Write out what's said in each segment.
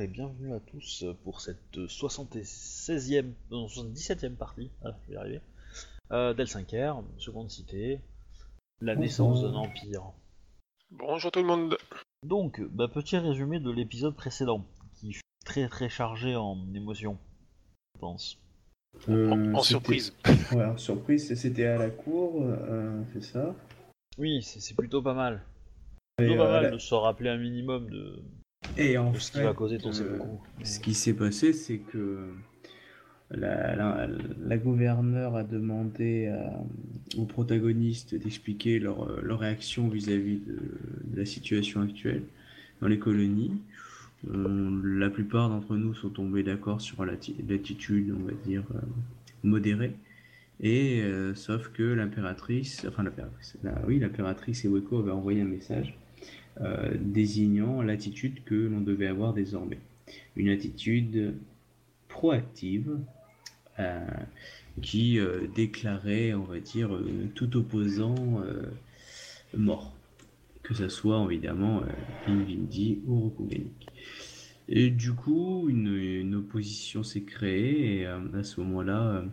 et bienvenue à tous pour cette 76e, non 77e partie, ah, je vais y arriver, euh, d'L5R, seconde cité, la naissance d'un empire. Bonjour tout le monde. Donc, bah, petit résumé de l'épisode précédent, qui fut très très chargé en émotions, je pense. En, Euh, en surprise. Ouais, en surprise, c'était à la cour, euh, c'est ça? Oui, c'est plutôt pas mal. Et, Plutôt pas euh, mal la- de se rappeler un minimum de, Et en ce qui fait, va causer ton euh, beaucoup. ce qui s'est passé, c'est que la, la, la gouverneure a demandé à- aux protagonistes d'expliquer leur, leur réaction vis-à-vis de, de la situation actuelle dans les colonies. On- la plupart d'entre nous sont tombés d'accord sur l'atti- l'attitude, on va dire, euh, modérée. Et euh, sauf que l'impératrice, enfin l'impératrice, oui, l'impératrice Eweko avait envoyé un message euh, désignant l'attitude que l'on devait avoir désormais. Une attitude proactive euh, qui euh, déclarait, on va dire, tout opposant mort. Que ce soit évidemment Invindi ou Rokuganik. Et du coup, une, une opposition s'est créée et à ce moment-là,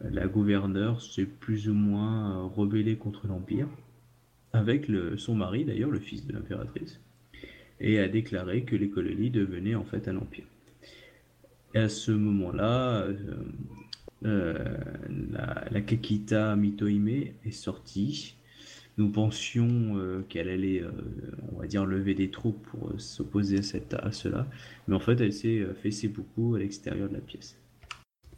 la gouverneure s'est plus ou moins rebellée contre l'Empire, avec son mari d'ailleurs, le fils de l'impératrice, et a déclaré que les colonies devenaient en fait un empire. Et à ce moment-là, euh, euh, la, la Kakita Mitohime est sortie. Nous pensions euh, qu'elle allait, on va dire, lever des troupes pour s'opposer à, à cela, mais en fait, elle s'est fait beaucoup à l'extérieur de la pièce.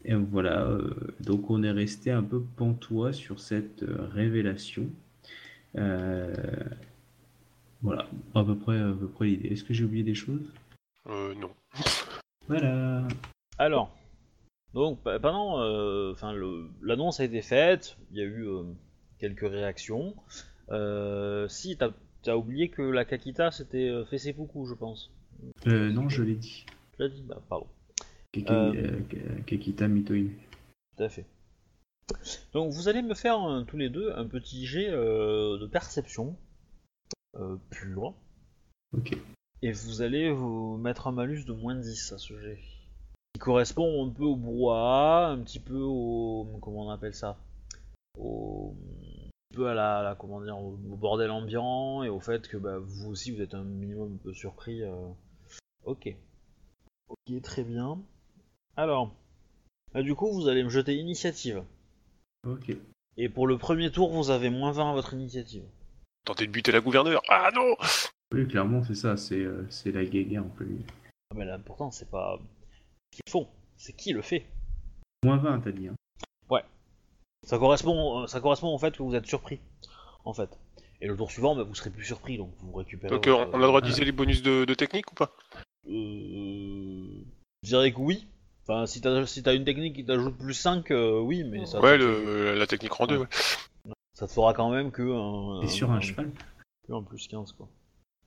Et voilà, donc on est resté un peu pantois sur cette révélation. Euh, voilà, à peu près, à peu près l'idée. Est-ce que j'ai oublié des choses? Euh, non. Voilà. Alors, donc pendant, euh, enfin, l'annonce a été faite, il y a eu euh, quelques réactions. Euh, si, t'as as oublié que la Kakita c'était euh, fait ses poucous, je pense. Euh, non, je l'ai dit. Tu l'as dit Bah, pardon. Keke- Kekita Mitohime. Tout à fait. Donc vous allez me faire euh, tous les deux un petit jet euh, de perception euh, pur. Ok. Et vous allez vous mettre un malus de moins 10 à ce jet. Qui correspond un peu au brouhaha, un petit peu au. Comment on appelle ça? Au. Un peu à la, la- comment dire, au, au bordel ambiant et au fait que bah, vous aussi vous êtes un minimum un peu surpris. euh. Ok. Ok, très bien. Alors. bah, du coup, vous allez me jeter initiative. Ok. Et pour le premier tour, vous avez moins 20 à votre initiative. Tenter de buter la gouverneure. Ah non Oui, clairement, c'est ça. C'est euh, la guéguerre, on peut dire. Ah, mais l'important, c'est pas ce qu'ils font, c'est qui le fait. Moins 20, t'as dit. Hein. Ça correspond, euh, ça correspond au fait que vous êtes surpris, en fait. Et le tour suivant, bah, vous serez plus surpris, donc vous récupérez. Donc euh, votre- on a le droit d'utiliser les bonus de, de technique ou pas? Euh, Je dirais que oui. Enfin, si t'as si t'as une technique qui t'ajoute plus 5, euh, oui, mais ça, Ouais, te- le, la technique rang 2, ouais. ça te fera quand même que un, Et sur un cheval que un plus 15, quoi.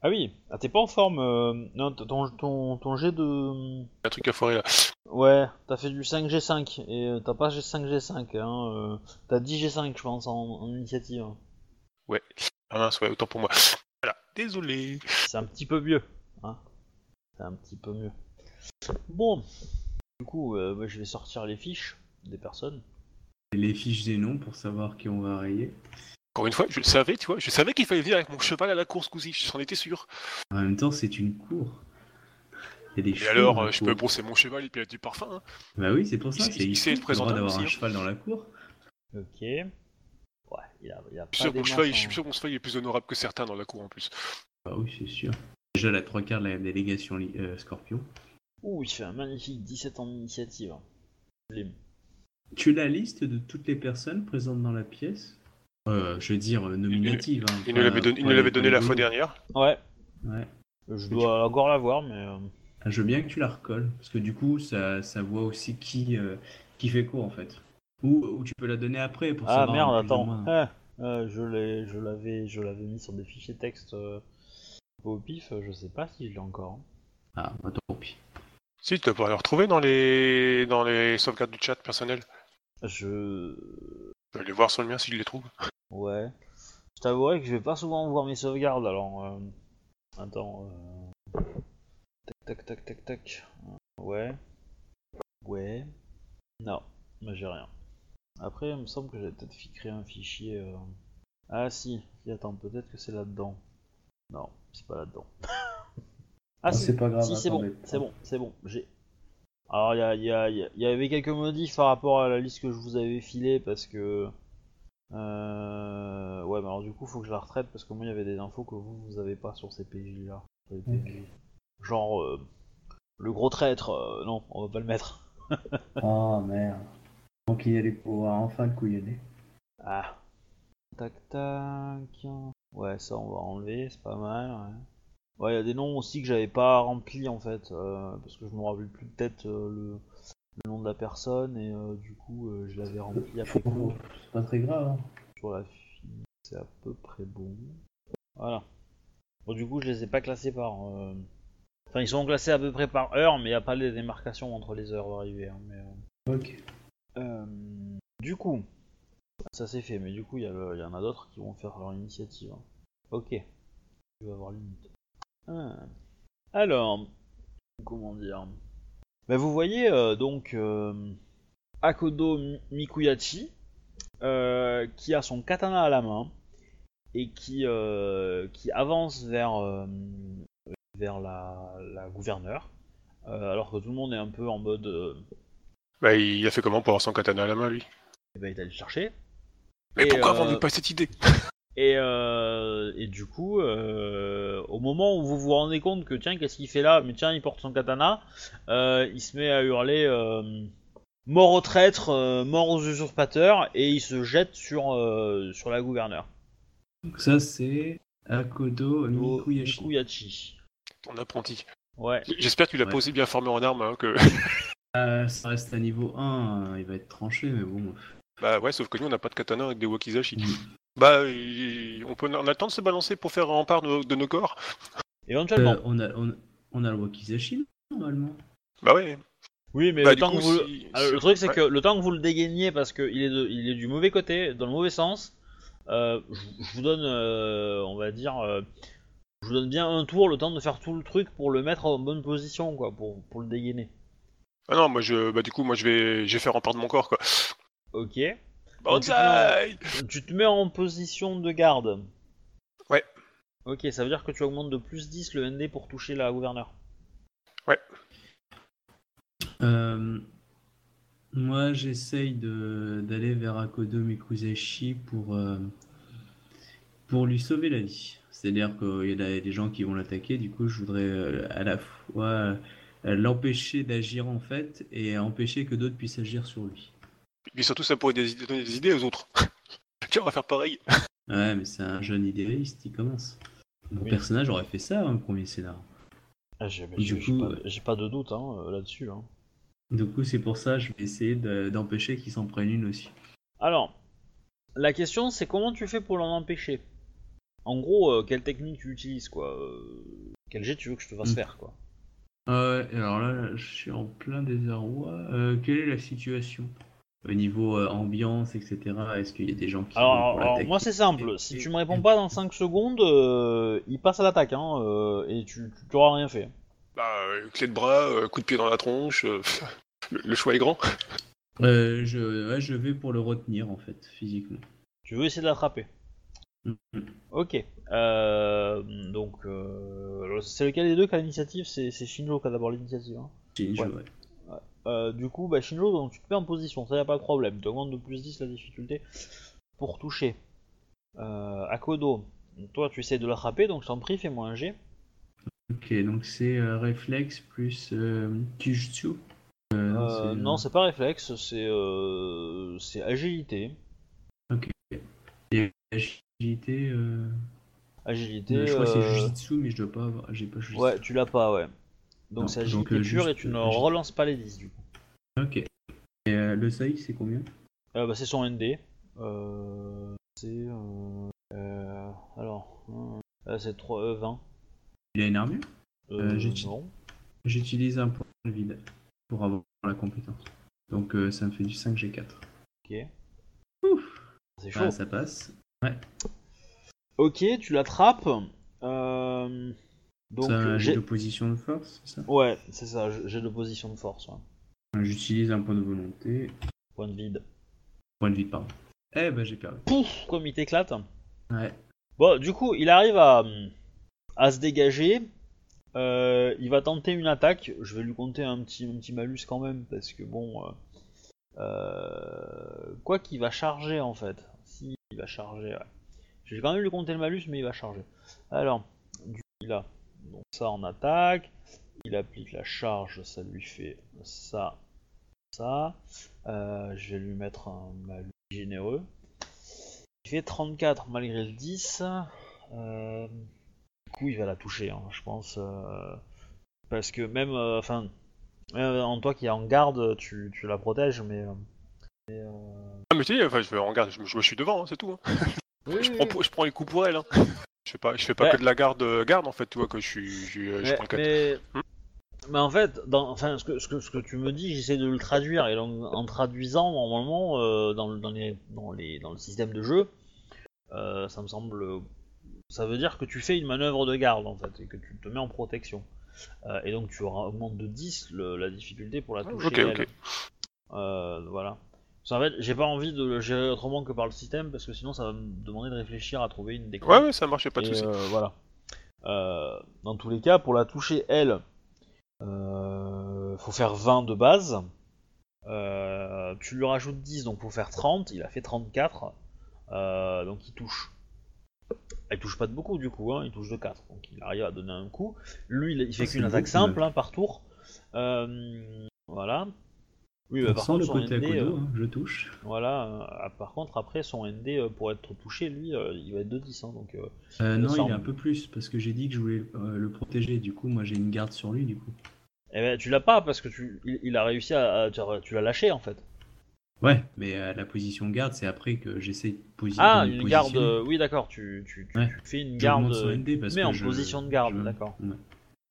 Ah oui, ah, t'es pas en forme. euh, Non, ton, ton, ton jet de. Un truc à foirer là. Ouais, t'as fait du 5G5 et euh, t'as pas G5G5, hein. euh, T'as 10G5, je pense, en, en initiative. Ah mince, ouais, autant pour moi. Voilà, désolé. C'est un petit peu mieux, hein. C'est un petit peu mieux. Bon, du coup, euh, moi, je vais sortir les fiches des personnes. Et les fiches des noms pour savoir qui on va rayer. Encore une fois, je le savais, tu vois, je savais qu'il fallait venir avec mon cheval à la course, cousi, j'en étais sûr. En même temps, c'est une cour. Il y a des Et alors, euh, je cour. peux brosser mon cheval et puis il y a du parfum. Hein. Bah oui, c'est pour ça. Il- C'est il ici le droit présentable d'avoir un hein. cheval dans la cour. Ok. Ouais, il a, il a Je suis pas des mon cheval, je suis sûr que mon cheval il est plus honorable que certains dans la cour en plus. Bah oui, c'est sûr. Déjà, la trois quarts de la délégation euh, Scorpion. Ouh, il fait un magnifique 17 en initiative. Sublime. Tu as la liste de toutes les personnes présentes dans la pièce? Euh, Je veux dire, euh, nominative. hein, Il pas- nous l'avait donné, pas donné la fois dernière. Ouais, Ouais. je dois encore la voir, mais... euh, Ah, je veux bien que tu la recolles, parce que du coup, ça, ça voit aussi qui, euh, qui fait quoi en fait. Ou, ou tu peux la donner après pour Ah savoir. merde, plus ou attends. moins. Ah, euh, je l'ai, je l'avais, je l'avais mis sur des fichiers texte euh, au pif. Je sais pas si je l'ai encore. Ah, bah, tant pis. Si, tu dois le retrouver dans les dans les sauvegardes du chat personnel. Je, Je vais aller voir sur le mien si je les trouve. ouais. Je t'avouerai que je vais pas souvent voir mes sauvegardes. Alors, euh, attends. euh, Tac, tac, tac, tac, tac. Ouais. Ouais. Non, moi j'ai rien. Après, il me semble que j'avais peut-être créé un fichier. euh, Ah si, si, attends, peut-être que c'est là-dedans. Non, c'est pas là-dedans. ah c'est pas grave. si, c'est bon, c'est bon, c'est bon. J'ai. Alors, il y, y, y avait quelques modifs par rapport à la liste que je vous avais filée parce que. Euh... Ouais, mais alors du coup, faut que je la retraite parce que moi, il y avait des infos que vous, vous avez pas sur ces PJ là. Genre, euh, le gros traître, euh, non, on va pas le mettre. Oh merde. Donc il allait pouvoir enfin le couillonner. Ah. Tac tac. Ouais, ça on va enlever, c'est pas mal. Ouais, Ouais, il y a des noms aussi que j'avais pas remplis en fait, euh, parce que je me rappelle plus de tête euh, le, le nom de la personne et euh, du coup je l'avais rempli après coup. C'est pas très grave. hein. Sur la fille, c'est à peu près bon. Voilà. Bon, du coup, je les ai pas classés par. Enfin, ils sont classés à peu près par heure, mais il n'y a pas les démarcations entre les heures d'arrivée. hein, mais, Ok. du coup, ça c'est fait, mais du coup, il y, y en a d'autres qui vont faire leur initiative. hein. Ok. Tu vas avoir limite. Ah. Alors, comment dire? Ben, Vous voyez euh, donc euh, Akodo Mi- Mikuyachi euh, qui a son katana à la main et qui, euh, qui avance vers, vers la, la gouverneure. alors que tout le monde est un peu en mode. Bah, il a fait comment pour avoir son katana à la main, lui? Eh ben, il est allé le chercher. Mais Et, pourquoi avant pas cette idée? Et, euh, et du coup, euh, au moment où vous vous rendez compte que tiens, qu'est-ce qu'il fait là? Mais tiens, il porte son katana, euh, il se met à hurler euh, mort aux traîtres, euh, mort aux usurpateurs, et il se jette sur, euh, sur la gouverneure. Donc ça c'est Akodo. Mikuyachi. Ton apprenti. Ouais. J'espère que tu l'as Ouais. pas aussi bien formé en armes hein, que. Euh, ça reste à niveau 1, hein, il va être tranché, mais bon. bah ouais, sauf que nous on n'a pas de katana avec des wakizashi. Bah, il- on, peut... on a le temps de se balancer pour faire un rempart de, de nos corps Éventuellement. Euh, on, a, on, on a le Wakizashi normalement. Bah ouais. oui, mais bah, le temps coup, que vous. si- Alors, le truc, c'est ouais. que le temps que vous le dégainiez, parce qu'il est, de- il est du mauvais côté, dans le mauvais sens, euh, je je vous donne, euh, on va dire, euh, je vous donne bien un tour, le temps de faire tout le truc pour le mettre en bonne position, quoi, pour, pour le dégainer. Ah non, moi je. Bah du coup, moi je vais. Je vais faire rempart de mon corps quoi. Ok. Banzai Tu te mets en position de garde. Ouais. Ok, ça veut dire que tu augmentes de plus 10 le ND pour toucher la gouverneure. Euh, moi j'essaye de- d'aller vers Akodo Mikuzashi pour, euh, pour lui sauver la vie. C'est-à-dire qu'il y a des gens qui vont l'attaquer, du coup je voudrais euh, à la fois euh, l'empêcher d'agir en fait et empêcher que d'autres puissent agir sur lui. Et puis surtout, ça pourrait des idées- donner des idées aux autres. Tiens, on va faire pareil. Ouais, mais c'est un jeune idéaliste, il commence. Mon Oui. personnage aurait fait ça, hein, premier scénario. Ah, j'ai pas, euh, j'ai pas de doute hein, euh, là-dessus. hein. Du coup, c'est pour ça je vais essayer de- d'empêcher qu'il s'en prenne une aussi. Alors, la question c'est comment tu fais pour l'en empêcher? En gros, euh, quelle technique tu utilises quoi? Euh, Quel jet tu veux que je te fasse Mm. faire quoi? Ah ouais, alors là, je suis en plein désarroi. Euh, quelle est la situation? Au niveau euh, ambiance, etc. Est-ce qu'il y a des gens qui. Alors, vont pour alors, moi c'est simple, si tu me réponds pas dans 5 secondes, euh, il passe à l'attaque hein, euh, et tu t'auras rien fait. Bah, euh, clé de bras, euh, coup de pied dans la tronche. euh, le, le choix est grand. Euh, je, ouais, je vais pour le retenir en fait, physiquement. Tu veux essayer de l'attraper Mhm. Ok. Euh, donc, euh, c'est lequel des deux qui a l'initiative? C'est c'est Shinjo qui a d'abord l'initiative. Hein. Shinjo, Ouais. ouais. Euh, du coup, bah, Shinjo, donc, tu te mets en position, ça y a pas de problème. Tu augmentes de plus 10 la difficulté pour toucher. Euh, Akodo, toi tu essaies de l'attraper, donc je t'en prie, fais-moi un jet. Ok, donc c'est euh, réflexe plus Kijutsu. Euh, non, Euh, c'est, non, c'est pas réflexe, c'est c'est agilité. Et agilité. Agilité. je crois que c'est Jujitsu, mais je dois pas avoir. J'ai pas Jujitsu. Ouais, tu l'as pas, ouais. Donc c'est donc, euh, pure et juste, tu ne euh, relances pas les 10 du coup. Ok. Et euh, le seuil, c'est combien? Euh, bah, c'est son ND. Euh, c'est. Euh, euh, alors. euh, c'est 3, euh, 20. Il a une armure? Euh, Euh. J'utilise un point de vide pour avoir la compétence. Donc euh, ça me fait du 5G4. Ok. Ouf. C'est chaud. Ah, ça passe. Ok, tu l'attrapes. Euh, Donc jet j'ai... d'opposition de force, c'est ça? Ouais, c'est ça, j'ai de position de force. ouais. J'utilise un point de volonté. Point de vide. Point de vide, pardon. Eh ben j'ai perdu. Pouf Comme il t'éclate. Ouais. Bon, du coup, il arrive à, à se dégager. Euh, il va tenter une attaque. Je vais lui compter un petit, un petit malus quand même, parce que bon. euh, euh, quoi qu'il va charger en fait. Si, il va charger, ouais. Je vais quand même lui compter le malus, mais il va charger. Alors, du coup, il a donc ça en attaque. Il applique la charge, ça lui fait ça, ça. Euh, je vais lui mettre un malus généreux. Il fait 34 malgré le 10. Euh, du coup, il va la toucher, hein, je pense. euh, parce que même, enfin, en toi qui est en garde, tu, tu la protèges, mais. mais, euh, Ah, mais tu dis, enfin, je, regarde, je, je me suis devant, hein, c'est tout. hein. je, prends, pour- je prends les coups pour elle. Hein. Je fais pas, je fais pas Ouais. que de la garde, euh, garde en fait, tu vois, que je suis. Je, suis- je mais, prends le quatre. mais, Hmm. mais en fait, dans, enfin, ce que, ce, que, ce que tu me dis, j'essaie de le traduire, et donc, en traduisant, normalement, euh, dans, le- dans, les, dans, les, dans le système de jeu, euh, ça me semble. Ça veut dire que tu fais une manœuvre de garde, en fait, et que tu te mets en protection. Euh, et donc, tu auras, augmentes de 10 le- la difficulté pour la toucher. Ok, elle. ok. Euh, voilà. Parce qu'en fait, j'ai pas envie de le gérer autrement que par le système, parce que sinon, ça va me demander de réfléchir à trouver une déco. Ouais, ouais, ça a pas de soucis. euh, voilà. Euh, dans tous les cas, pour la toucher, elle, euh, faut faire 20 de base. Euh, tu lui rajoutes 10, donc faut faire 30. Il a fait 34. Euh, donc il touche. Elle touche pas de beaucoup du coup, hein, il touche de 4. Donc il arrive à donner un coup. Lui, il, fait Ah, qu'une attaque simple hein, par tour. Euh, voilà. Oui, bah, par sent contre, le côté à Kodo, euh, hein, je touche. voilà, euh, ah, par contre, après, son ND, euh, pour être touché, lui, il va être de 10. hein, donc, euh, Euh, non, il est un peu plus, parce que j'ai dit que je voulais le protéger, du coup, moi j'ai une garde sur lui, du coup. Eh ben, tu l'as pas parce que tu, il, a réussi à, tu, as- tu l'as lâché en fait. Ouais, mais euh, la position garde, c'est après que j'essaie de positionner. Ah, une garde. euh, oui, d'accord. Tu, tu, tu- Ouais. tu fais une garde. son ND parce mais que en je- position de garde, je- d'accord. Ouais.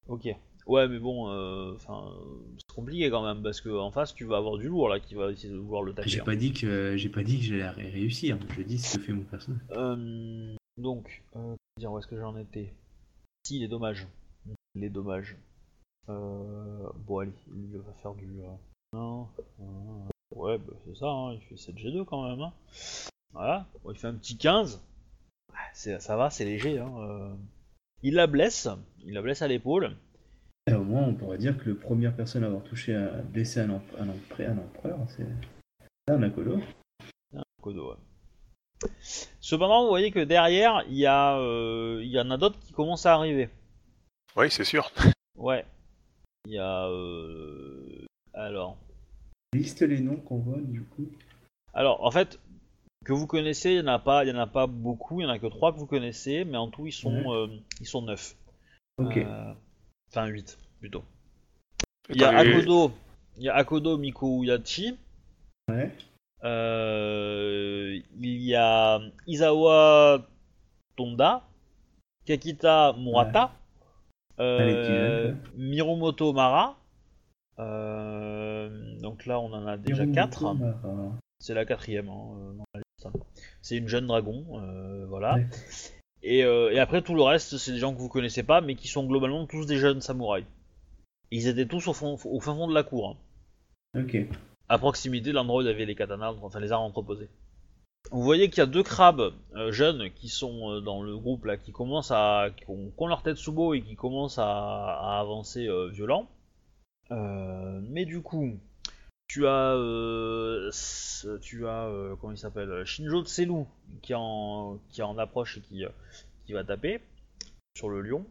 Ok. Ouais, mais bon, euh, enfin, c'est compliqué quand même parce que en face, tu vas avoir du lourd là qui va essayer de vouloir le taper. J'ai hein. pas dit que j'ai pas dit que j'allais ré- réussir. Je dis ce que fait mon personnage. Euh, donc, euh, dire où est-ce que j'en étais Si, les dommages. Les dommages. Euh, bon, allez, il va faire du. non, ouais, bah, c'est ça, hein, il fait 7G2 quand même. hein. Voilà, bon, il fait un petit 15. Ah, c'est- Ça va, c'est léger. Il la blesse, il la blesse à l'épaule. Et au moins, on pourrait dire que le première personne à avoir touché, à blessé un, emp- un, empereur, un empereur, c'est un Akolo. Kodo, ouais. Cependant, vous voyez que derrière, il y, a, euh, il y en a d'autres qui commencent à arriver. Oui, c'est sûr. Ouais. Il y a. euh, Alors. Liste les noms qu'on voit, du coup. Alors, en fait, que vous connaissez, il n'y en, a pas- il y en a pas beaucoup, il n'y en a que trois que vous connaissez, mais en tout, ils sont, euh, ils sont neuf. Ok. Enfin, 8 plutôt. Il y a Akodo, il y a Akodo Miko Uyachi, Ouais. euh, il y a Izawa Tonda, Kakita Murata, euh, Mirumoto Mara. euh, donc là, on en a déjà Hiromoto 4. Mara. C'est la quatrième hein, dans la liste. C'est une jeune dragon, euh, voilà. Ouais. Et, euh, et après tout le reste, c'est des gens que vous connaissez pas, mais qui sont globalement tous des jeunes samouraïs. Ils étaient tous au, fond, au fin fond de la cour, hein. Ok. à proximité de l'endroit où il y avait les katanas, enfin les armes entreposées. Vous voyez qu'il y a deux crabes euh, jeunes qui sont euh, dans le groupe là, qui commencent à, qui ont, qui ont leur tête sous beau et qui commencent à, à avancer euh, violent. Mais du coup, tu as, euh, tu as, euh, comment il s'appelle, Shinjo Tselu qui est en, qui est en approche et qui, euh, qui va taper sur le lion.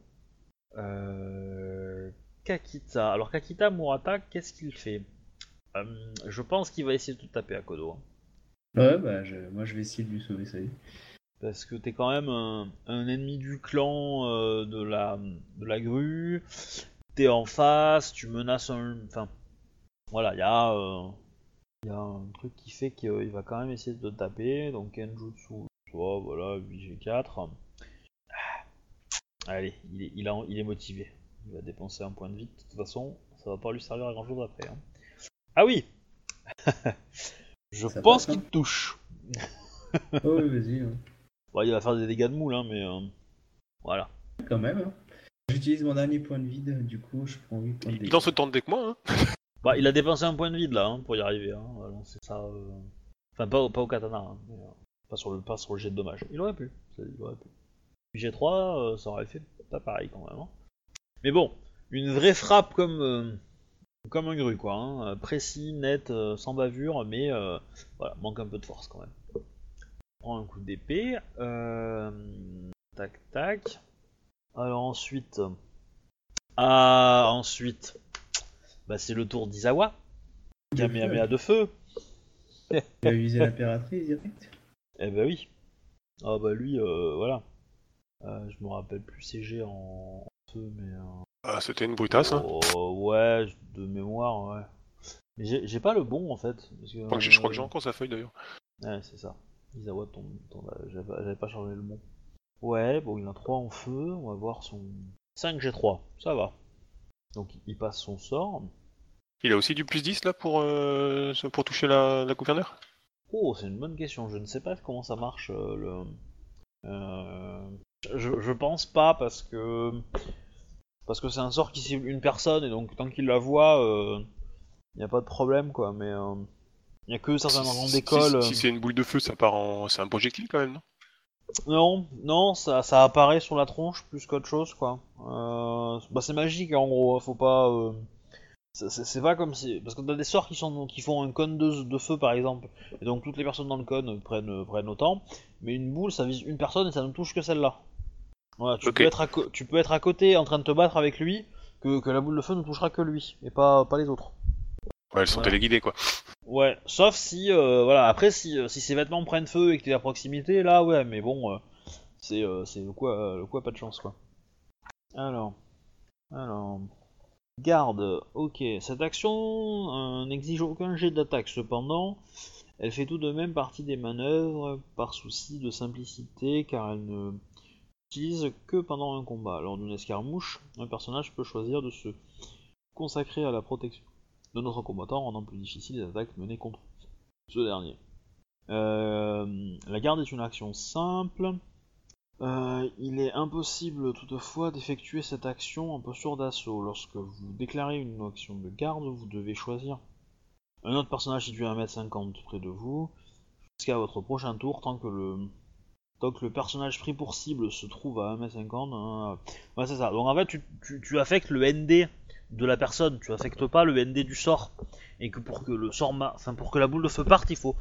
Euh, Kakita. Alors Kakita Murata, qu'est-ce qu'il fait? Je pense qu'il va essayer de te taper à Kodo. hein. Ouais, bah, je- moi je vais essayer de lui sauver sa vie. Parce que t'es quand même un, un ennemi du clan de, la, de la grue. T'es en face, tu menaces un. Enfin, voilà, il y, a, euh, il y a un truc qui fait qu'il va quand même essayer de te taper. Donc Kenjutsu, toi, voilà, 8G4. Ah. Allez, il est, il, a- il est motivé. Il va dépenser un point de vie. De toute façon, ça va pas lui servir à grand chose après. hein. Ah oui Je Ça pense qu'il te touche. Oh, oui, vas-y, hein. Bon, il va faire des dégâts de moule, hein, mais euh, voilà. quand même. hein. J'utilise mon dernier point de vide, du coup je prends 8 points de Il danse autant de dés que moi, hein. Bah, il a dépensé un point de vide là hein, pour y arriver. Hein. Voilà, c'est ça. euh. Enfin, pas, au- pas au katana. hein, euh, pas, sur le, pas sur le jet de dommage. Il aurait pu. Il aurait pu. G3, euh, ça aurait fait pas pareil quand même. Mais bon, une vraie frappe comme, euh, comme un gru quoi. euh, Précis, net, euh, sans bavure, mais euh, voilà, manque un peu de force quand même. Prends un coup d'épée. Euh, tac tac. Alors ensuite. Ah, ensuite. Bah, c'est le tour d'Izawa. Kamehameha de feu. Il a visé l'impératrice direct. Eh bah oui. Ah bah lui, euh, voilà. Euh, je me rappelle plus CG en feu, mais... euh, Ah, c'était une brutasse, hein. oh, ouais, de mémoire, ouais. Mais j'ai pas le bon, en fait. Parce que, Je crois que j'ai- euh, encore sa feuille d'ailleurs. Ouais, c'est ça. Izawa tombe. J'avais pas- j'avais pas changé le bon. Ouais, bon, il a 3 en feu. On va voir son. 5 G3, ça va. Donc il passe son sort. Il a aussi du plus 10 là pour, euh, pour toucher la, la gouverneure? Oh, c'est une bonne question. Je ne sais pas comment ça marche euh, le. Euh, Je, je pense pas parce que parce que c'est un sort qui cible une personne et donc tant qu'il la voit, il n'y a pas de problème quoi. Mais il n'y a que certains si- d'école. Si, si c'est une boule de feu, ça part en. C'est un projectile quand même, non? Non, non, ça, ça apparaît sur la tronche plus qu'autre chose, quoi. Euh, bah, c'est magique, en gros, hein, faut pas... euh, c'est- pas comme si... Parce que t'as des sorts qui, sont, qui font un cône de, de feu, par exemple, et donc toutes les personnes dans le cône prennent, prennent autant, mais une boule, ça vise une personne et ça ne touche que celle-là. Voilà, tu, Ok. peux être à co- tu peux être à côté en train de te battre avec lui, que, que la boule de feu ne touchera que lui, et pas, pas les autres. Ouais, elles sont Voilà. téléguidées quoi. Ouais, sauf si, euh, voilà, après, si, euh, si ses vêtements prennent feu et que t'es à proximité, là, ouais, mais bon, euh, c'est euh, c'est le quoi, le quoi, pas de chance, quoi. Alors, alors, garde, ok, cette action n'exige aucun jet d'attaque, cependant, elle fait tout de même partie des manœuvres par souci de simplicité, car elle ne utilise que pendant un combat. Lors d'une escarmouche, un personnage peut choisir de se consacrer à la protection de notre combattant, rendant plus difficile les attaques menées contre ce dernier. Euh, la garde est une action simple. Euh, il est impossible toutefois d'effectuer cette action en posture d'assaut. Lorsque vous déclarez une action de garde, vous devez choisir un autre personnage situé à 1m50 près de vous jusqu'à votre prochain tour tant que le personnage pris pour cible se trouve à 1m50. hein. Ouais, c'est ça. Donc en fait, tu affectes le ND de la personne, tu affectes pas le ND du sort. Et que pour que le sort ma... enfin pour que la boule de feu parte, il faut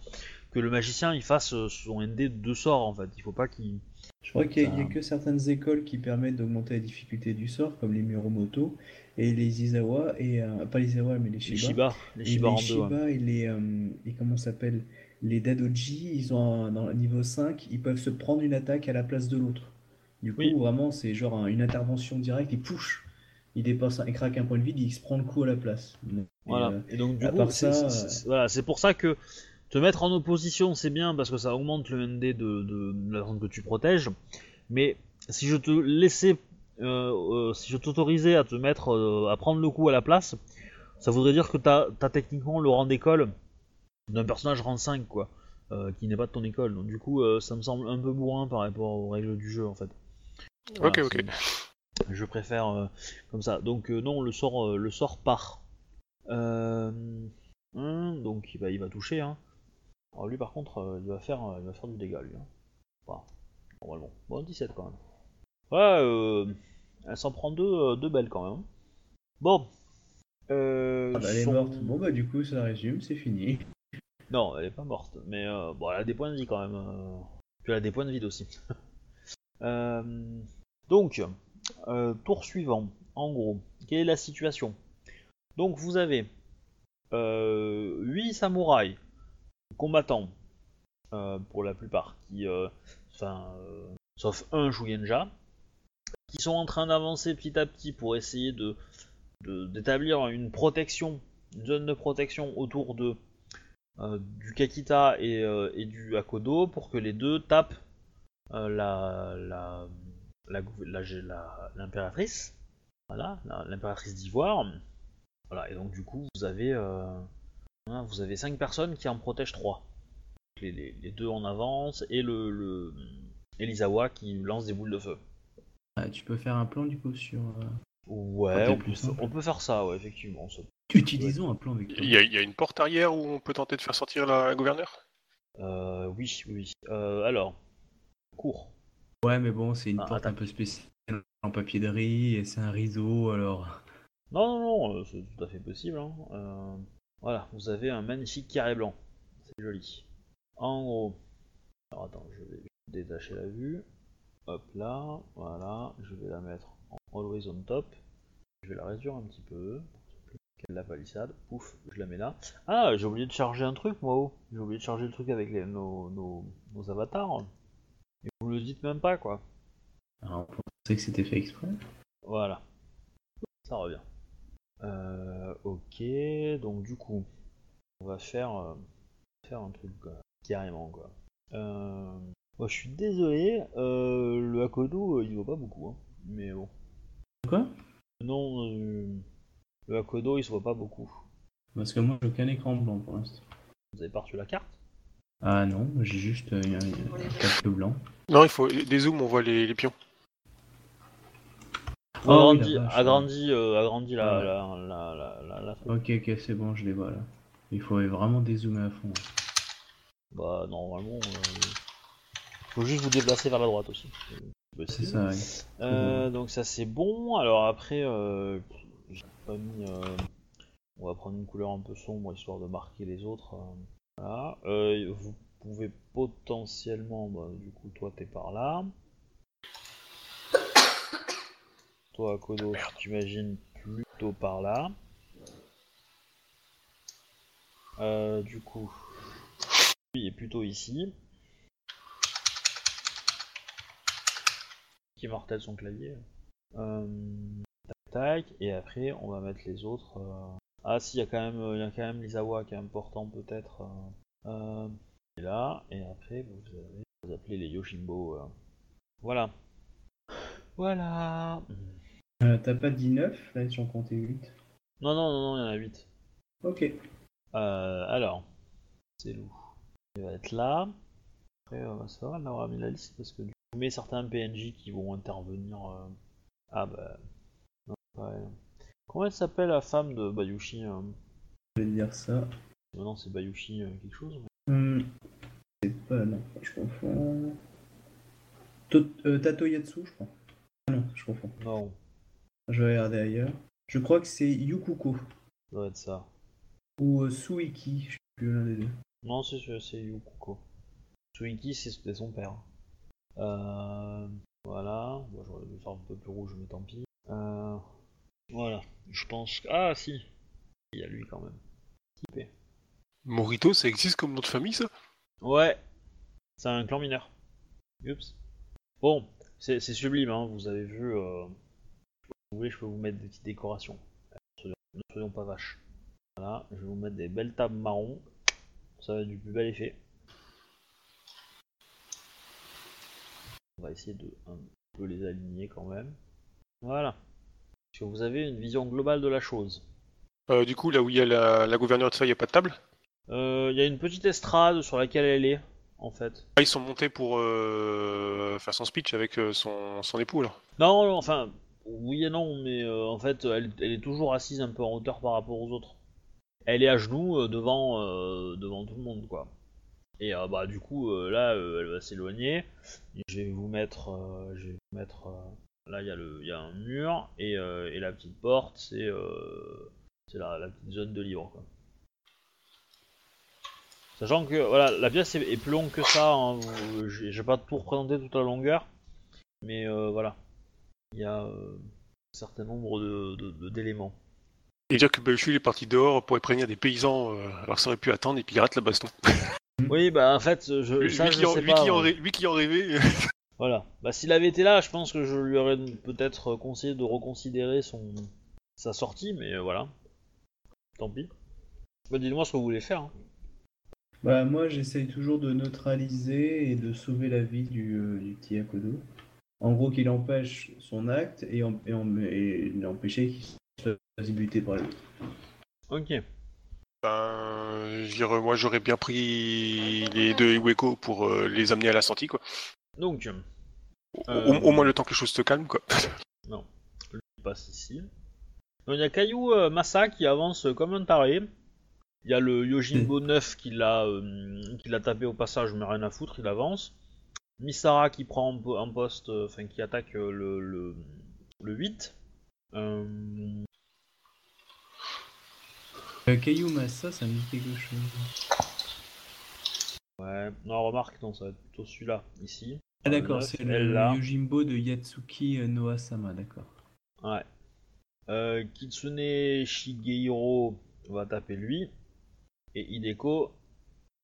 que le magicien il fasse euh, son ND de sort en fait. Il faut pas qu'il. Je crois qu'il y, a- que certaines écoles qui permettent d'augmenter la difficulté du sort, comme les Muromoto et les Izawa, et euh, pas les Izawa mais les Les Shiba. Shiba, les Et Shiba les en deux. ouais. Shiba et les, euh, et comment ça s'appelle Les Dadoji, ils ont un- dans le niveau 5, ils peuvent se prendre une attaque à la place de l'autre. Du coup, Oui. vraiment, c'est genre un- une intervention directe, ils push, ils dépassent, un- ils craquent un point de vide, ils se prennent le coup à la place. Voilà. euh, Et donc du coup, c'est voilà, c'est pour ça que te mettre en opposition c'est bien parce que ça augmente le ND de, de, de la personne que tu protèges. Mais si je te laissais, euh, euh, si je t'autorisais à te mettre, euh, à prendre le coup à la place, ça voudrait dire que t'as as techniquement le rang d'école d'un personnage rang 5 quoi, euh, qui n'est pas de ton école. Donc du coup, euh, ça me semble un peu bourrin par rapport aux règles du jeu en fait. Ok, Voilà, ok. Je préfère euh, comme ça. Donc euh, non, le sort, euh, le sort part. Hum, donc il va, il va toucher. Hein. Alors lui par contre, il va faire, il va faire du dégât lui. Hein. Enfin, normalement. Bon, 17 quand même. Ouais, elle s'en prend deux, deux belles quand même. Bon. Euh, ah bah, elle est son- morte. Bon bah du coup, ça résume, c'est fini. Non, elle est pas morte, mais bon, elle a des points de vie quand même. Puis elle a des points de vide aussi. Donc, euh, tour suivant. En gros, quelle est la situation? Donc vous avez euh, 8 samouraïs combattants, euh, pour la plupart, qui, euh, euh, sauf un Shugenja, qui sont en train d'avancer petit à petit pour essayer de d'établir une protection, une zone de protection autour de euh, du Kakita et, euh, du Akodo pour que les deux tapent euh, la la l'impératrice voilà l'impératrice d'Ivoire voilà et donc du coup vous avez euh, hein, vous avez cinq personnes qui en protègent trois les, les- les deux en avance et le, le qui lance des boules de feu Ah, tu peux faire un plan du coup sur. euh, Ouais, on peut, simple. on peut faire ça, ouais, effectivement. ça- Utilisons un plan avec toi. Il y, a, il y a une porte arrière où on peut tenter de faire sortir la, la gouverneure? Euh, oui, oui. oui. Euh, alors, cours. Ouais, mais bon, c'est une Ah, porte un peu spéciale en papier de riz et c'est un rideau alors. Non, non, non, euh, c'est tout à fait possible. hein. Euh, voilà, vous avez un magnifique carré blanc. C'est joli. En gros. Alors attends, je vais détacher la vue. Hop là, voilà. Je vais la mettre en always on top. Je vais la réduire un petit peu. Quelle la palissade. Pouf, je la mets là. Ah, j'ai oublié de charger un truc, moi. oh. J'ai oublié de charger le truc avec les, nos, nos, nos avatars. Le dites même pas, quoi. Alors, on pensait que c'était fait exprès. Voilà. Ça revient. Euh, ok, donc du coup, on va faire, euh, faire un truc quoi, carrément quoi. Euh, moi, je suis désolé, euh, le Hakodo il vaut pas beaucoup, hein, mais bon. Quoi? Non, le Hakodo il se voit pas beaucoup. Parce que moi j'ai aucun écran blanc pour l'instant. Vous avez pas reçu la carte? Ah non, j'ai juste euh, un, un calque blanc. Non, il faut des zooms, on voit les, les pions. Oh, la vache, agrandis, euh, agrandis la, Ouais. la, la, la, la- la truc. Ok, ok, c'est bon, je les vois là. Il faut vraiment dézoomer à fond. Bah normalement, euh, faut juste vous déplacer vers la droite aussi. C'est C'est ça, ouais. Euh, donc ça c'est bon. Alors après, euh, j'ai pas mis. euh, on va prendre une couleur un peu sombre histoire de marquer les autres. Euh, voilà. Euh, vous pouvez potentiellement, bah, du coup, toi t'es par là. Toi, Kodo, j'imagine plutôt par là. Euh, du coup, lui est plutôt ici. Qui mortelle son clavier. Euh, tac, tac, et après on va mettre les autres. euh. Ah si, il y a quand même, il y a quand même l'Isawa qui est important peut-être. euh. Euh, et là, et après vous avez, vous appelez les Yoshimbo. euh. Voilà. Voilà. Euh, T'as pas dit 9 Là, j'en comptais 8. Non, non, non, non, il y en a 8. Ok. Euh, alors, c'est loup. Il va être là. Après, euh, ça va d'avoir mis la liste parce que du coup, on certains PNJ qui vont intervenir. euh. Ah bah. Non, ouais. Comment elle s'appelle la femme de Bayushi euh Je vais te dire ça. Non, c'est Bayushi euh, quelque chose. mais- Hum, C'est pas. Non, je confonds. Euh, Tatoyatsu, je crois. Ah non, je confonds. Non, Je vais regarder ailleurs. Je crois que c'est Yukuko. ça doit être ça. Ou euh, Suiki, je sais plus l'un des deux. Non, c'est c'est- Yukuko. Suiki, c'était son père. Euh, voilà. Bon, J'aurais dû faire un peu plus rouge, mais tant pis. Euh, voilà. Je pense. que- Ah, si. Il y a lui quand même. Typé. Morito, ça existe comme nom de famille, ça? Ouais, c'est un clan mineur. Oups. Bon, c'est c'est sublime, hein, vous avez vu. euh, Si vous voulez, je peux vous mettre des petites décorations. Soyons- Ne soyons pas vaches. Voilà, je vais vous mettre des belles tables marron. Ça va être du plus bel effet. On va essayer de un peu les aligner quand même. Voilà. Parce que vous avez une vision globale de la chose. Euh, Du coup, là où il y a la, la gouverneure de ça, il n'y a pas de table? Euh, Il y a une petite estrade sur laquelle elle est, en fait. Ah, ils sont montés pour euh, faire son speech avec euh, son, son époux, alors? Non, non, enfin, oui et non, mais euh, en fait, elle, elle est toujours assise un peu en hauteur par rapport aux autres. Elle est à genoux euh, devant, euh, devant tout le monde, quoi. Et euh, bah du coup, euh, là, euh, elle va s'éloigner. Et Je vais vous mettre, euh, je vais vous mettre. euh, là, il y a y un mur et, euh, et la petite porte, c'est, euh, c'est la, la petite zone de libre, quoi. Sachant que voilà, la pièce est, est plus longue que ça. Hein, j'ai pas tout représenté toute la longueur, mais euh, voilà il y a un certain nombre de- de- de- d'éléments. Et dire que il est parti dehors pour prévenir des paysans, alors ça aurait pu attendre et puis il rate la baston. oui, bah en fait, je, Lui, ça, lui je qui, en, sais lui pas. qui en ouais. rê- lui qui en rêvait. Voilà. Bah s'il avait été là, je pense que je lui aurais peut-être conseillé de reconsidérer son sa sortie, mais euh, voilà. Tant pis. Bah dites-moi ce que vous voulez faire. hein. Bah, moi, j'essaye toujours de neutraliser et de sauver la vie du, euh, du petit Akodo. En gros, qu'il empêche son acte et, en- et, en- et l'empêcher qu'il se fasse buter par lui. Ok. Ben, je moi j'aurais bien pris les deux Iweko pour euh, les amener à la sortie, quoi. Donc, Au, Euh, au moins le temps que les choses se calment, quoi. Non, lui il passe ici. Donc il y a Caillou euh, Massa qui avance comme un taré. Il y a le Yojimbo 9 qui l'a euh, qui l'a tapé au passage, mais rien à foutre, il avance. Misara qui prend en, po- en poste, euh, enfin qui attaque euh, le, le, le 8. Euh, Euh, Caillou Massa, ça me dit quelque chose. ouais, non, remarque, non, ça va être plutôt celui-là, ici. Ah Euh, d'accord, c'est le. Yojimbo de Yatsuki euh, Noa-sama, d'accord. Ouais. Euh, Kitsune Shigeiro va taper lui. Et Hideko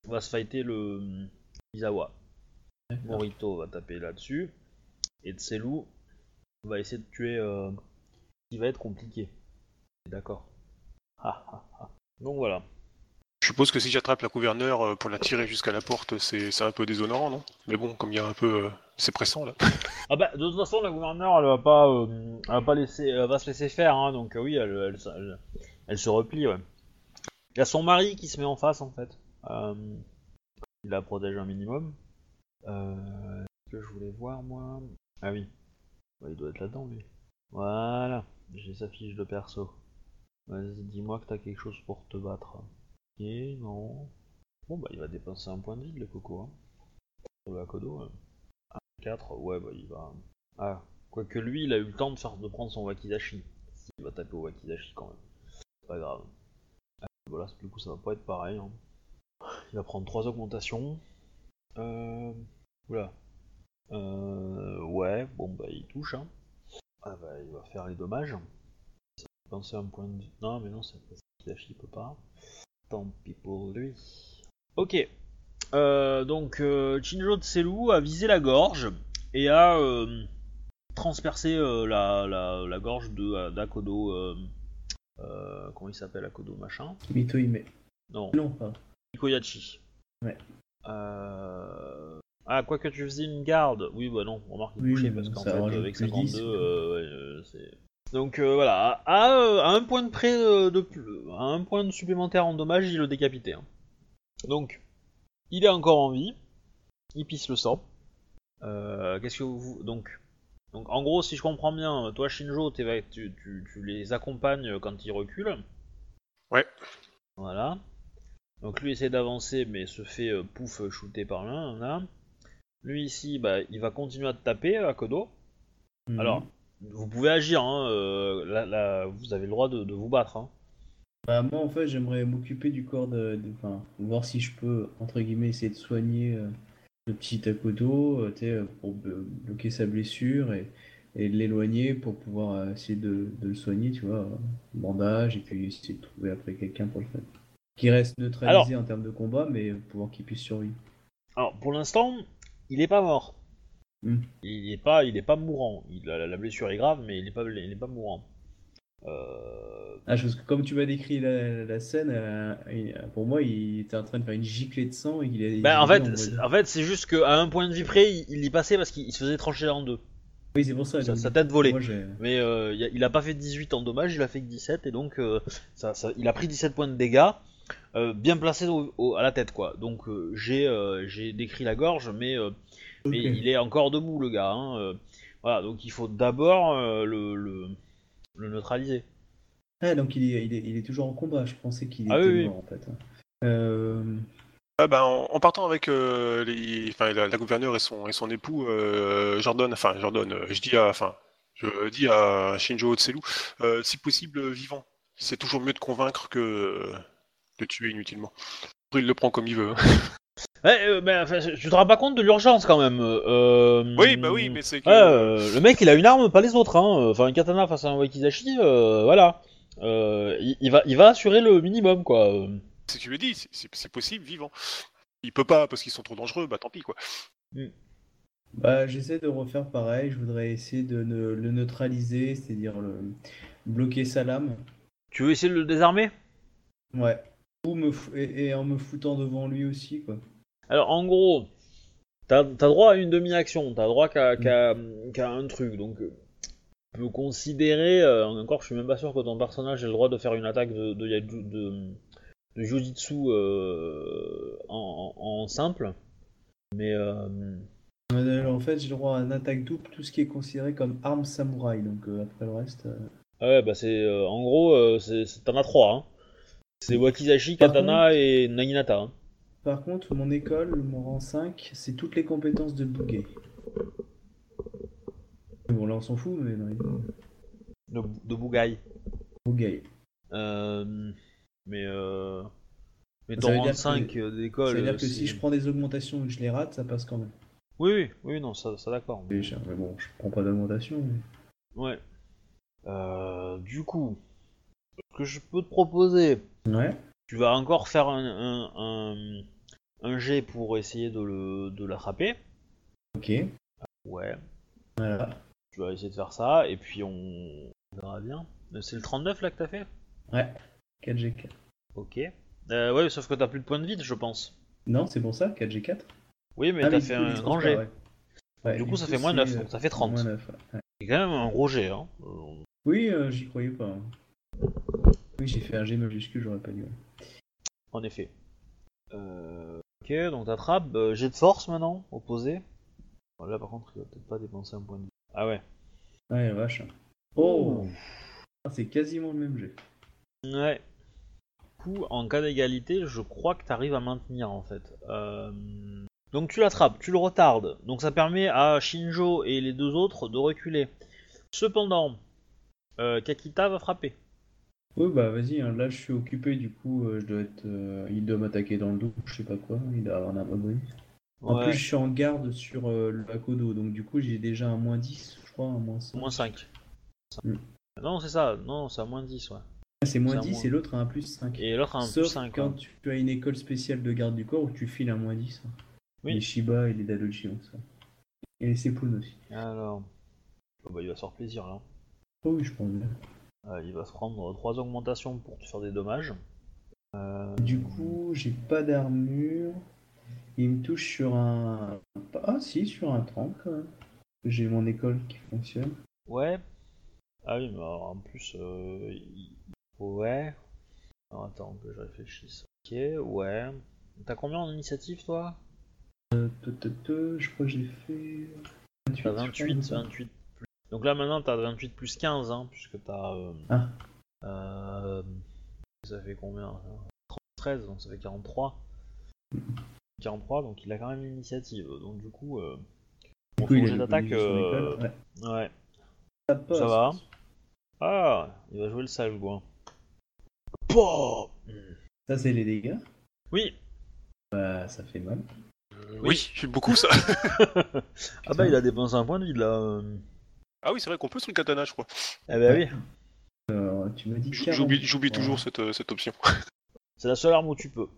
va se fighter le euh, Izawa. Morito va taper là-dessus. Et Tselu va essayer de tuer. Euh, qui va être compliqué. D'accord. Donc voilà. Je suppose que si j'attrape la gouverneure euh, pour la tirer jusqu'à la porte, c'est un peu déshonorant, non? Mais bon, comme il y a un peu... euh, c'est pressant, là. Ah bah de toute façon la gouverneure elle va pas, euh, elle va pas laisser, elle va se laisser faire hein, donc oui elle, elle, elle- se replie ouais. Il y a son mari qui se met en face en fait. Il la protège un minimum. Que je voulais voir moi? Ah oui. Il doit être là-dedans lui. Voilà. J'ai sa fiche de perso. Vas-y dis-moi que t'as quelque chose pour te battre. Ok non. Bon bah il va dépenser un point de vie le coco. Hein. Pour le Akodo. ouais. 4, ouais, bah il va. Ah, quoique lui, il a eu le temps de, faire, de prendre son Wakizashi. Il va taper au Wakizashi quand même. Pas grave. Ah, voilà, du coup, ça va pas être pareil. hein. Il va prendre 3 augmentations. Euh. Oula. Euh. Ouais, bon, bah il touche. Hein. Ah, bah il va faire les dommages. Ça va penser un point de. Non, mais non, c'est Wakizashi, il peut pas. Tant pis pour lui. Ok. Euh, donc euh, Shinjo Tselu a visé la gorge et a euh, transpercé euh, la, la, la gorge de d'Akodo. Comment il s'appelle Akodo machin? Mito Hime. Non, Non, pas. Koyachi. Ouais. Ah, quoi que tu faisais une garde. Oui, bah non, remarque il Oui, parce qu'en fait, avec plus 52, 10, euh, ouais, c'est. Donc euh, voilà, à, à, un point de près de, de plus- à un point de supplémentaire en dommage, il le décapitait. hein. Donc, il est encore en vie, il pisse le sang. Euh, Qu'est-ce que vous donc donc en gros, si je comprends bien, toi Shinjo, tu, tu, tu les accompagnes quand ils reculent. Ouais. Voilà. Donc lui essaie d'avancer mais se fait euh, pouf shooter par l'un. Là. Lui ici, bah, il va continuer à te taper à Kodo. Mhm. Alors, vous pouvez agir, hein, euh, là, là, vous avez le droit de, de vous battre. Hein. Bah, moi, en fait, j'aimerais m'occuper du corps de. de- Enfin, voir si je peux, entre guillemets, essayer de soigner euh, le petit Takodo, euh, euh, pour blo- bloquer sa blessure et, et de l'éloigner pour pouvoir essayer de, de le soigner, tu vois. Bandage, et puis essayer de trouver après quelqu'un pour le faire. Qui reste neutralisé en termes de combat, mais pour qu'il puisse survivre. Alors, pour l'instant, il est pas mort. Hmm. Il est pas, il est pas mourant. Il, la, la blessure est grave, mais il est pas, il est pas mourant. Euh, Ah, parce que comme tu m'as décrit la, la scène, euh, il- pour moi, il était en train de faire une giclée de sang et il est. bah, en il fait, en fait, c'est juste qu'à un point de vie près, il, il y passait parce qu'il il se faisait trancher en deux. Oui, c'est pour ça. Sa, tête volée. moi, Mais euh, il, a, il a pas fait 18 en dommage, il a fait que 17 et donc ça, ça- il a pris 17 points de dégâts, bien placé au- au- à la tête quoi. Donc j'ai décrit la gorge, mais, mais il est encore debout le gars. hein, euh. voilà, donc il faut d'abord euh, le, le, le neutraliser. Ah, donc il est, il, est, il est toujours en combat. Je pensais qu'il Ah était oui. mort en fait. Euh, Ah bah, en, en partant avec euh, les, enfin, la, la gouverneure et son, et son époux, euh, Jordan, enfin Jordan, euh, je dis à, enfin, je dis à Shinjo Tselu, euh, si possible euh, vivant. C'est toujours mieux de convaincre que euh, de tuer inutilement. Il le prend comme il veut. Ouais, euh, mais enfin, tu te rends pas compte de l'urgence quand même. euh, Oui, bah oui, mais c'est que. Ouais, euh, le mec il a une arme, pas les autres. Hein. Enfin, un katana face à un wakizashi, euh, voilà. Euh, il, il va, il va assurer le minimum quoi. C'est ce que je lui ai dit, c'est- possible vivant. Il peut pas parce qu'ils sont trop dangereux, bah tant pis quoi. bah, j'essaie de refaire pareil. Je voudrais essayer de ne- le neutraliser, c'est-à-dire le, bloquer sa lame. Tu veux essayer de le désarmer? Ouais. Me et, et en me foutant devant lui aussi, quoi. Alors en gros, t'as as droit à une demi-action, t'as droit qu'à qu'à- qu'à un truc, donc euh, tu peux considérer, euh, encore je suis même pas sûr que ton personnage ait le droit de faire une attaque de, de, de, de Jujitsu euh, en, en- en simple, mais, en fait, j'ai le droit à une attaque double, tout ce qui est considéré comme arme samouraï. Donc euh, après le reste. euh, Ah ouais, bah c'est. euh, en gros, t'en as trois. Hein. C'est Wakizashi, Katana et Naginata. hein. Par contre, mon école, mon rang 5, c'est toutes les compétences de Bugay. Bon, là, on s'en fout, mais non, il- De, de Bugai. Bugay. Euh, mais. Euh... Mais Ça ton rang dire de que- 5 Ça d'école. veut dire euh, que si c'est- je prends des augmentations et que je les rate, ça passe quand même. Oui, oui, oui, non, ça, ça d'accord. Mais bon, je prends pas d'augmentation. mais- Ouais. Euh, du coup, ce que je peux te proposer, Ouais. tu vas encore faire un, un, un, un jet pour essayer de le- de l'attraper. Ok. Ouais, Voilà. tu vas essayer de faire ça, et puis on verra bien. C'est le 39 là que t'as fait? Ouais. 4G4. Ok. Euh, ouais, sauf que t'as plus de points de vide, je pense. Non, c'est pour ça, 4G4 Oui, mais Ah, t'as fait un grand jet. ouais. Ouais, du coup, ça coup, fait moins c'est, 9, euh, donc ça fait 30. Moins 9, ouais. Ouais. C'est quand même un gros jet, hein. Euh, Oui, euh, j'y croyais pas. Oui, j'ai fait un G majuscule, j'aurais pas dû. En effet. Euh, ok, donc t'attrapes. Euh, jet de force maintenant, opposé. Bon, là par contre, il va peut-être pas dépenser un point de vie. Ah ouais. Ouais, vache. Oh Ah, C'est quasiment le même jet. Ouais. Du coup, en cas d'égalité, je crois que t'arrives à maintenir en fait. Euh, Donc tu l'attrapes, tu le retardes. Donc ça permet à Shinjo et les deux autres de reculer. Cependant, euh, Kakita va frapper. Oui, bah vas-y, hein, là je suis occupé, du coup, euh, je dois être. euh, il doit m'attaquer dans le dos, je sais pas quoi, il doit avoir un abri. En Ouais, plus, je suis en garde sur euh, le Akodo, donc du coup, j'ai déjà un moins 10, je crois, un moins 5. moins 5. Mm. Non, c'est ça, non, c'est à moins 10, ouais. Ah, c'est moins c'est un 10 moins. et l'autre a un plus 5. Et l'autre a un Sauf plus 5. quand tu as une école spéciale de garde du corps où tu files un moins 10. hein. Oui. Les Shiba et les Dadoji ont ça. Et les Sepun aussi. Alors. Oh, bah, il va se faire plaisir là. Oh oui, je pense bien. Euh, il va se prendre 3 augmentations pour te faire des dommages. Euh, Du coup, j'ai pas d'armure. Il me touche sur un. Ah, si, sur un 30 quand même. J'ai mon école qui fonctionne. Ouais. Ah oui, mais alors, en plus, euh, ouais. Alors, attends que je réfléchisse. Ok, ouais. T'as combien en initiative toi? Te, Je crois que j'ai fait. 28. T'as je crois, 28, ça. 28 plus. Donc là maintenant t'as 28 plus 15, hein, puisque t'as. Euh, Ah. euh, ça fait combien ça 13, donc ça fait 43. 43, donc il a quand même l'initiative. Donc du coup, euh, mon coup, il d'attaque. euh, ouais. ouais. Ça passe. Ça va Ah, il va jouer le sage, quoi. Ça, c'est les dégâts. Oui Bah, ça fait mal. Oui, j'ai beaucoup ça. Ah bah il a dépensé un point de vie là. Euh. Ah oui, c'est vrai qu'on peut sur le katana, je crois. Eh bah oui, Alors, tu m'as dit J- 40. J'oublie toujours cette, euh, cette option. c'est la seule arme où tu peux.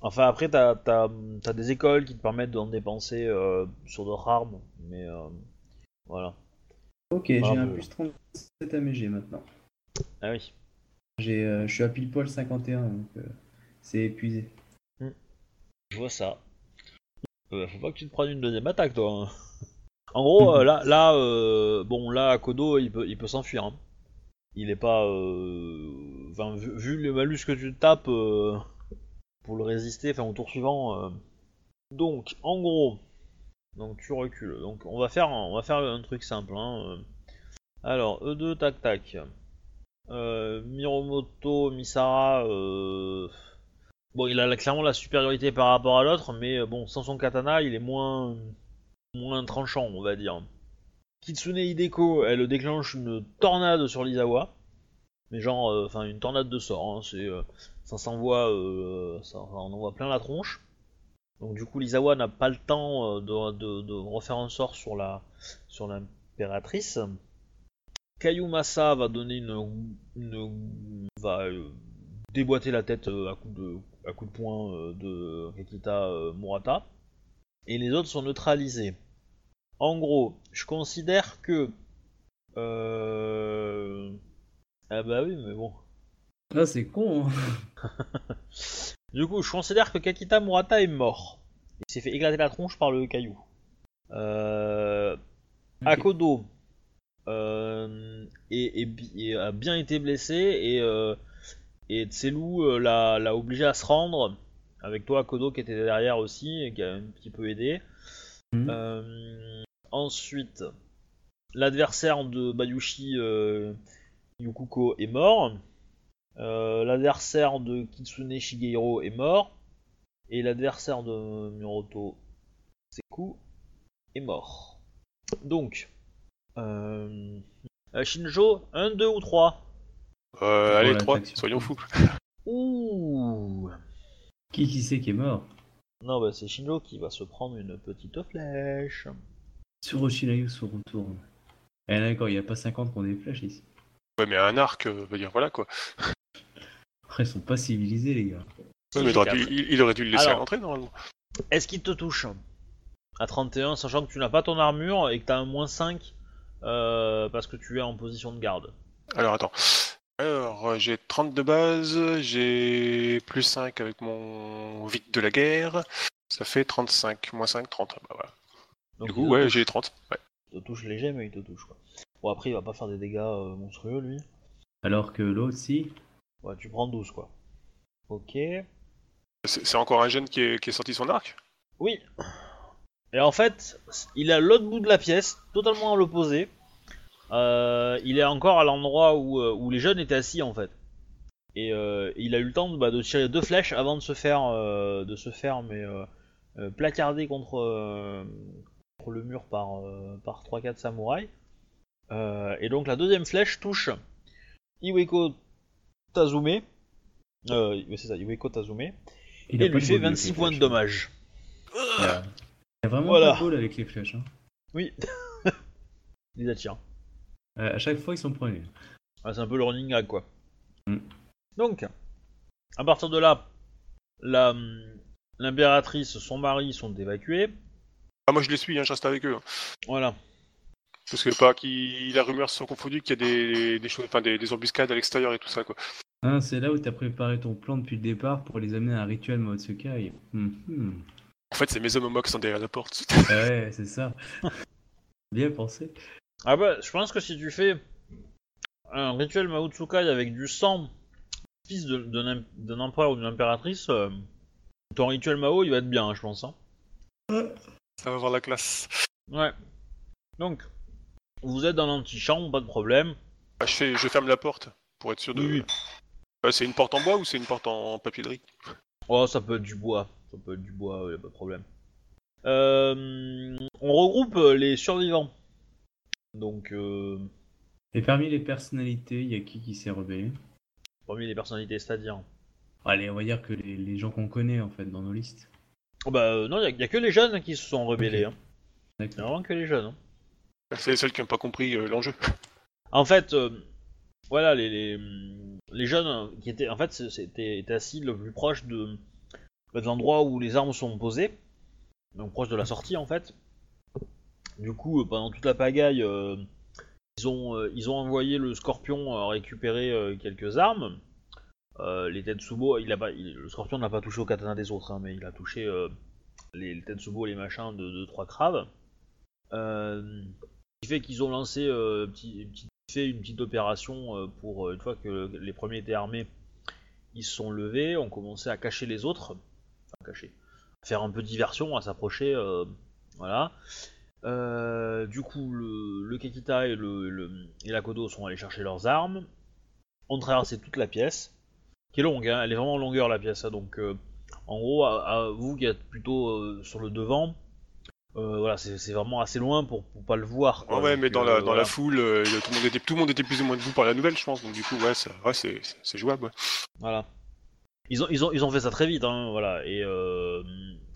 Enfin après t'as t'as t'as des écoles qui te permettent d'en dépenser euh, sur d'autres armes, mais euh, voilà. Ok, j'ai un plus 37 à mes G maintenant. Ah oui. J'ai, euh, je suis à pile poil 51, donc euh, c'est épuisé. Je vois ça. Euh, faut pas que tu te prennes une deuxième attaque, toi. hein. En gros, euh, là, là, euh, bon, là, Kodo, il peut, il peut s'enfuir. hein. Il est pas, euh, enfin, vu, vu le malus que tu tapes pour le résister, enfin, au tour suivant. Donc, en gros, donc tu recules. Donc, on va faire, un- on va faire un truc simple. Hein. Alors, E2, tac, tac. Euh, Miromoto, Misara. Euh... Bon, il a la- clairement la supériorité par rapport à l'autre, mais bon, sans son katana, il est moins, moins tranchant, on va dire. Kitsune Hideko, elle déclenche une tornade sur l'Izawa, mais genre, euh, enfin, une tornade de sort. hein, euh, ça s'envoie, euh, ça, en envoie plein la tronche. Donc du coup, l'Izawa n'a pas le temps de, refaire un sort sur la, sur l'impératrice. Kayumasa va donner une, une va déboîter la tête à coup de, poing de Kakita euh, Murata. Et les autres sont neutralisés. En gros, je considère que. Euh... Ah bah oui, mais bon. Ah, c'est con, hein. Du coup, je considère que Kakita Murata est mort. Il s'est fait éclater la tronche par le caillou. Euh... Akodo euh, a bien été blessé et, euh, et Tselu l'a l'a obligé à se rendre. Avec toi, Akodo qui était derrière aussi et qui a un petit peu aidé. Euh, ensuite, l'adversaire de Bayushi euh, Yukuko est mort. Euh, l'adversaire de Kitsune Shigehiro est mort. Et l'adversaire de Miroto Seku est mort. Donc, euh, euh, Shinjo, 1, 2 ou 3 Euh, allez, la 3, faction. soyons fous. Ouh Qui qui c'est qui est mort? Non, bah c'est Shinjo qui va se prendre une petite flèche. Sur Oshinayu se retourne. Eh d'accord, il n'y a pas 50 qui ont des flèches ici. Ouais, mais un arc, euh, veut dire voilà quoi. Après, ils sont pas civilisés, les gars. Ouais, mais t'aurais pu- il, il aurait dû le laisser Alors. rentrer normalement. Est-ce qu'il te touche À 31, sachant que tu n'as pas ton armure et que tu as un moins 5 euh, parce que tu es en position de garde? Alors attends. Alors, euh, j'ai 30 de base, j'ai plus 5 avec mon vide de la guerre. Ça fait 35, moins 5, 30. Bah, voilà. Donc, Du coup, ouais, j'ai 30. Ouais. Il te touche léger, mais il te touche. Quoi. Bon, après, il va pas faire des dégâts euh, monstrueux, lui. Alors que l'autre, si. Ouais, tu prends 12, quoi. Ok. C'est encore un jeune qui est, qui est sorti son arc? Oui. Et en fait, il est à l'autre bout de la pièce, totalement à l'opposé. Euh, il est encore à l'endroit où, euh, où les jeunes étaient assis, en fait. Et euh, il a eu le temps de, bah, de tirer deux flèches avant de se faire, euh, de se faire mais, placarder contre, euh, contre le mur par, euh, par 3-4 samouraïs. Euh, et donc la deuxième flèche touche Iweko Tazume. Euh, c'est ça, Iweko Tazume. Il et lui fait bol avec 26 les points de flèches. dommage. Il y a, il y a vraiment Voilà. de bol avec les flèches. Hein. Oui. Il les attire. Euh, à chaque fois, ils sont premiers. Ah, c'est un peu le running gag, quoi. Mm. Donc, à partir de là, la, l'impératrice, son mari sont évacués. Ah, moi je les suis, hein, je reste avec eux. hein. Voilà. Parce que pas qu'il la rumeur se sont confondues qu'il y a des, des choses, enfin des, des embuscades à l'extérieur et tout ça quoi. Hein, c'est là où tu as préparé ton plan depuis le départ pour les amener à un rituel Maotsukai. Mhm. En fait, c'est mes hommes qui sont derrière la porte. Ouais, c'est ça. Bien pensé. Ah bah, je pense que si tu fais un rituel Maotsukai avec du sang, fils de- d'un empereur ou d'une impératrice, euh, ton rituel Mao, il va être bien, hein, je pense. hein. Ça va avoir la classe. Ouais. Donc, vous êtes dans l'antichambre, pas de problème. Ah, je, fais, je ferme la porte pour être sûr de. Oui. Euh, c'est une porte en bois ou c'est une porte en papier de riz? Oh, ça peut être du bois. Ça peut être du bois, y a pas de problème. Euh, on regroupe les survivants. Donc, euh, Et parmi les personnalités, il y a qui qui s'est rebellé? Parmi les personnalités, c'est-à-dire? Allez, on va dire que les, les gens qu'on connaît en fait dans nos listes. Oh, bah, euh, non, il y, a que les jeunes qui se sont rebellés. Ok. Hein. Y a D'accord. vraiment que les jeunes. hein. C'est les seuls qui n'ont pas compris euh, l'enjeu. En fait, euh, voilà, les, les, les jeunes qui étaient, en fait, c'était étaient assis le plus proche de, de l'endroit où les armes sont posées, donc proche de la sortie en fait. Du coup, pendant toute la pagaille, euh, ils ont, euh, ils ont envoyé le Scorpion récupérer euh, quelques armes. Euh, les le Scorpion n'a pas touché au katana des autres, hein, mais il a touché euh, les, les Tetsubo, les machins de, de trois craves. Euh, ce qui fait qu'ils ont lancé euh, une petite opération pour une fois que les premiers étaient armés, ils se sont levés, ont commencé à cacher les autres, enfin cacher, faire un peu diversion, à s'approcher, voilà. Du coup, le, Kekita et et la Kodo sont allés chercher leurs armes, ont traversé toute la pièce, qui est longue, hein, elle est vraiment en longueur la pièce, hein, donc euh, en gros, à, à vous qui êtes plutôt euh, sur le devant, euh, voilà, c'est vraiment assez loin pour, pour pas le voir. quoi, Ah ouais, mais dans, la, dans voilà. la foule, tout, le monde était, tout le monde était plus ou moins debout par la nouvelle, je pense. Donc du coup, ouais, ça- ouais, c'est jouable. ouais. Voilà. Ils ont, ils ont, ils ont fait ça très vite, hein, voilà. Et,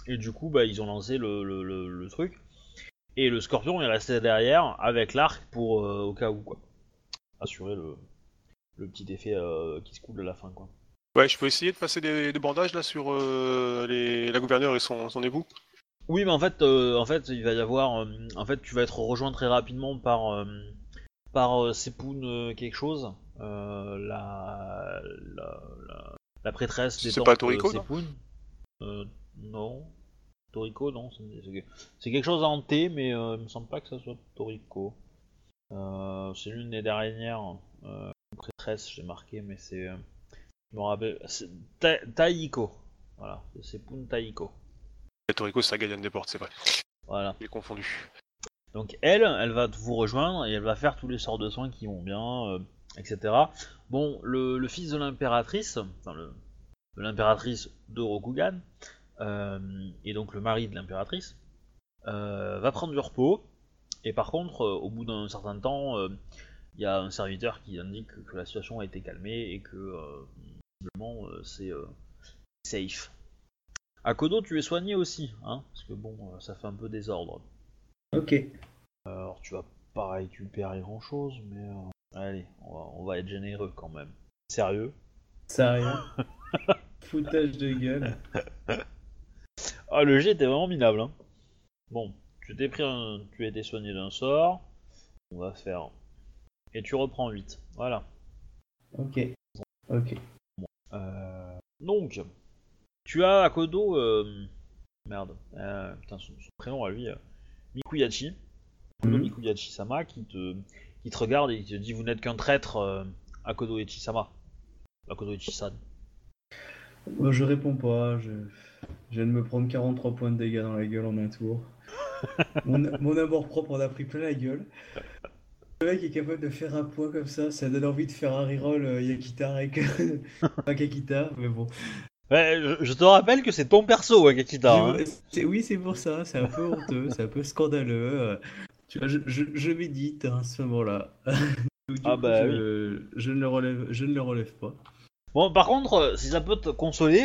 et du coup, bah, ils ont lancé le, le, le, le truc. Et le scorpion est resté derrière avec l'arc pour au cas où, quoi. Assurer le, le petit effet qui se coule à la fin, quoi. Ouais, je peux essayer de passer des, des bandages là sur euh, les, la gouverneure et son, son époux. Oui, mais en fait, euh, en fait, il va y avoir, euh, en fait, tu vas être rejoint très rapidement par euh, par euh, quelque chose, la, la, la la prêtresse des C'est temples pas Toriko, non Sepun. Euh, non, Toriko, non, c'est quelque chose en T, mais il me semble pas que ça soit Toriko. C'est l'une des dernières prêtresses, j'ai marqué, mais c'est, je me rappelle, c'est Ta- Taiko. Voilà, c'est Sepun Taiko. Et Toriko, c'est la des portes, c'est vrai. Voilà. Il est confondu. Donc elle, elle va vous rejoindre et elle va faire tous les sorts de soins qui vont bien, euh, etc. Bon, le, le fils de l'impératrice, enfin le, de l'impératrice de Rokugan, euh, et donc le mari de l'impératrice, euh, va prendre du repos. Et par contre, au bout d'un certain temps, il y a un serviteur qui indique que la situation a été calmée et que visiblement euh, c'est euh, safe. Akodo, tu es soigné aussi, hein, parce que bon, euh, ça fait un peu désordre. Ok. Alors tu vas pas récupérer grand chose, mais allez, on va, on va être généreux quand même. Sérieux? Sérieux? Foutage de gueule. Ah le jet était vraiment minable. Hein. Bon, tu t'es pris un... tu as été soigné d'un sort. On va faire. Et tu reprends 8. Voilà. Ok. Ok. Euh, Donc, tu as à Kodo. euh, Merde. Euh, putain, son, son prénom à lui. Mikuyachi. Mhm. Mikuyachi Sama qui te, qui te regarde et qui te dit Vous n'êtes qu'un traître, Akodo Echi-sama. Akodo Echi-san. Moi, je réponds pas. Je... je viens de me prendre 43 points de dégâts dans la gueule en un tour. mon, mon amour propre en a pris plein la gueule. Le mec est capable de faire un point comme ça, ça donne envie de faire un reroll euh, Yakita avec pas Kakita, mais bon. Ouais, je, je te rappelle que c'est ton perso, hein, Kakita. hein. Oui, c'est pour ça, c'est un peu honteux, c'est un peu scandaleux. euh. Tu vois, je, je, je médite hein, à ce moment-là. Ah coup, bah je, je ne le relève, je ne le relève pas. Bon, par contre, euh, si ça peut te consoler,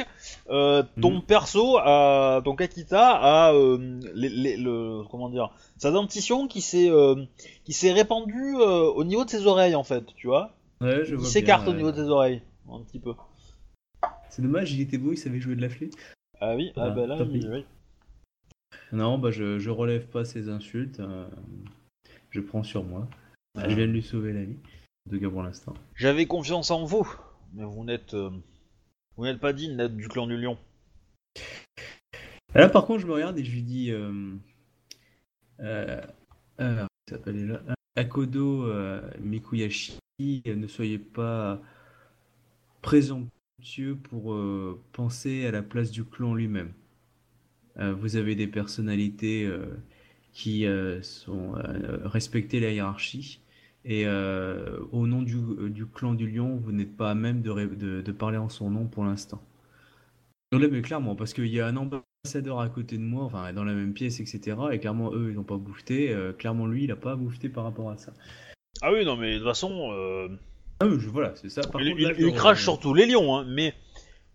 euh, ton Mhm. perso, a, ton Kakita, a euh, les, les- le, comment dire, sa dentition qui s'est euh, qui s'est répandue euh, au niveau de ses oreilles en fait, tu vois. Ouais, je Il s'écarte au niveau de ses oreilles, un petit peu. C'est dommage, il était beau, il savait jouer de la flûte. Ah oui, ah, Ah, bah là, il- oui. Non, bah je, je relève pas ces insultes. euh, je prends sur moi. Ah. Je viens de lui sauver la vie. En tout cas pour l'instant. J'avais confiance en vous, mais vous n'êtes euh, vous n'êtes pas digne d'être du clan du lion. Là par contre je me regarde et je lui dis euh, euh, euh, Akodo Mikuyashi, ne soyez pas présomptueux pour penser à la place du clan lui-même. Vous avez des personnalités qui sont respectées la hiérarchie. Et euh, au nom du, euh, du clan du lion, vous n'êtes pas à même de, ré- de- de parler en son nom pour l'instant. Non, mais clairement, parce qu'il y a un ambassadeur à côté de moi, enfin dans la même pièce, etc. Et clairement, eux, ils n'ont pas bouffé. euh, clairement, lui, il n'a pas bouffé par rapport à ça. Ah oui, non, mais de toute façon, euh, Ah, mais je- voilà, c'est ça. Par il, contre, il- là, il je- crache sur tous les lions, hein, mais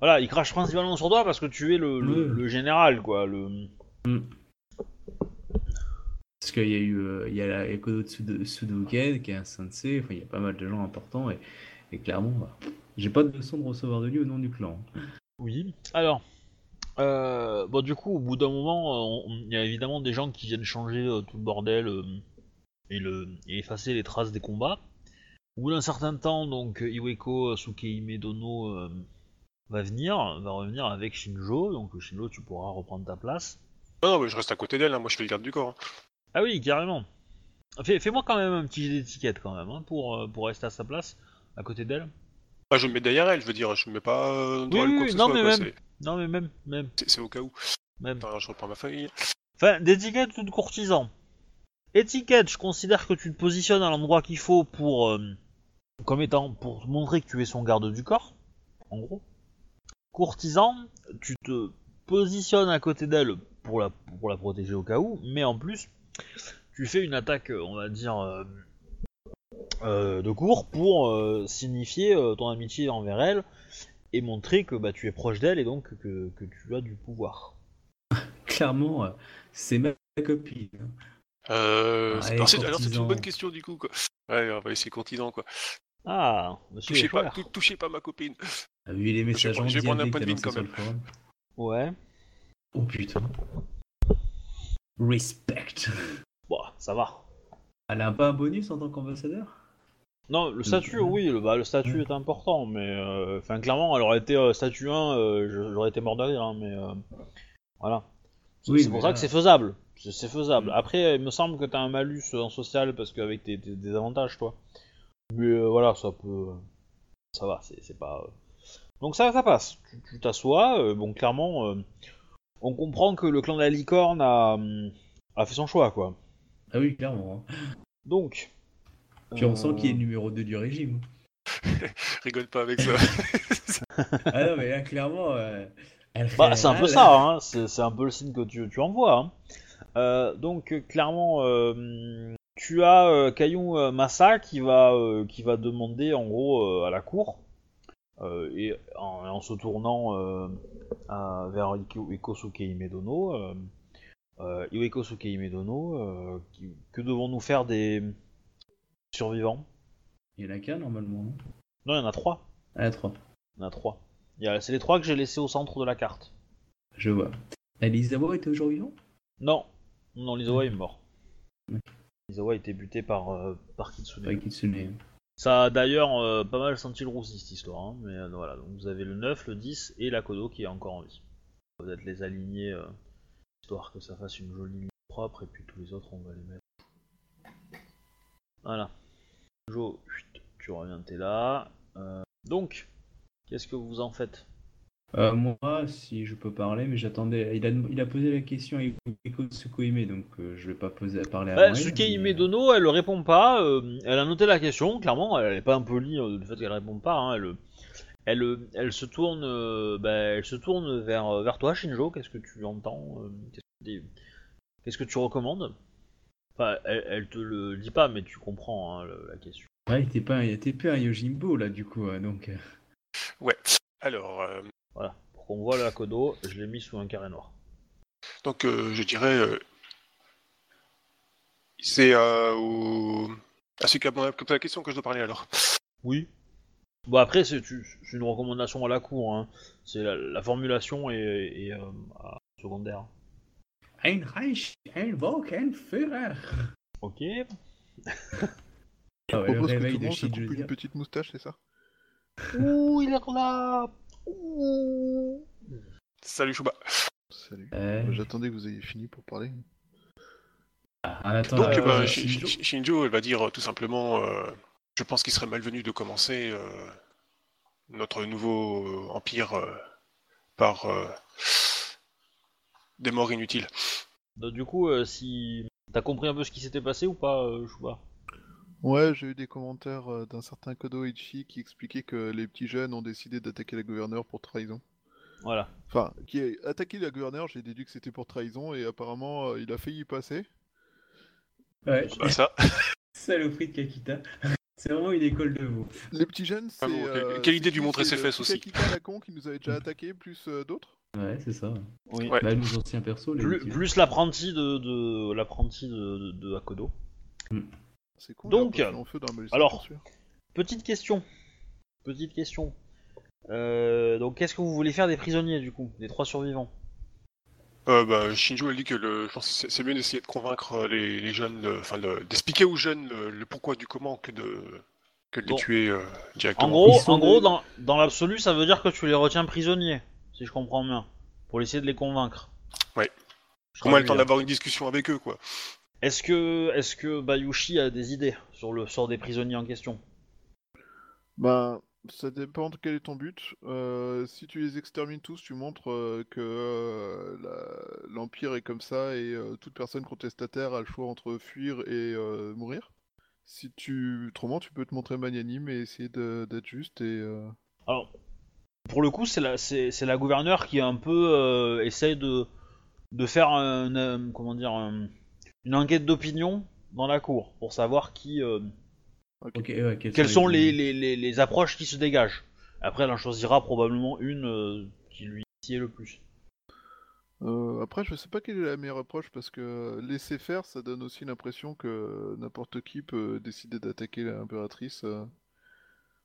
voilà, il crache principalement sur toi parce que tu es le, le- Ouais. le général, quoi. Le... Parce qu'il y a eu, euh, il y a la qui est un sensei, enfin, il y a pas mal de gens importants, et, et clairement, bah, j'ai pas de leçon de recevoir de lui au nom du clan. Oui. Alors, euh, bon, du coup, au bout d'un moment, euh, on- il y a évidemment des gens qui viennent changer euh, tout le bordel euh, et, le, et effacer les traces des combats. Au bout d'un certain temps, donc, Iweko Sukeime Dono euh, va venir, va revenir avec Shinjo. Donc, Shinjo, tu pourras reprendre ta place. Non, non, mais je reste à côté d'elle, hein, moi je fais le garde du corps. hein. Ah oui, carrément. Fais- Fais-moi quand même un petit jet d'étiquette quand même, hein, pour, euh, pour rester à sa place, à côté d'elle. Ah, je me mets derrière elle, je veux dire, je me mets pas euh, Oui, oui, non, soit, mais quoi, même. c'est- Non, mais même, même, C'est c'est au cas où. même. Attends, je reprends ma feuille. Enfin, d'étiquette ou de courtisan. Étiquette, je considère que tu te positionnes à l'endroit qu'il faut pour, euh, comme étant, pour montrer que tu es son garde du corps, en gros. Courtisan, tu te positionnes à côté d'elle pour la, pour la protéger au cas où, mais en plus, tu fais une attaque, on va dire, euh, euh, de cours pour euh, signifier euh, ton amitié envers elle et montrer que bah, tu es proche d'elle et donc que, que tu as du pouvoir. Clairement, euh, c'est ma copine. hein. Euh, Ah, c'est- alors, alors, une bonne question du coup, quoi. Ouais, on va essayer courtisan, quoi. Ah, monsieur Touchez pas, tou- touchez pas ma copine. Ah, vu les messages Je vais- je vais prendre un point de quand forum. Ouais. Oh putain. Respect. Bon, ça va. Elle a pas un bonus en tant qu'ambassadeur? Non, le statut, oui, le, bah, le statut est important, mais euh, enfin clairement, elle aurait été euh, statut 1, euh, j'aurais été mort de rire, hein, mais voilà. C'est Oui, pour ça là- que c'est faisable. C'est faisable. Mm. Après, il me semble que t'as un malus en social parce qu'avec tes, tes- des avantages, toi. Mais voilà, ça peut, ça va, c'est pas. Donc ça, ça passe. Tu- Tu t'assois. bon, clairement, on comprend que le clan de la licorne a, hum, a fait son choix, quoi. Ah oui, clairement. hein. Donc. Puis on sent euh, qu'il est numéro 2 du régime. Rigole pas avec ça. ah non, mais là, clairement. euh, Bah, c'est un peu ça, hein. c'est c'est un peu le signe que tu, tu envoies. Hein. Euh, donc, clairement, euh, tu as euh, Caillou euh, Massa qui va, euh, qui va demander en gros euh, à la cour, et en, en se tournant euh, à- vers Iko- Ikosuke Imedono, euh, euh, Ikosuke Imedono, euh, qui- que devons-nous faire des survivants? Il y en a qu'un normalement. non? Non, il y en a trois. Ah. Il y en a trois. Il y a- C'est les trois que j'ai laissés au centre de la carte. Je vois. Elisawa est toujours vivant Non, non, Lizawa est mort. Ok. Lizawa a été buté par, euh, par Kitsune. Ça a d'ailleurs euh, pas mal senti le roussi cette histoire. hein, Mais euh, voilà, donc vous avez le 9, le 10 et la Kodo qui est encore en vie. Peut-être les aligner euh, histoire que ça fasse une jolie ligne propre et puis tous les autres on va les mettre. Voilà. Jo, tu reviens, t'es là. Donc, qu'est-ce que vous en faites? Euh, moi, si je peux parler, mais j'attendais. Il a, il a posé la question à Iko Tsukuhime, donc euh, je vais pas poser, parler Bah, avant. elle, Suke mais- Imedono, elle répond pas. euh, elle a noté la question, clairement. Elle est pas impolie euh, du fait qu'elle répond pas. hein, elle, elle, elle se tourne, euh, bah, elle se tourne vers, euh, vers toi, Shinjo. Qu'est-ce que tu entends euh, Qu'est-ce que, tu- recommandes? Enfin, elle, elle te le dit pas, mais tu comprends hein, le- la question. Ouais, t'es pas, t'es pas un Yojimbo là, du coup, donc. euh, Ouais. Alors, euh, Voilà. Pour qu'on voit la Kodo, je l'ai mis sous un carré noir. donc euh, je dirais, euh, c'est euh, au... à celui qui posé la question que je dois parler alors. Oui. Bon après, c'est une recommandation à la cour. Hein. C'est la, la formulation est, est, euh, secondaire. Ein Reich, ein Volk, ein Führer. Ok. Ah ouais, propose que tout le de monde se coupe une petite moustache, c'est ça? Ouh, il est là. Salut Chouba. Salut. Euh, J'attendais que vous ayez fini pour parler. attendant, Donc, Euh, bah, euh, Shi- Shinjo- Shi- Shinjo, elle va dire euh, tout simplement, euh, je pense qu'il serait malvenu de commencer euh, notre nouveau empire euh, par euh, des morts inutiles. Donc, Du coup, euh, si t'as compris un peu ce qui s'était passé ou pas, euh, Chouba? Ouais, j'ai eu des commentaires euh, d'un certain Kodo Ichi qui expliquait que les petits jeunes ont décidé d'attaquer la gouverneure pour trahison. Voilà. Enfin, qui a attaqué la gouverneure, j'ai déduit que c'était pour trahison et apparemment euh, il a failli y passer. Ouais, Bah, ça, saloperie de Kakita. C'est vraiment une école de vous. Les petits jeunes, c'est. Ah bon, quelle- euh, quelle c'est idée de lui qui montrer C'est ses fesses aussi. Kakita la con qui nous avait déjà attaqué, plus euh, d'autres Ouais, c'est ça. Oui. Ouais. Bah, nos anciens persos, les Plus, l'apprenti de, de l'apprenti de, de, de Akodo. C'est. Donc, un peu feu dans alors. Petite question. Petite question. Euh, donc, qu'est-ce que vous voulez faire des prisonniers du coup, des trois survivants? Euh, bah, Shinjo, elle dit que le, je pense que c'est- mieux d'essayer de convaincre euh, les, les jeunes, euh, enfin, de- d'expliquer aux jeunes le, le pourquoi du comment que de, que de les Bon. tuer euh, En directement. gros, en gros, dans, dans l'absolu, ça veut dire que tu les retiens prisonniers, si je comprends bien, pour essayer de les convaincre. Ouais. Comment elle le temps d'avoir une discussion avec eux, quoi. Est-ce que, que Bayushi a des idées sur le sort des prisonniers en question? Ben, ça dépend de quel est ton but. Euh, si tu les extermines tous, tu montres euh, que euh, la- l'Empire est comme ça et toute personne contestataire a le choix entre fuir et mourir. Si tu... Autrement, tu peux te montrer magnanime et essayer de- d'être juste et... Alors, pour le coup, c'est la, c'est, c'est la gouverneure qui un peu essaye de, de faire un, comment dire, un- une enquête d'opinion dans la cour pour savoir qui, euh, Ok, ouais, quelles sont les, les... les, les, les approches qui se dégagent. Après, elle en choisira probablement une euh, qui lui sied le plus. Euh, après, je sais pas quelle est la meilleure approche parce que laisser faire, ça donne aussi l'impression que n'importe qui peut décider d'attaquer l'impératrice euh,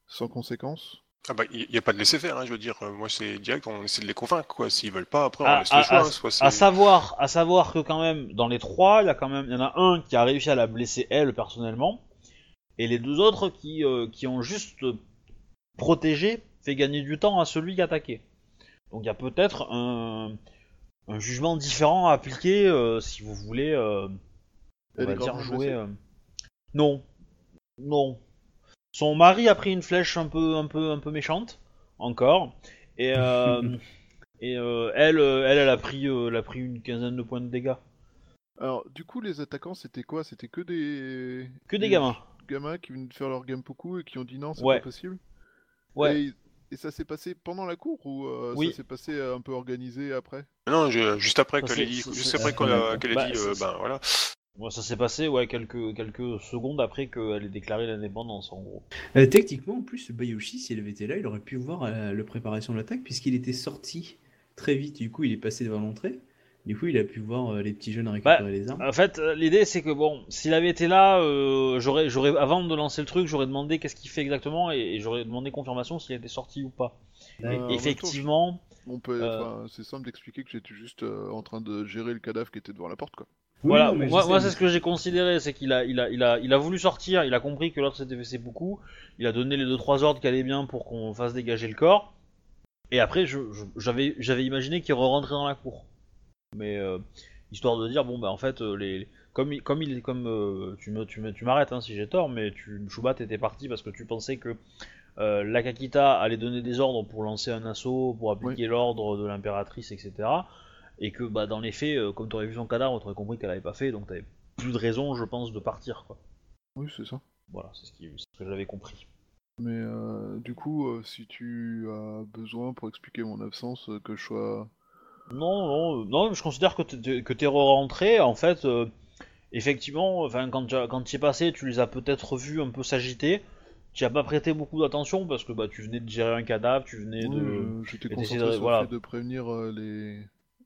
sans conséquence. Ah bah, il n'y a pas de laisser faire, hein, je veux dire, euh, moi c'est direct, on essaie de les convaincre, quoi. S'ils veulent pas, après on Ah, laisse ah, le choix, ah, hein, soit c'est... À savoir, à savoir que quand même, dans les trois, il y a quand même, il y en a un qui a réussi à la blesser elle personnellement, et les deux autres qui, euh, qui ont juste protégé, fait gagner du temps à celui qui a attaqué. Donc il y a peut-être un, un jugement différent à appliquer euh, si vous voulez, euh, on va dire jouer. euh, Non, non. Son mari a pris une flèche un peu, un peu, un peu méchante, encore, et euh, et euh, elle, euh, elle, elle a pris, euh, elle a pris une quinzaine de points de dégâts. Alors, du coup, les attaquants, c'était quoi? C'était que des... Que des gamins. gamins qui venaient de faire leur gampoku et qui ont dit non, c'est Ouais. pas possible Ouais. Et, et ça s'est passé pendant la cour ou euh, Oui. ça s'est passé euh, un peu organisé après? Non, je- juste après Ça, qu'elle c'est- ait dit, c'est- juste c'est- après qu'elle a, qu'elle ait bah, dit, euh, ben voilà. Ouais, ça s'est passé ouais, quelques, quelques secondes après qu'elle ait déclaré l'indépendance, en gros. Euh, techniquement, en plus, Bayoshi, s'il avait été là, il aurait pu voir euh, la préparation de l'attaque, puisqu'il était sorti très vite. Du coup, il est passé devant l'entrée. Du coup, il a pu voir euh, les petits jeunes récupérer Bah, les armes. En fait, l'idée c'est que bon, s'il avait été là, euh, j'aurais, j'aurais, avant de lancer le truc, j'aurais demandé qu'est-ce qu'il fait exactement et, et j'aurais demandé confirmation s'il était sorti ou pas. Euh, Et temps, effectivement, On peut, Euh, enfin, c'est simple d'expliquer que j'étais juste euh, en train de gérer le cadavre qui était devant la porte, quoi. Oui, voilà, non, moi, c'est ce que j'ai considéré, c'est qu'il a, il a, il a, il a voulu sortir, il a compris que l'autre s'était fait beaucoup, il a donné les deux trois ordres qui allaient bien pour qu'on fasse dégager le corps, et après, j'avais, j'avais imaginé qu'il re-rentrait dans la cour, mais euh, histoire de dire bon bah en fait euh, les, comme, il- comme il, comme euh, tu me, tu me, tu m'arrêtes hein, si j'ai tort, mais tu, Shubat était parti parce que tu pensais que euh, l'Akakita allait donner des ordres pour lancer un assaut, pour appliquer l'ordre de l'impératrice, etc. Et que bah, dans les faits, euh, comme tu aurais vu son cadavre, tu aurais compris qu'elle avait pas fait, donc t'avais plus de raison, je pense, de partir. Quoi. Oui, c'est ça. Voilà, c'est ce, qui, c'est ce que j'avais compris. Mais euh, du coup, euh, si tu as besoin pour expliquer mon absence, euh, que je sois. Non, non, non, je considère que t'es, que t'es re-rentré, en fait, effectivement, enfin, quand tu quand es passé, tu les as peut-être vus un peu s'agiter. Tu as pas prêté beaucoup d'attention parce que bah, tu venais de gérer un cadavre, tu venais de. J'étais concentré de- sur voilà. le fait de prévenir les...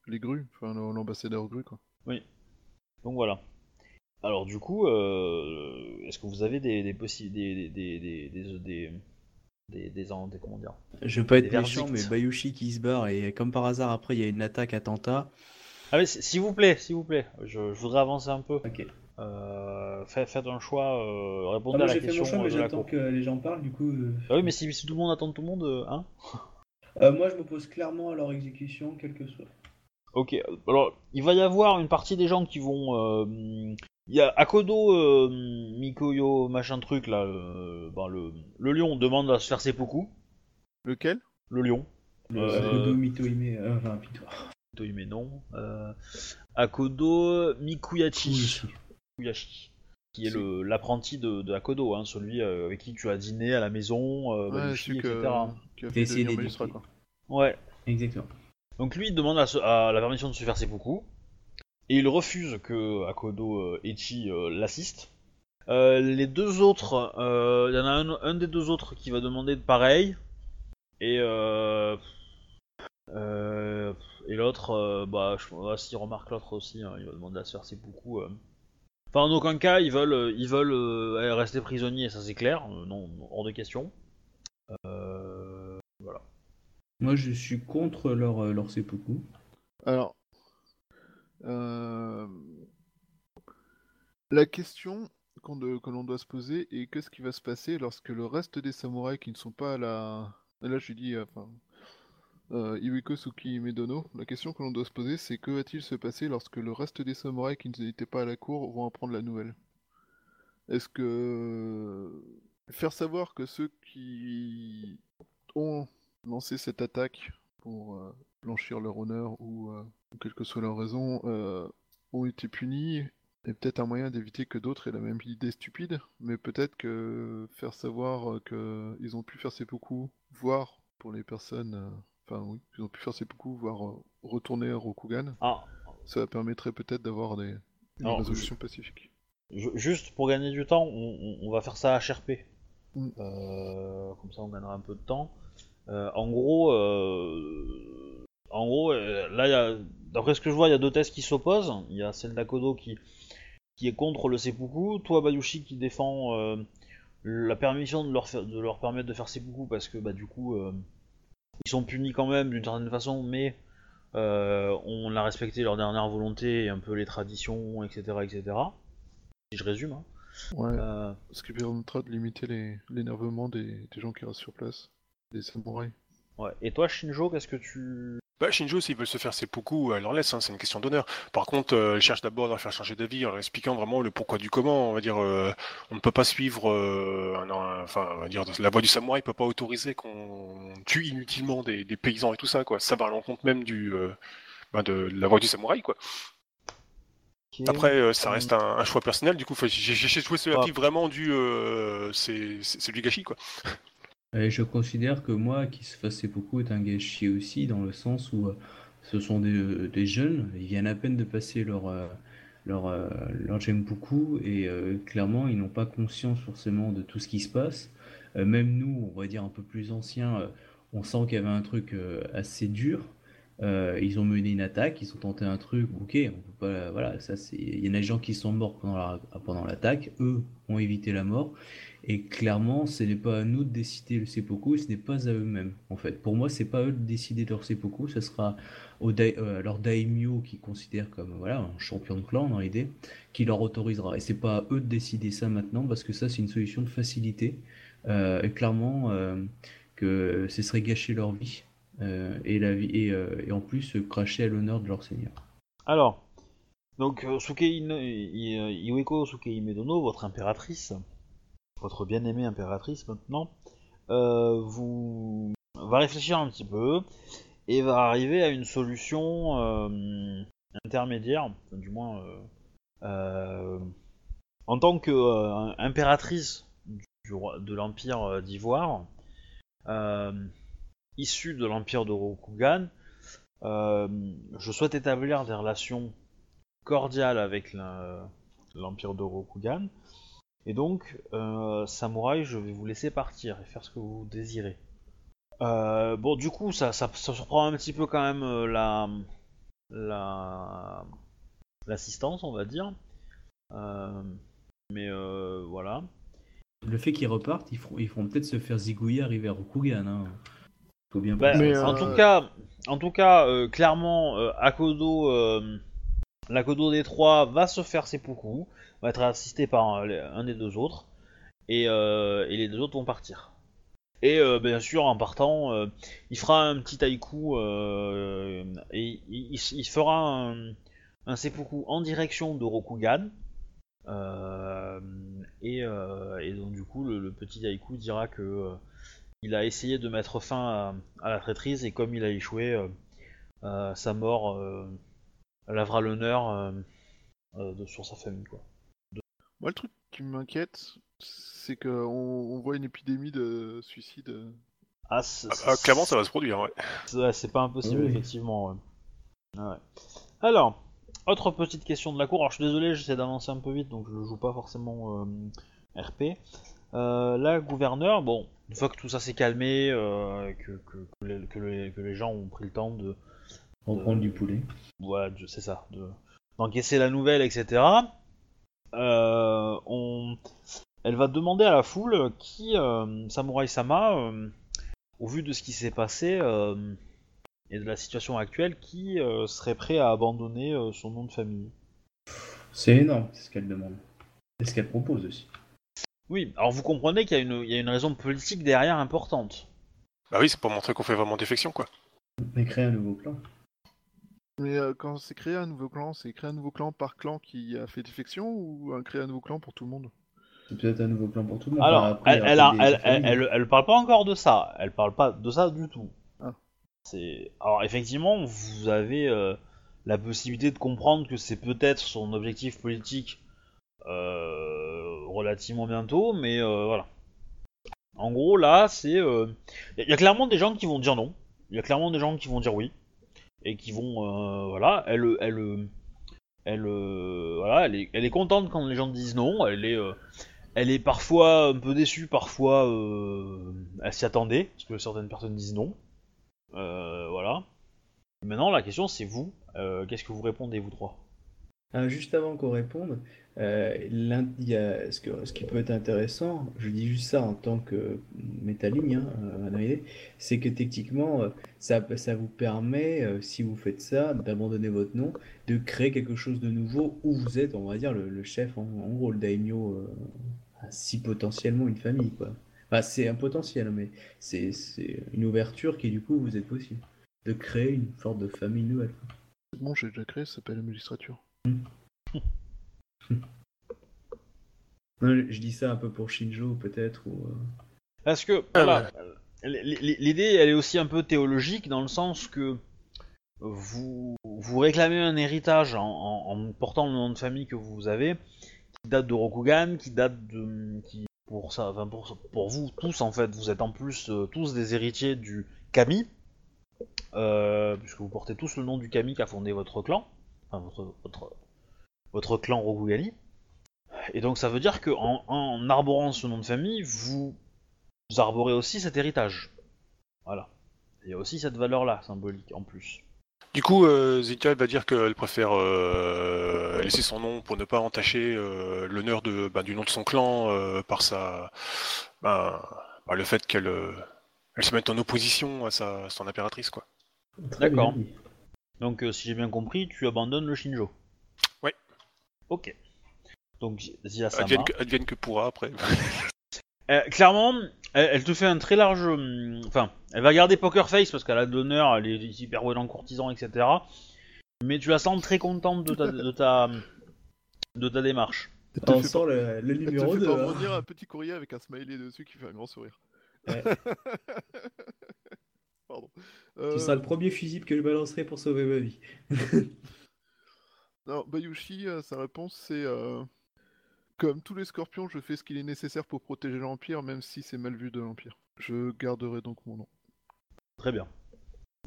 les grues, enfin l'ambassadeur grue, quoi. Donc voilà. Alors du coup, euh, est-ce que vous avez des des des des des des des des, des, des, en- des- comment dire Je veux pas être Des méchant, mais. Bayushi qui se barre, et comme par hasard, après, il y a une attaque attentat. Ah mais s'il vous plaît, s'il vous plaît, je, je voudrais avancer un peu. Ok. Euh, faites, faites un choix, euh, Ah, répondez moi à la j'ai fait mon question choix, mais euh, j'attends que les gens parlent, du coup. euh. Ah oui, mais si, si tout le monde attend tout le monde, euh, hein Euh, moi je m'oppose clairement à leur exécution, quel que soit. Ok, alors il va y avoir une partie des gens qui vont. euh, Il y a Akodo, euh, Mikoyo, machin truc là, euh, ben, le, le lion demande à se faire seppuku. Lequel? Le lion. Le Euh, Kodo Mitohime, euh, enfin, mais non. Euh, Akodo Mikuyachi. Bayushi. Mikuyashi, Qui est le- l'apprenti de, de Akodo, hein, celui avec qui tu as dîné à la maison, euh, Ouais, celui etc. que... qui a T'as fait essayé d'éduquer. Ouais. Exactement. Donc lui il demande à, la permission de se faire seppuku et il refuse que Akodo euh, Echi euh, l'assiste. Euh, les deux autres, il y en a un, des deux autres qui va demander de pareil et euh, et l'autre, euh, bah, ouais, s'il remarque l'autre aussi, hein, il va demander à se faire seppuku. euh. Enfin, en aucun cas, ils veulent, rester prisonniers, ça c'est clair, non, hors de question. Moi, je suis contre leur, euh, leur seppuku. Alors, euh, la question que l'on doit se poser est qu'est-ce qui va se passer lorsque le reste des samouraïs qui ne sont pas à la... Là, je dis, euh, Iwiko Suki Medono, la question que l'on doit se poser, c'est que va-t-il se passer lorsque le reste des samouraïs qui n'étaient pas à la cour vont apprendre la nouvelle? Est-ce que faire savoir que ceux qui ont lancé cette attaque pour euh, blanchir leur honneur ou euh, quelle que soit leur raison, euh, ont été punis est peut-être un moyen d'éviter que d'autres aient la même idée stupide, mais peut-être que faire savoir euh, que ils ont pu faire ces beaucoup, voire pour les personnes, enfin oui, ils ont pu faire ces beaucoup, voire retourner à Rokugan, Ah, ça permettrait peut-être d'avoir des une Alors, résolution pacifique. Je- juste pour gagner du temps, on, on- on va faire ça HRP. Mm. Comme ça, on gagnera un peu de temps. Euh, en gros, euh, en gros, euh, là, il y a- d'après ce que je vois, il y a deux thèses qui s'opposent. Il y a celle d'Akodo qui, qui est contre le seppuku, toi Bayushi qui défend euh, la permission de leur, faire- de leur permettre de faire seppuku parce que bah du coup, euh, ils sont punis quand même d'une certaine façon, mais euh, on a respecté leur dernière volonté et un peu les traditions, etc., etc. Si je résume. Hein. Ouais, Euh, ce qui permettra de limiter les- l'énervement des, des gens qui restent sur place, des samouraïs. ouais. Et toi, Shinjo, qu'est-ce que tu. Bah, Shinjo, s'ils veulent se faire seppuku, elle leur laisse, hein, c'est une question d'honneur. Par contre, euh, elle cherche d'abord à leur faire changer d'avis en leur expliquant vraiment le pourquoi du comment. On va dire, euh, on ne peut pas suivre, euh, un- un- enfin, on va dire, la voie du samouraï peut pas autoriser qu'on tue inutilement des, des paysans et tout ça, quoi. Ça va à l'encontre même du, euh, bah, de, la voie du samouraï, quoi. Après, euh, ça reste un, un choix personnel. Du coup, j'ai joué ce Ah. vraiment du. euh, c'est du gâchis, quoi. Et je considère que moi, qui se fasse beaucoup est un gâchis aussi, dans le sens où euh, ce sont des, des jeunes, ils viennent à peine de passer leur, euh, leur, euh, beaucoup, et euh, clairement, ils n'ont pas conscience forcément de tout ce qui se passe. Euh, même nous, on va dire un peu plus anciens, euh, on sent qu'il y avait un truc euh, assez dur. Euh, ils ont mené une attaque, ils ont tenté un truc, ok, on peut pas, voilà, ça c'est, il y en a des gens qui sont morts pendant pendant l'attaque, eux ont évité la mort, et clairement, ce n'est pas à nous de décider le seppuku, ce n'est pas à eux-mêmes, en fait. Pour moi, c'est pas à eux de décider de leur seppuku, ce sera au dai- euh, leur daimyo qui considère comme voilà un champion de clan dans l'idée, qui leur autorisera. Et c'est pas à eux de décider ça maintenant, parce que ça c'est une solution de facilité, euh, et clairement euh, que ce serait gâcher leur vie. euh, et, la vie et, en plus cracher à l'honneur de leur seigneur. Alors, donc Iweko Sukei Medono, votre impératrice, votre bien-aimée impératrice maintenant, euh, va réfléchir un petit peu et va arriver à une solution euh, intermédiaire, du moins euh, en tant que impératrice du roi- de l'empire d'Ivoire, issue de l'empire de Rokugan, je souhaite établir des relations cordiales avec l'Empire de Rokugan. Et donc, euh, Samouraï, je vais vous laisser partir et faire ce que vous désirez. Euh, bon, du coup, ça, ça, ça surprend un petit peu quand même euh, la la l'assistance, on va dire. Euh, mais euh, voilà. Le fait qu'ils repartent, ils feront, ils peut-être se faire zigouiller arriver à Rokugan. Hein. Faut bien Bah, Mais, en, tout cas, en tout cas, euh, clairement, euh, Akodo, euh, l'Akodo des trois va se faire seppuku, va être assisté par un, des deux autres, et, euh, et les deux autres vont partir. Et euh, bien sûr, en partant, euh, il fera un petit haïku et il, fera un, un seppuku en direction de Rokugan. Et, donc du coup, le, petit haïku dira que il a essayé de mettre fin à, la traîtrise et comme il a échoué, sa mort euh, lavera l'honneur euh, euh, de- sur sa famille. Quoi. Moi, le truc qui m'inquiète, c'est qu'on on voit une épidémie de suicides. euh. Ah, Ah, ah, clairement, ça va se produire, ouais. c'est ouais, c'est pas impossible, Oui. effectivement. ouais. Ouais. Alors, autre petite question de la cour. Alors, je suis désolé, j'essaie d'avancer un peu vite, donc je joue pas forcément euh, RP. Euh, là, gouverneur, bon, une fois que tout ça s'est calmé, euh, que, que, que les, que les- que les gens ont pris le temps de, Reprendre du poulet. voilà, je- c'est ça, de- d'encaisser la nouvelle, etc. Euh, on, elle va demander à la foule qui, euh, Samurai Sama, euh, au vu de ce qui s'est passé euh, et de la situation actuelle, qui euh, serait prêt à abandonner euh, son nom de famille. C'est énorme, c'est ce qu'elle demande. C'est ce qu'elle propose aussi. Oui, alors vous comprenez qu'il y, a une- il y a une raison politique derrière importante. Bah oui, c'est pour montrer qu'on fait vraiment défection, quoi. Mais créer un nouveau clan. Mais euh, quand c'est créé un nouveau clan, c'est créé un nouveau clan par clan qui a fait défection ou un créer un nouveau clan pour tout le monde? C'est peut-être un nouveau clan pour tout le monde. Alors, après, elle, elle, a- peut-être des elle, elle, familles. elle- elle parle pas encore de ça. Elle parle pas de ça du tout. Ah. C'est alors effectivement, vous avez euh, la possibilité de comprendre que c'est peut-être son objectif politique euh, relativement bientôt, mais euh, voilà. En gros, là, c'est il y, a clairement des gens qui vont dire non. Il y a clairement des gens qui vont dire oui et qui vont euh, voilà. Euh, elle est, contente quand les gens disent non. Elle est euh, elle est parfois un peu déçue, parfois elle s'y attendait, parce que certaines personnes disent non. Voilà. Maintenant, la question c'est vous. Qu'est-ce que vous répondez, vous trois? Ah, juste avant qu'on réponde, euh, ce, qui peut être intéressant, je dis juste ça en tant que métaligne, hein, euh, c'est que techniquement, euh, ça, vous permet, euh, si vous faites ça, d'abandonner votre nom, de créer quelque chose de nouveau où vous êtes, on va dire, le, chef, en, en gros, daimyo, euh, si potentiellement une famille, quoi. Enfin, c'est un potentiel, mais c'est une ouverture qui, du coup, vous êtes possible. De créer une sorte de famille nouvelle. Bon, j'ai déjà créé, ça s'appelle la magistrature. Non, je dis ça un peu pour Shinjo, peut-être, ou... euh, Parce que voilà, l- l'idée elle est aussi un peu théologique dans le sens que vous vous, vous réclamez un héritage en, en- en portant le nom de famille que vous avez, qui date de Rokugan, qui date de, qui pour ça, enfin pour, pour vous tous en fait, vous êtes en plus euh, tous des héritiers du Kami, euh, puisque vous portez tous le nom du Kami qui a fondé votre clan, enfin votre votre, votre clan Rokugani. Et donc ça veut dire que en, en arborant ce nom de famille, vous, vous arborez aussi cet héritage. Voilà. Il y a aussi cette valeur-là symbolique en plus. Du coup, euh, Zika elle va dire qu'elle préfère euh, laisser son nom pour ne pas entacher euh, l'honneur de, bah, du nom de son clan euh, par sa, bah, par le fait qu'elle euh, elle se mette en opposition à sa à son impératrice, quoi. D'accord. Donc euh, si j'ai bien compris, tu abandonnes le Shinjo. Ouais. Ok. Donc Zia Sama. Advienne que, advienne que pourra après. Euh, clairement, elle, elle te fait un très large. hum, Enfin, elle va garder Poker Face parce qu'elle a de l'honneur, elle est hyper bonne en courtisan, etc. Mais tu la sens très contente de ta, de ta, de ta démarche. On sent le, le Elle te numéro fait 2. parvenir un petit courrier avec un smiley dessus qui fait un grand sourire. Pardon. Ce Euh, sera le premier fusible que je balancerai pour sauver ma vie. Non, Bayushi, euh, sa réponse c'est euh, Comme tous les scorpions, je fais ce qu'il est nécessaire pour protéger l'Empire, même si c'est mal vu de l'Empire. Je garderai donc mon nom. Très bien.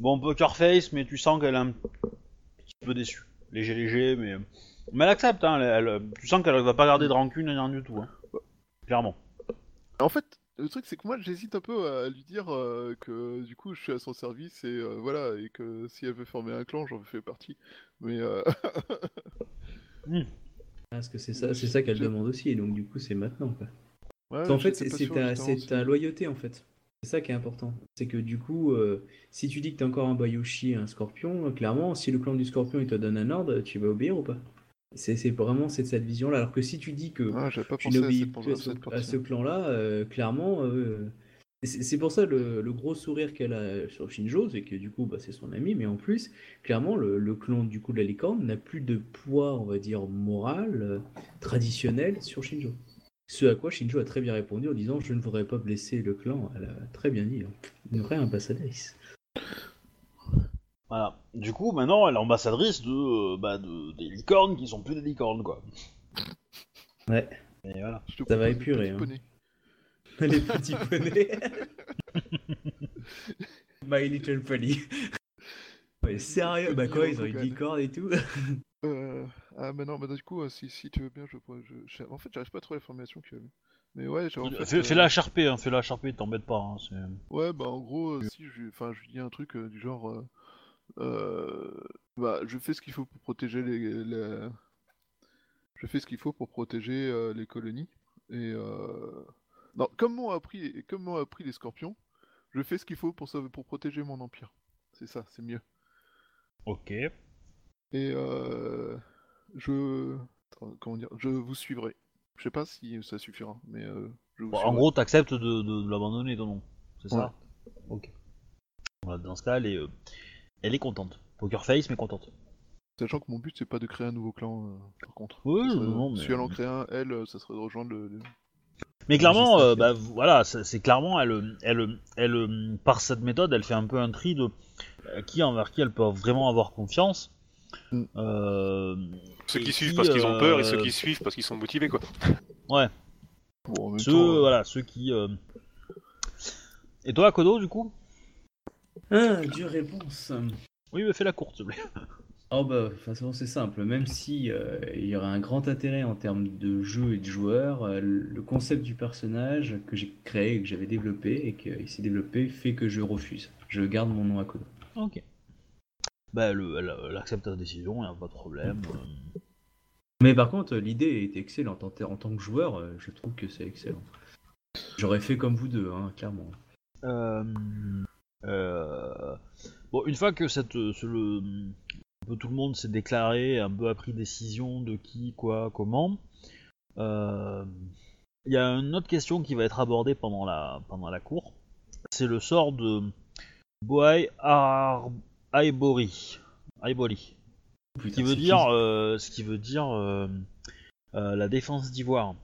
Bon, Poker Face, mais tu sens qu'elle est un petit peu déçue. Léger, léger, mais. Mais elle accepte, hein. elle- elle- tu sens qu'elle va pas garder de rancune, rien du tout. Hein. Clairement. En fait, le truc c'est que moi j'hésite un peu à lui dire euh, que du coup je suis à son service et euh, voilà, et que si elle veut former un clan, j'en fais partie. Mais euh, Parce que c'est ça, c'est ça qu'elle demande aussi, et donc du coup c'est maintenant. Quoi. ouais, en fait, c'est ta, loyauté en fait. C'est ça qui est important. C'est que du coup, euh, si tu dis que t'es encore un Bayushi, un Scorpion, clairement, si le clan du Scorpion il te donne un ordre, tu vas obéir ou pas? C'est vraiment cette vision-là. Alors que si tu dis que Ah, pas tu n'obéis plus à ce, clan-là, euh, clairement, euh, c'est c'est pour ça le, le gros sourire qu'elle a sur Shinjo, c'est que du coup, bah, c'est son ami, mais en plus, clairement, le, le clan du coup de la licorne n'a plus de poids, on va dire, moral, euh, traditionnel sur Shinjo. Ce à quoi Shinjo a très bien répondu en disant Je ne voudrais pas blesser le clan. Elle a très bien dit. hein. Une vraie ambassadrice. Voilà. Du coup, maintenant, elle est ambassadrice de, euh, bah, de- des licornes qui sont plus des licornes, quoi. Ouais. Et voilà. Je te Ça va propose épurer, une hein. petite Les petits poneys. My Little Pony. Ouais, sérieux Bah quoi, ils ont une licorne et tout Euh, ah, mais non, bah, du coup, euh, si, si tu veux bien, je pourrais. Je... je- En fait, j'arrive pas à trouver la y avait. Mais ouais, genre, en fait, Fais, euh, fais-la HRP, hein, fais-la HRP, t'embête pas. Hein, c'est- Ouais, bah en gros, euh, si je, enfin, je lui dis un truc euh, du genre, euh, bah, je fais ce qu'il faut pour protéger les, les- je fais ce qu'il faut pour protéger euh, les colonies. Et euh... non, comme m'ont appris, comme m'ont appris les Scorpions, je fais ce qu'il faut pour sauver, pour protéger mon empire. C'est ça, c'est mieux. Ok. Et euh, je, attends, comment dire, je vous suivrai. Je sais pas si ça suffira, mais euh, je vous Bon, en gros, t'acceptes de, de, de l'abandonner, ton nom. C'est ça? Ok. Voilà, dans ce cas, euh, elle est contente. Poker face, mais contente. Sachant que mon but c'est pas de créer un nouveau clan, euh, par contre. Oui, serait- non, mais- Si elle en crée un, elle, euh, ça serait de rejoindre le. le- Mais clairement, euh, bah, voilà, c'est clairement, elle, elle, elle, par cette méthode, elle fait un peu un tri de qui envers qui elle peut vraiment avoir confiance. Mm. Euh, Ceux qui suivent qui, parce qu'ils ont peur et ceux qui suivent parce qu'ils sont motivés, quoi. Bon, en même ceux, temps, euh, voilà, ceux qui. euh, Et toi, Kodo, du coup? Ah, dure réponse. Oui, mais fais la courte, s'il te plaît. Oh bah, de toute façon, c'est simple. Même si euh, il y aurait un grand intérêt en termes de jeu et de joueurs, euh, le concept du personnage que j'ai créé, et que j'avais développé et qu'il s'est développé fait que je refuse. Je garde mon nom à Kodo. Ok. Bah, elle, elle, elle accepte ta décision, y a pas de problème. euh. Mais par contre, l'idée est excellente. En, tant que joueur, euh, je trouve que c'est excellent. J'aurais fait comme vous deux, hein, clairement. Euh, Bon, une fois que cette, ce- le, un peu tout le monde s'est déclaré, un peu a pris décision de qui, quoi, comment, euh, il y a une autre question qui va être abordée pendant la, pendant la cour. C'est le sort de Boai Aibori. Aibori. Putain, qui veut dire, euh, ce qui veut dire euh, euh, la défense d'ivoire.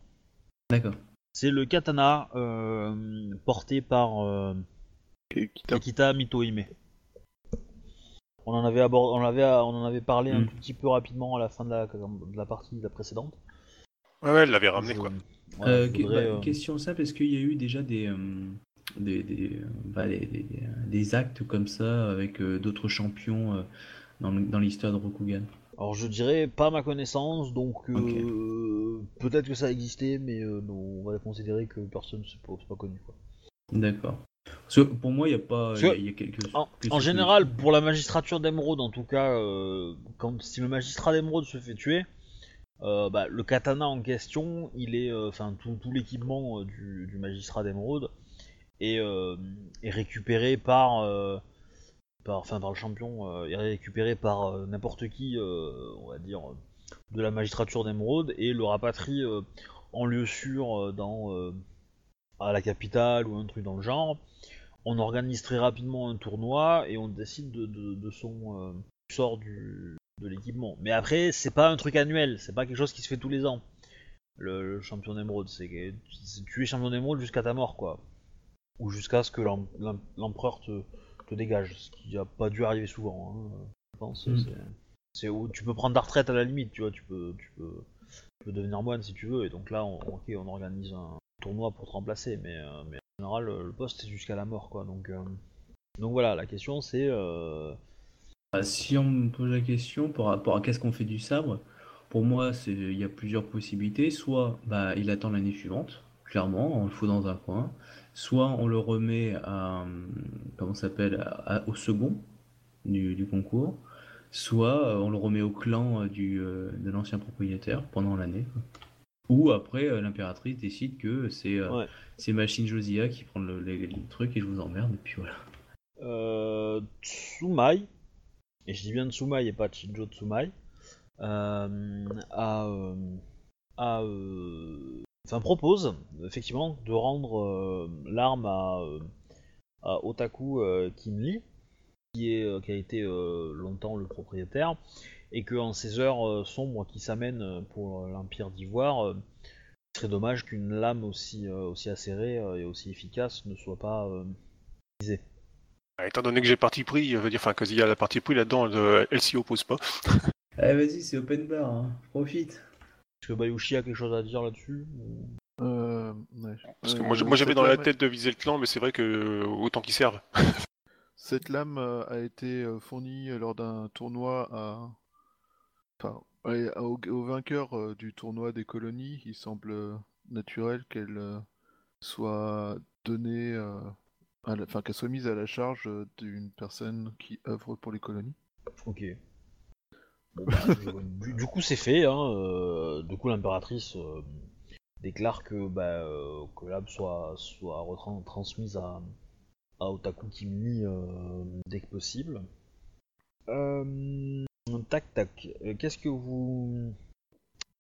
D'accord. C'est le katana euh, porté par qui- qui t'a- Akita Mitohime. On en avait abord- on avait, on en avait parlé un Mm. tout petit peu rapidement à la fin de la, de la partie de la précédente. Ouais, ouais, elle l'avait ramené Je- quoi. Euh, voudrais, bah, euh, Question simple, est-ce qu'il y a eu déjà des, euh, des, des, bah, des, des- des actes comme ça avec euh, d'autres champions euh, dans, l'histoire de Rokugan? Alors je dirais pas à ma connaissance, donc euh, peut-être que ça a existé, mais euh, non, on va considérer que personne pas, c'est pas connu. Quoi. D'accord. Parce que pour moi, il n'y a pas. Parce Il y a, que, il y a quelques. En, quelques en trucs général, pour la magistrature d'émeraude, en tout cas, euh, quand si le magistrat d'émeraude se fait tuer, euh, bah, le katana en question, il est, euh, enfin tout, tout l'équipement euh, du, du magistrat d'émeraude est, euh, est récupéré par, euh, par, enfin par le champion, euh, est récupéré par euh, n'importe qui, euh, on va dire, de la magistrature d'émeraude et le rapatrie euh, en lieu sûr euh, dans euh, à la capitale ou un truc dans le genre on organise très rapidement un tournoi et on décide de, de- de son euh, sort du, de l'équipement. Mais après, c'est pas un truc annuel, c'est pas quelque chose qui se fait tous les ans. Le, le champion d'émeraude, c'est que tu es champion d'émeraude jusqu'à ta mort, quoi. Ou jusqu'à ce que l'em- l'em- l'empereur te, te dégage, ce qui a pas dû arriver souvent. hein, je pense. Mm. c'est- C'est où tu peux prendre ta retraite à la limite, tu vois, tu peux, tu peux, tu peux devenir moine si tu veux. Et donc là, on organise un tournoi pour te remplacer, mais, euh, mais en général, le poste c'est jusqu'à la mort, quoi. Donc, euh, donc voilà, la question c'est. euh, Bah, si on me pose la question par rapport à qu'est-ce qu'on fait du sabre, pour moi, c'est il y a plusieurs possibilités. Soit bah, il attend l'année suivante, clairement, on le fout dans un coin. Soit on le remet à, comment s'appelle, au second du, du concours. Soit on le remet au clan du, de l'ancien propriétaire pendant l'année. Ou après, euh, l'impératrice décide que c'est euh, Ouais. c'est Machine Josia qui prend le, les- les trucs et je vous emmerde, et puis voilà. euh, Tsumai, et je dis bien Tsumai et pas Shinjo Tsumai, euh, a, euh, a, enfin, propose effectivement de rendre l'arme à, à Otaku Kinli, qui, est, qui a été longtemps le propriétaire, et que en ces heures euh, sombres qui s'amènent euh, pour euh, l'Empire d'Ivoire, euh, ce serait dommage qu'une lame aussi, euh, aussi acérée euh, et aussi efficace ne soit pas euh, utilisée. Ah, Étant donné que j'ai parti pris, je veux dire, enfin, qu'il y a la partie pris là-dedans, elle, elle s'y oppose pas. Allez, vas-y, c'est open bar, hein. profite. Est-ce que Bayushi a quelque chose à dire là-dessus ou- Euh, ouais. Parce que Euh, moi, j'avais dans la tête de viser le clan, mais c'est vrai que autant qu'ils servent. Cette lame a été fournie lors d'un tournoi à. Enfin, au, au vainqueur euh, du tournoi des colonies. Il semble euh, naturel qu'elle euh, soit donnée. la- Enfin, qu'elle soit mise à la charge d'une personne qui œuvre pour les colonies. Ok. Bon, bah, du, du coup, c'est fait. Hein, euh, du coup, l'impératrice euh, déclare que, bah, euh, que l'âme soit, soit transmise à, à Otaku Kimni dès que possible. Euh, tac, tac. Euh, Qu'est-ce que vous.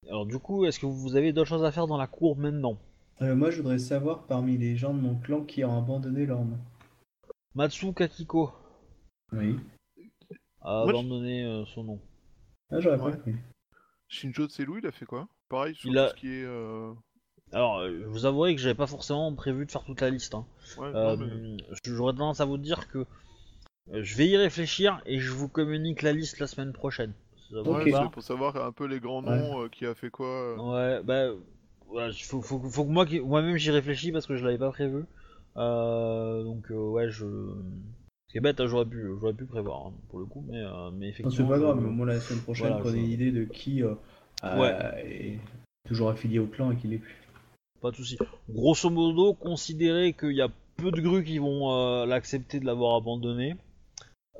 Alors, du coup, est-ce que vous avez d'autres choses à faire dans la cour maintenant? Euh, moi, je voudrais savoir parmi les gens de mon clan qui ont abandonné l'arme. Matsu Kakiko Oui. a Moi, abandonné euh, son nom. Ah, j'aurais Ouais. pas compris. Shinjo Tselou, il a fait quoi? Pareil sur Il tout a- ce qui est. euh, Alors, je vous avouerai que j'avais pas forcément prévu de faire toute la liste. hein. Ouais, Euh, mais- J'aurais tendance à vous dire que euh, je vais y réfléchir et je vous communique la liste la semaine prochaine. Ça vous Ouais, va c'est pour savoir un peu les grands noms, euh, qui a fait quoi. euh. Ouais, bah, voilà, faut, faut, faut que moi, qui- moi-même j'y réfléchis parce que je l'avais pas prévu. Euh, donc, euh, ouais, je. C'est bête, hein, j'aurais pu, j'aurais pu prévoir hein, pour le coup, mais, euh, mais Non, effectivement. c'est pas grave, mais au moins la semaine prochaine, Voilà, prenez je- une idée de qui euh, euh, Ouais. est toujours affilié au clan et qui l'est plus. Pas de souci. Grosso modo, considérez qu'il y a peu de grues qui vont euh, l'accepter de l'avoir abandonné.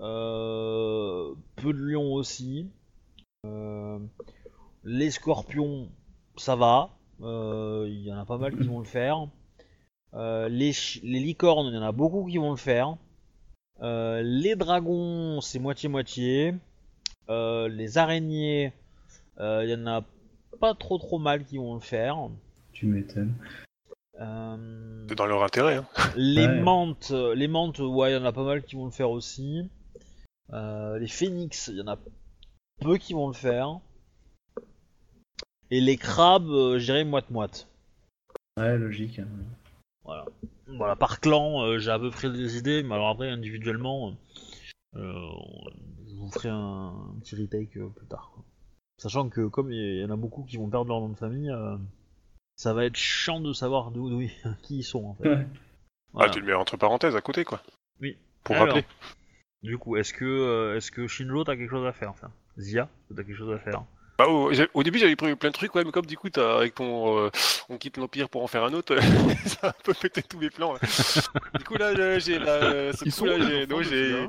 Euh, peu de lions aussi. Euh, les scorpions, ça va. Euh, Il y en a pas mal qui vont le faire. Euh, les, licornes, il y en a beaucoup qui vont le faire. Euh, les dragons, c'est moitié-moitié. Euh, les araignées, euh, il y en a pas trop trop mal qui vont le faire. Tu m'étonnes. Euh, C'est dans leur intérêt. Hein. les Ouais. menthes, les menthes, ouais, il y en a pas mal qui vont le faire aussi. Euh, les phénix, il y en a peu qui vont le faire. Et les crabes, euh, je dirais moite-moite. Ouais, logique. hein. Voilà. Voilà, par clan, euh, j'ai à peu près des idées, mais alors après, individuellement, euh, je vous ferez un, un petit retake euh, plus tard. quoi. Sachant que comme il y en a beaucoup qui vont perdre leur nom de famille, euh, ça va être chiant de savoir d'où, qui ils sont en fait. Ouais. Voilà. Ah, tu le mets entre parenthèses à côté, quoi. Oui. Pour Alors, rappeler. Du coup, est-ce que, euh, est-ce que Shinjo t'as quelque chose à faire enfin, Zia, t'as quelque chose à faire? Bah, au, début, j'avais prévu plein de trucs, ouais, mais comme du coup, t'as- avec ton. euh, on quitte l'Empire pour en faire un autre, ça a un peu pété tous mes plans. Là. du coup, là, j'ai- j'ai. la- ce Ils coup, sont là, j'ai. non, j'ai- Zia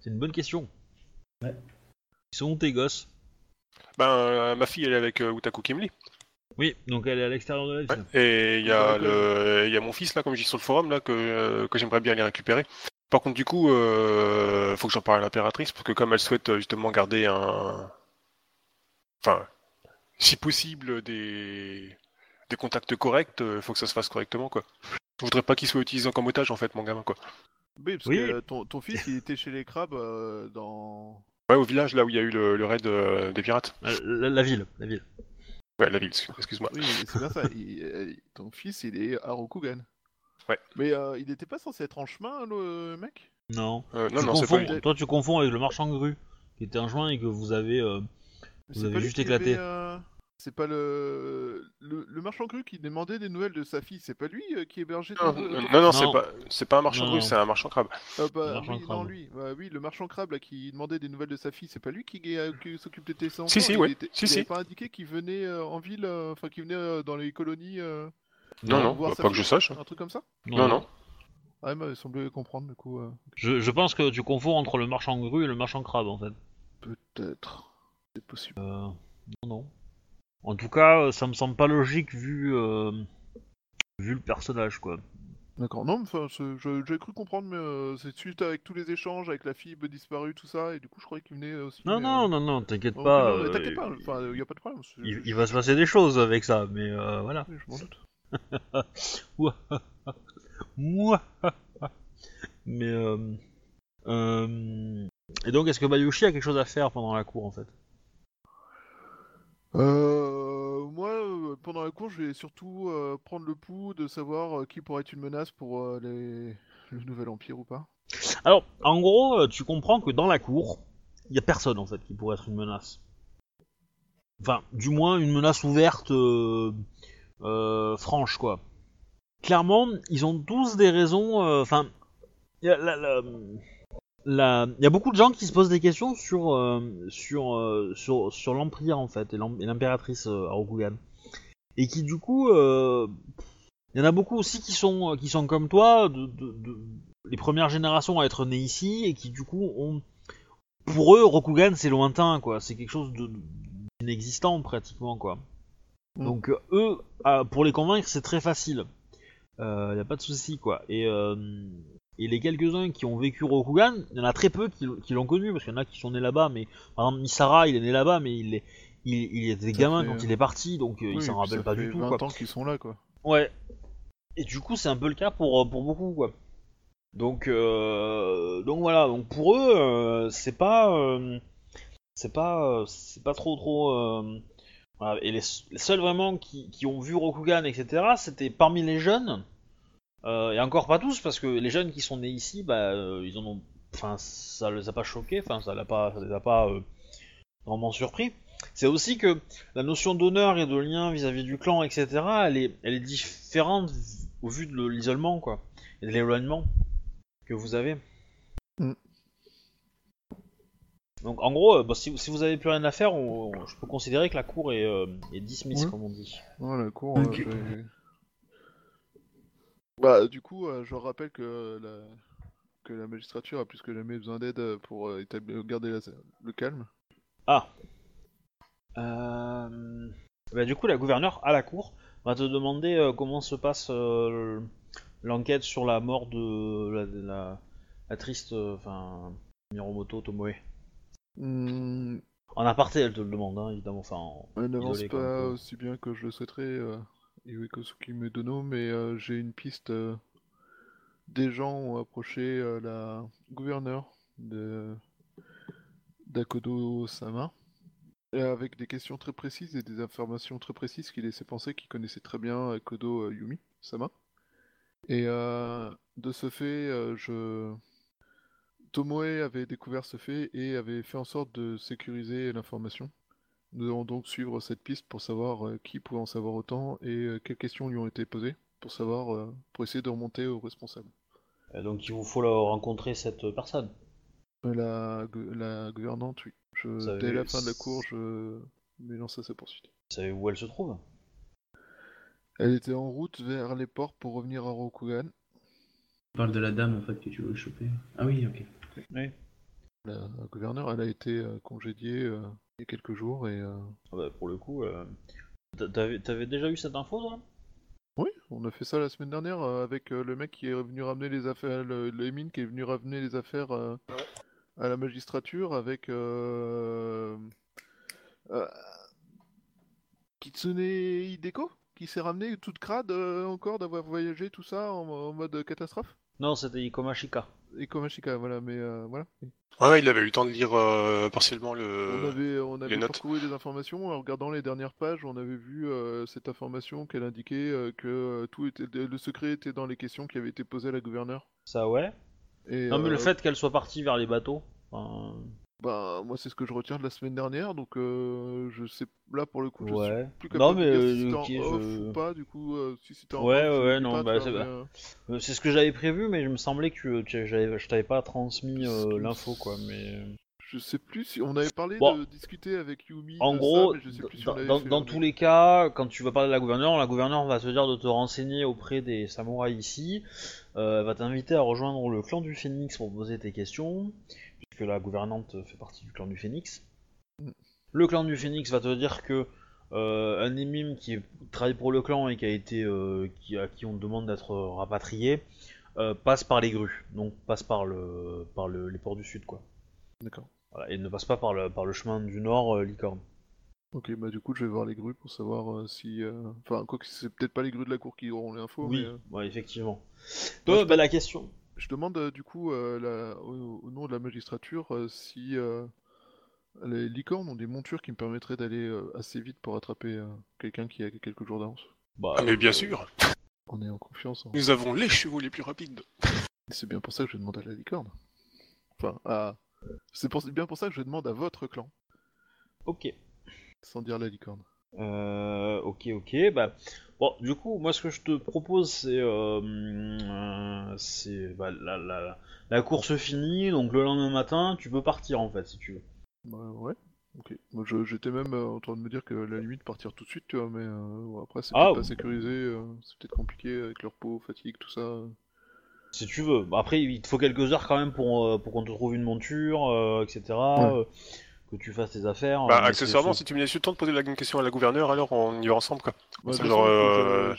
C'est une bonne question. Ouais. Ils sont où tes gosses? Ben, euh, ma fille, elle est avec euh, Utaku Kimli. Oui, donc elle est à l'extérieur de la ville. Ouais. Et il y, a le... il y a mon fils, là, comme je dis sur le forum, là, que, euh, que j'aimerais bien aller récupérer. Par contre, du coup, euh, faut que j'en parle à l'impératrice, parce que comme elle souhaite euh, justement garder un. Enfin, si possible, des, des contacts corrects, il faut que ça se fasse correctement, quoi. Je voudrais pas qu'il soit utilisé comme otage, en fait, mon gamin, quoi. Oui, parce Oui. que euh, ton, ton fils, il était chez les crabes euh, dans. Ouais, au village, là où il y a eu le, le raid euh, des pirates. Euh, La, la ville, la ville. Ouais, la ville, excuse- excuse-moi. Oui, c'est bien ça. il- euh, ton fils, il est à Rokugan. Ouais. Mais euh, il n'était pas censé être en chemin, le mec? Non. Euh, non, tu pas toi tu confonds avec le marchand de grue qui était en juin et que vous avez. euh, Vous C'est avez juste éclaté. euh, C'est pas le... le le marchand cru qui demandait des nouvelles de sa fille. C'est pas lui euh, qui hébergeait. Non, ton- non, non, Non. c'est pas, c'est pas un marchand non. c'est un marchand crabe. Ah bah, Le marchand oui, non, crabe. lui. Oui, le marchand crabe là, qui demandait des nouvelles de sa fille, c'est pas lui qui, qui s'occupe de tes enfants. Si, si, il ouais. était- Si, il si. pas indiqué qu'il venait euh, en ville, euh, enfin qu'il venait euh, dans les colonies, euh, Non, non, bah, pas que je sache. un truc comme ça Non, non. Ah, il m'a semblé comprendre du coup. euh, Je, je pense que tu confonds entre le marchand de grue et le marchand crabe en fait. Peut-être. C'est possible. Euh, non, non. En tout cas, euh, ça me semble pas logique vu, euh, vu le personnage quoi. D'accord. Non, mais enfin, c'est- je- j'avais cru comprendre, mais euh, c'est suite avec tous les échanges avec la fille disparue, tout ça, et du coup, je croyais qu'il venait aussi. Non, mais, non, euh, non, non, t'inquiète non, pas. non, mais euh, t'inquiète pas, enfin, y a pas de problème. c'est- il, il va se passer des choses avec ça, mais euh, voilà. Oui, je m'en doute. Mais euh, euh, et donc, est-ce que Bayushi a quelque chose à faire pendant la cour en fait? Euh, moi, euh, pendant la course, je vais surtout euh, prendre le pouls de savoir qui pourrait être une menace pour les... le nouvel empire ou pas. Alors, en gros, tu comprends que dans la cour, il y a personne en fait qui pourrait être une menace. Enfin, du moins une menace ouverte, franche quoi. Clairement, ils ont tous des raisons. euh, Enfin, il y a beaucoup de gens qui se posent des questions sur euh, sur euh, sur, l'empire en fait et l'impératrice euh, Rokugan. et qui du coup, euh, il y en a beaucoup aussi qui sont qui sont comme toi, de, les premières générations à être nées ici et qui du coup ont, pour eux, Rokugan c'est lointain quoi, c'est quelque chose d'inexistant pratiquement quoi. Mm. Donc euh, eux, ah, pour les convaincre, c'est très facile. Il n'y a pas de souci quoi. Et, euh, et les quelques-uns qui ont vécu Rokugan, il y en a très peu qui, qui l'ont connu parce qu'il y en a qui sont nés là-bas. Mais par exemple, Misara, il est né là-bas, mais il est, il, il était gamin fait, quand euh, il est parti, donc euh, Oui, il s'en rappelle pas du tout 20 quoi. ans qu'ils sont là, quoi. Ouais. Et du coup, c'est un peu le cas pour, pour beaucoup, quoi. Donc, euh, donc voilà. Donc pour eux, euh, c'est pas, euh, c'est pas, euh, c'est pas trop, trop. Et les, seuls vraiment qui, ont vu Rokugan, etc. C'était parmi les jeunes. Euh, et encore pas tous, parce que les jeunes qui sont nés ici, bah, euh, ils en ont. Enfin, ça les a pas choqués. Enfin, ça pas, ça les a pas euh, vraiment surpris. C'est aussi que la notion d'honneur et de lien vis-à-vis du clan, etc., elle est, elle est différente au vu de l'isolement, quoi, et de l'éloignement que vous avez. Donc, en gros, euh, bah, si, si vous avez plus rien à faire, on- on- je peux considérer que la cour est, euh, est dismiss, Ouais. comme on dit. Voilà, cours. Ok. euh, j'ai- bah, du coup, euh, je rappelle que la... que la magistrature a plus que jamais besoin d'aide euh, pour euh, établir... garder la- le calme. Ah. Euh... Bah, du coup, la gouverneure à la cour va te demander euh, comment se passe euh, l'enquête sur la mort de la, la, la triste, euh, enfin, Miromoto Tomoe. Hmm, En aparté, elle te le demande, hein, évidemment. Enfin, en- elle n'avance pas aussi bien que je le souhaiterais, euh, Iwikosuki Medono, mais euh, j'ai une piste. euh, Des gens ont approché euh, la gouverneure de d'Akodo Sama avec des questions très précises et des informations très précises qui laissaient penser qu'il connaissait très bien Akodo Yumi Sama. Et de ce fait, je Tomoe avait découvert ce fait et avait fait en sorte de sécuriser l'information. Nous allons donc suivre cette piste pour savoir euh, qui pouvait en savoir autant et euh, quelles questions lui ont été posées pour savoir, euh, pour essayer de remonter aux responsables. Et donc il vous faut la- rencontrer cette personne? La, gouvernante, oui. Je- dès la fin de la cour, je me lance à sa poursuite. Savez-vous où elle se trouve? Elle était en route vers les ports pour revenir à Rokugan. On parle de la dame en fait que tu veux choper. Ah oui, ok. Oui. La gouverneure, elle a été euh, congédiée euh, il y a quelques jours et euh, Ah bah, Pour le coup, euh, t'a- t'avais t'avais déjà eu cette info toi? Oui, on a fait ça la semaine dernière euh, avec euh, le mec qui est venu ramener les affaires, le, le Emin qui est venu ramener les affaires euh, à la magistrature avec euh, euh, Kitsune Hideko qui s'est ramené toute crade euh, encore d'avoir voyagé tout ça en, en mode catastrophe? Non, c'était Ikomashika. Et Komashika, voilà, mais euh, voilà. Ouais, il avait eu le temps de lire euh, partiellement On le. avait, on avait notes. parcouru des informations, en regardant les dernières pages, on avait vu euh, cette information qu'elle indiquait euh, que euh, tout était, le secret était dans les questions qui avaient été posées à la gouverneure. Ça ouais. Et, Non mais le fait qu'elle soit partie vers les bateaux. enfin, Bah, moi, c'est ce que je retiens de la semaine dernière, donc euh, je sais, là pour le coup, je Ouais. suis plus Non, capable mais, de dire euh, si c'était ok, en off je- ou pas, du coup, euh, si c'était en Ouais, off, ouais, dis non, bah, c'est- euh, C'est ce que j'avais prévu, mais je me semblait que je t'avais pas transmis l'info quoi. Mais je sais plus si on avait parlé Bon. de discuter avec Yumi. en gros, ça, mais je sais plus si dans, tous les cas, quand tu vas parler de la gouverneure, la gouverneure va te dire de te renseigner auprès des samouraïs ici. Elle va t'inviter à rejoindre le clan du Phénix pour poser tes questions, puisque la gouvernante fait partie du clan du Phénix. Mm. Le clan du Phénix va te dire que euh, un émime qui est- travaille pour le clan et qui a été, euh, qui, à qui on demande d'être rapatrié, euh, passe par les grues, donc passe par le, par le, les ports du sud quoi. D'accord. Voilà, et ne passe pas par le, par le chemin du nord, euh, licorne. Ok, bah du coup, je vais voir les grues pour savoir si. Enfin, quoi que c'est peut-être pas les grues de la cour qui auront l'info, oui, mais. ouais, effectivement. Donc, bah, la question. Je demande euh, du coup euh, la- au, au nom de la magistrature euh, si euh, les licornes ont des montures qui me permettraient d'aller euh, assez vite pour attraper euh, quelqu'un qui a quelques jours d'avance. Bah, Ah, mais bien sûr, On est en confiance. hein. nous avons les chevaux les plus rapides. C'est bien pour ça que je demande à la licorne. Enfin, à... c'est pour... bien pour ça que je demande à votre clan, Ok. sans dire la licorne. Euh, ok, ok. Bah, bon, du coup, moi, ce que je te propose, c'est, euh, euh, c'est bah, la, la, la course finie. Donc le lendemain matin, tu peux partir en fait, si tu veux. Bah, ouais. Ok. Moi, je- j'étais même euh, en train de me dire que la limite partir tout de suite, tu vois, mais après c'est Ah, peut-être pas sécurisé, c'est peut-être compliqué avec leur peau, fatigue, tout ça. Si tu veux. Après, il te faut quelques heures quand même pour, pour qu'on te trouve une monture, etc. que tu fasses tes affaires. Bah, euh, accessoirement, c'est- si tu me laisses le temps de poser la question à la gouverneure, alors on y va ensemble, quoi. Bah, C'est genre, façon, euh,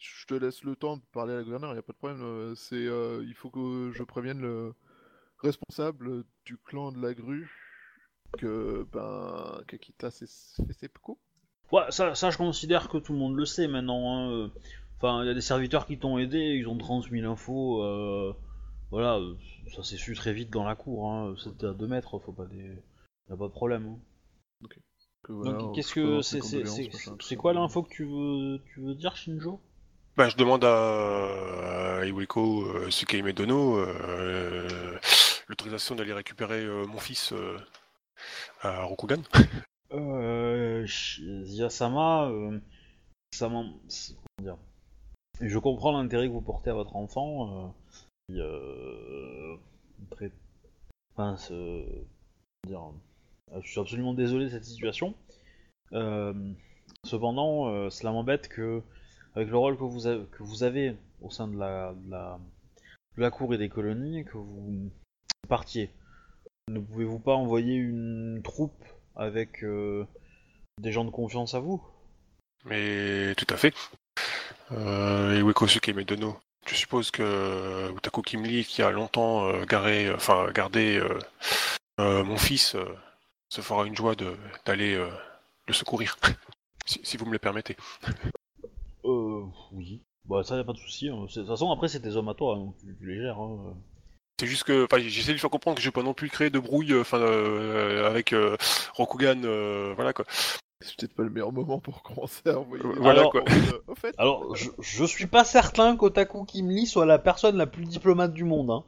je, te laisse le temps de parler à la gouverneure, il n'y a pas de problème. euh, C'est, euh, il faut que je prévienne le responsable du clan de la grue que ben Kakita s'est fait seppuku. Ouais, ça, ça, je considère que tout le monde le sait maintenant. hein, euh. Enfin, il y a des serviteurs qui t'ont aidé, ils ont transmis l'info. euh, Voilà, euh, ça s'est su très vite dans la cour. Hein. C'était à 2 mètres, faut pas des. Y a pas de problème. hein. que voilà, Donc, qu'est-ce que c'est c'est- quoi l'info que tu veux tu veux dire, Shinjo? Bah, je demande à, à Iweko euh, Dono euh, l'autorisation d'aller récupérer euh, mon fils euh, à Rokugan. Euh, Ziyasama, euh, ça comment dire? Je comprends l'intérêt que vous portez à votre enfant. Euh, qui, euh, très, enfin, ce- comment dire, je suis absolument désolé de cette situation. Euh, cependant, euh, cela m'embête que, avec le rôle que vous avez, au sein de la, cour et des colonies, que vous partiez. Ne pouvez-vous pas envoyer une troupe avec euh, des gens de confiance à vous? Mais tout à fait. Euh, Iweko Tsukaime Dono. Je suppose que Utaku Kimli, qui a longtemps euh, garé, euh, enfin, gardé euh, euh, mon fils, euh, se fera une joie de- d'aller euh, le secourir. si, si vous me le permettez. Euh, oui. Bah ça y a pas de souci. hein. De toute façon, après c'est tes hommes à toi, donc tu, tu les gères. hein. C'est juste que, enfin, j'essaie de lui faire comprendre que je vais pas non plus créer de brouille, euh, enfin, euh, avec euh, Rokugan, euh, voilà quoi. C'est peut-être pas le meilleur moment pour commencer à envoyer. des Voilà, quoi. euh, Au fait, Alors, je, je suis pas certain qu'Otaku Kimli soit la personne la plus diplomate du monde. Hein.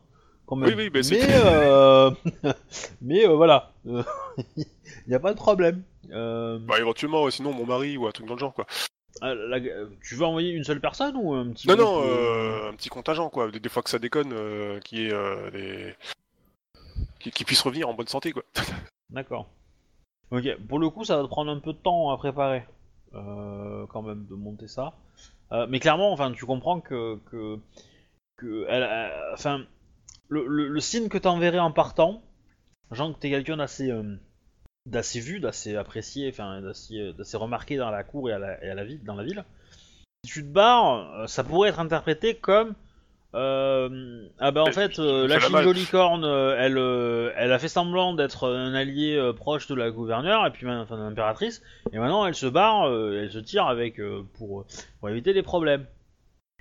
Quand même. Oui, oui, mais c'est- mais euh, mais euh, voilà, il n'y a pas de problème. Euh, Bah, éventuellement, ouais, sinon mon mari ou un truc dans le genre, quoi. ah, la- euh, tu veux envoyer une seule personne ou un petit Non, non, euh, euh, un petit contingent, quoi. Des, des fois que ça déconne, euh, qui est euh, des... qui, qui puisse revenir en bonne santé, quoi. D'accord. Ok, pour le coup, ça va te prendre un peu de temps à préparer, euh, quand même, de monter ça. Euh, mais clairement, enfin, tu comprends que, que, que elle, euh, enfin, le, le, le signe que t'enverrais en partant, genre que t'es quelqu'un d'assez, euh, d'assez vu, d'assez apprécié, enfin, d'assez, d'assez remarqué dans la cour et à la, et à la ville, dans la ville. Si tu te barres, euh, ça pourrait être interprété comme euh, ah bah en fait euh, la fait la Shinjo malle. Licorne euh, elle, euh, elle a fait semblant d'être un allié euh, proche de la gouverneure et puis enfin de l'impératrice et maintenant elle se barre, euh, elle se tire avec euh, pour, pour éviter des problèmes.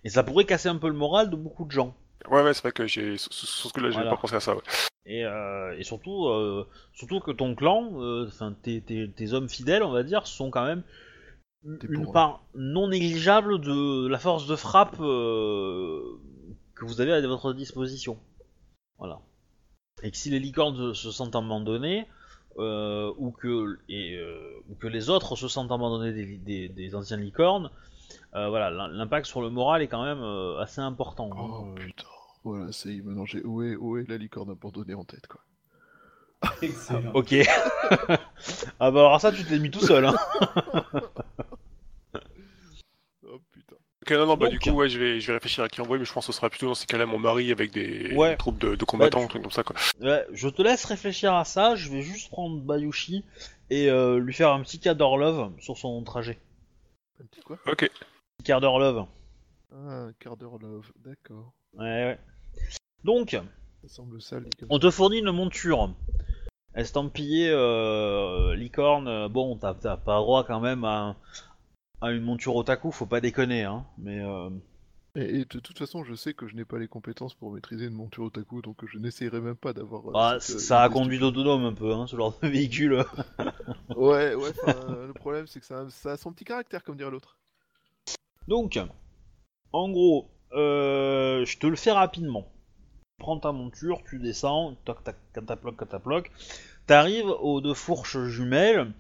Et ça pourrait casser un peu le moral de beaucoup de gens. Ouais, ouais, c'est vrai que j'ai. Sur ce coup-là, j'ai Voilà. pas pensé à ça, ouais. Et, euh, et surtout, euh, surtout que ton clan, euh, enfin tes, tes, tes hommes fidèles, on va dire, sont quand même une part non négligeable de la force de frappe euh, que vous avez à votre disposition. Voilà. Et que si les licornes se- se sentent abandonnés, euh, ou, que, et, euh, ou que les autres se sentent abandonnés des, des, des anciennes licornes, euh, voilà, l'im- l'impact sur le moral est quand même euh, assez important. Oh Euh, putain. Voilà, c'est maintenant j'ai où est, où est la licorne abandonnée en tête quoi. Excellent. Ok. ah bah alors ça, tu t'es mis tout seul. Hein. Oh putain. Ok, non, non, bah du coup, ouais, je vais, je vais réfléchir à qui envoyer, mais je pense que ce sera plutôt dans ces cas-là mon mari avec des Ouais. troupes de, de combattants, Bah, un truc comme ça, quoi. Ouais, je te laisse réfléchir à ça. Je vais juste prendre Bayushi et euh, lui faire un petit quart d'horloge sur son trajet. Un petit quoi Ok. Quart d'horloge. Ah, un quart d'heure love, d'accord. Ouais, ouais. Donc, Ça semble sale dit comme on te fournit une monture. Estampillée euh, licorne. Euh, Bon, t'as t'as pas droit quand même à, à une monture otaku, faut pas déconner, hein. Mais euh. Et, et de toute façon, je sais que je n'ai pas les compétences pour maîtriser une monture otaku, donc je n'essayerai même pas d'avoir. euh, bah, cette, euh, ça a conduit autonome un peu, hein, ce genre de véhicule. Ouais, ouais, le problème c'est que ça a, ça a son petit caractère, comme dirait l'autre. Donc, en gros, euh, je te le fais rapidement. Tu prends ta monture, tu descends, toc tac, cataploc, cataploc. T'arrives aux deux fourches jumelles.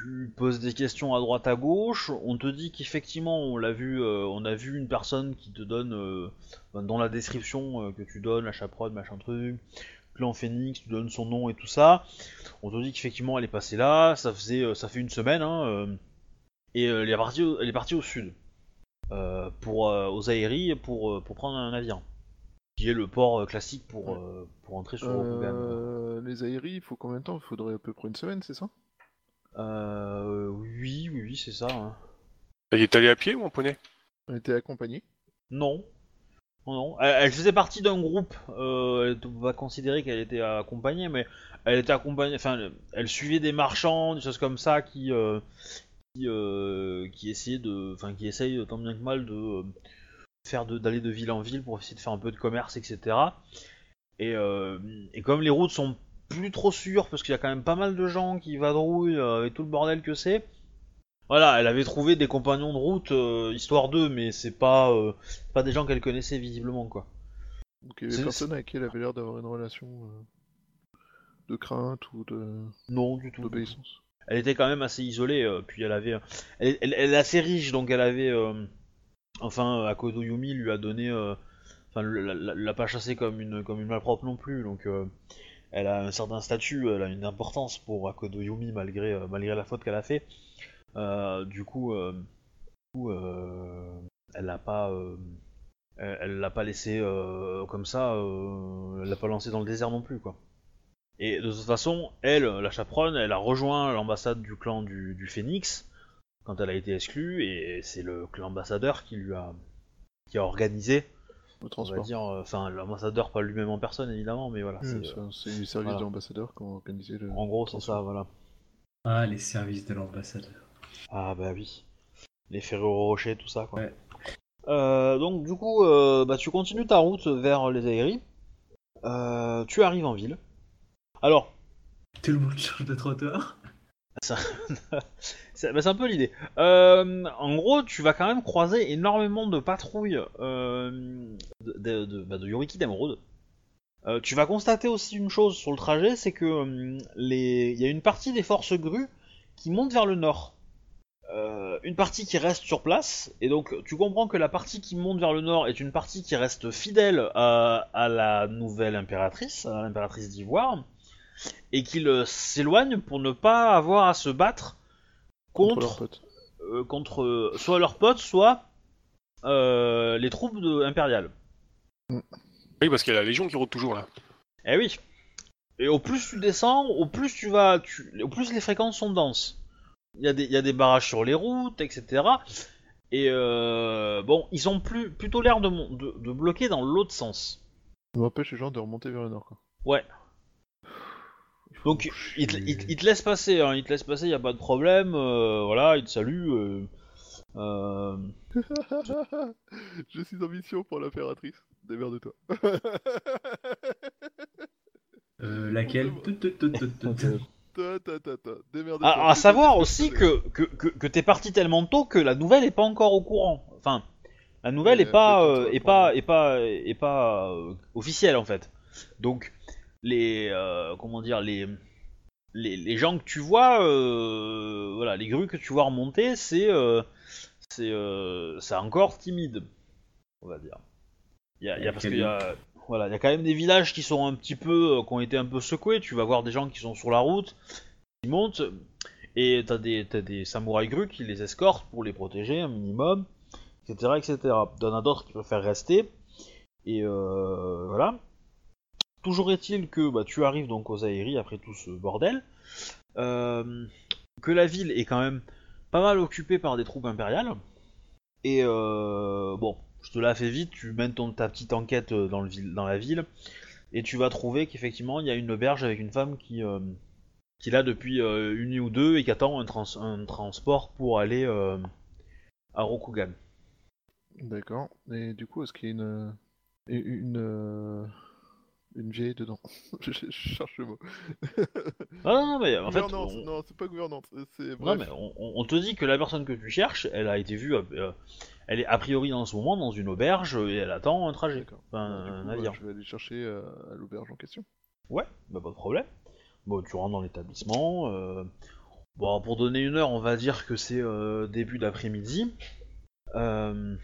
Tu poses des questions à droite à gauche. On te dit qu'effectivement, on l'a vu, euh, on a vu une personne qui te donne, euh, ben, dans la description euh, que tu donnes, la chaperonne, machin truc, clan Phoenix, tu donnes son nom et tout ça. On te dit qu'effectivement, elle est passée là. Ça faisait, ça fait une semaine, hein, et elle est partie, au- elle est partie au sud pour aux Aéries pour, pour prendre un navire, qui est le port classique pour, pour entrer sur Rokugan. Les aéries, il faut combien de temps? Il faudrait à peu près une semaine, c'est ça? Euh, oui, oui, oui, c'est ça. hein. Il est allé à pied ou en poney? On était accompagnés. Non. Non, non. Elle, elle faisait partie d'un groupe. Euh, elle ne peut pas considérer qu'elle était accompagnée, mais elle était accompagnée. Enfin, elle, elle suivait des marchands, des choses comme ça, qui euh, qui, euh, qui essayaient de, enfin, qui essayent tant bien que mal de euh, faire de d'aller de ville en ville pour essayer de faire un peu de commerce, etc. Et, euh, et comme les routes sont plus trop sûres, parce qu'il y a quand même pas mal de gens qui vadrouillent euh, avec tout le bordel que c'est. Voilà, elle avait trouvé des compagnons de route euh, histoire d'eux, mais c'est pas euh, pas des gens qu'elle connaissait visiblement quoi. Donc il y avait personne avec qui elle avait l'air d'avoir une relation euh, de crainte ou de Non du tout. d'obéissance. Elle était quand même assez isolée, puis elle avait, elle, elle- elle est assez riche, donc elle avait, enfin, Akodo Yumi lui a donné, enfin, la- la- l'a pas chassée comme une comme une malpropre non plus, donc elle a un certain statut, elle a une importance pour Akodo Yumi malgré euh, malgré la faute qu'elle a fait. Euh, du coup, euh, elle l'a pas, elle l'a pas laissé comme ça, elle l'a pas lancé dans le désert non plus quoi. Et de toute façon, elle, la chaperonne, elle a rejoint l'ambassade du clan du, du Phénix quand elle a été exclue, et c'est le clan ambassadeur qui lui a, qui a organisé, Le on va transport. dire, euh, enfin l'ambassadeur pas lui-même en personne évidemment, mais voilà, Oui, c'est, ça, euh, c'est les services voilà. de l'ambassadeur qui ont organisé le. en gros c'est ça, voilà. Ah, les services de l'ambassadeur. Ah bah oui, les Ferrero Rocher, tout ça quoi. Ouais. Euh, donc du coup, euh, bah, tu continues ta route vers les aéries, Euh, tu arrives en ville. Alors, Tout le monde change de trottoir C'est bah, c'est un peu l'idée. Euh, en gros, tu vas quand même croiser énormément de patrouilles euh, de, de, de, bah, Yoriki d'Emeraude. Euh, tu vas constater aussi une chose sur le trajet, c'est que y a une partie des forces grues qui monte vers le nord. Une partie qui reste sur place, et donc tu comprends que la partie qui monte vers le nord est une partie qui reste fidèle à la nouvelle impératrice, à l'impératrice d'Ivoire, et qu'il euh, s'éloigne pour ne pas avoir à se battre Contre contre, euh, contre euh, soit leurs potes, soit euh, les troupes de- impériales. Oui, parce qu'il y a la Légion qui rôde toujours là. Eh oui. Et au plus tu descends, au plus tu vas, tu- au plus les fréquences sont denses. Il y a des, il y a des barrages sur les routes, etc. Et euh, bon, ils ont plus, plutôt l'air de, mon- de, de bloquer dans l'autre sens. Ça m'empêche les gens de remonter vers le nord. Quoi. Ouais. Donc te, ils te- laissent passer, hein, ils te laissent passer, y a pas de problème. euh, voilà, ils te saluent. euh, euh, Je suis en mission pour l'impératrice. Démerde-toi. Euh, laquelle Tout, tout, tout, tout, tout, tout. Ta, ta, ta, ta. Démerde-toi. à, à savoir aussi que, que, que, que t'es parti tellement tôt que la nouvelle est pas encore au courant. Enfin, la nouvelle Ouais, est pas, peut-être euh, est pas, est pas, est pas euh, officielle en fait. Donc les, euh, comment dire, les, les, les gens que tu vois, euh, voilà, les grues que tu vois remonter, c'est, euh, c'est, c'est encore timide, on va dire. Il y a, y a parce qu'il y a, voilà, il y a quand même des villages qui sont un petit peu, qui ont été un peu secoués. Tu vas voir des gens qui sont sur la route, qui montent, et t'as des, t'as des samouraïs grues qui les escortent pour les protéger un minimum, etc., etc. T'en as d'autres qui préfèrent rester, et voilà. Toujours est-il que bah, tu arrives donc aux aéries après tout ce bordel, euh, que la ville est quand même pas mal occupée par des troupes impériales, et euh, bon, je te la fais vite, tu mènes ton, ta petite enquête euh, dans, la ville, et tu vas trouver qu'effectivement il y a une auberge avec une femme qui, qui est là depuis une nuit ou deux et qui attend un, trans- un transport pour aller à Rokugan. D'accord. Et du coup, est-ce qu'il y a. Une. Une, vieille dedans je, je cherche le mot. Ah non, non, mais en fait, on- Non, c'est pas gouvernante. C'est. non, mais on, te dit que la personne que tu cherches, elle a été vue, euh, elle est a priori en ce moment dans une auberge et elle attend un trajet, enfin un navire. euh, je vais aller chercher euh, à l'auberge en question. Ouais, bah pas de problème. Bon, tu rentres dans l'établissement. euh, Bon, pour donner une heure, on va dire que c'est début d'après-midi. Mhm.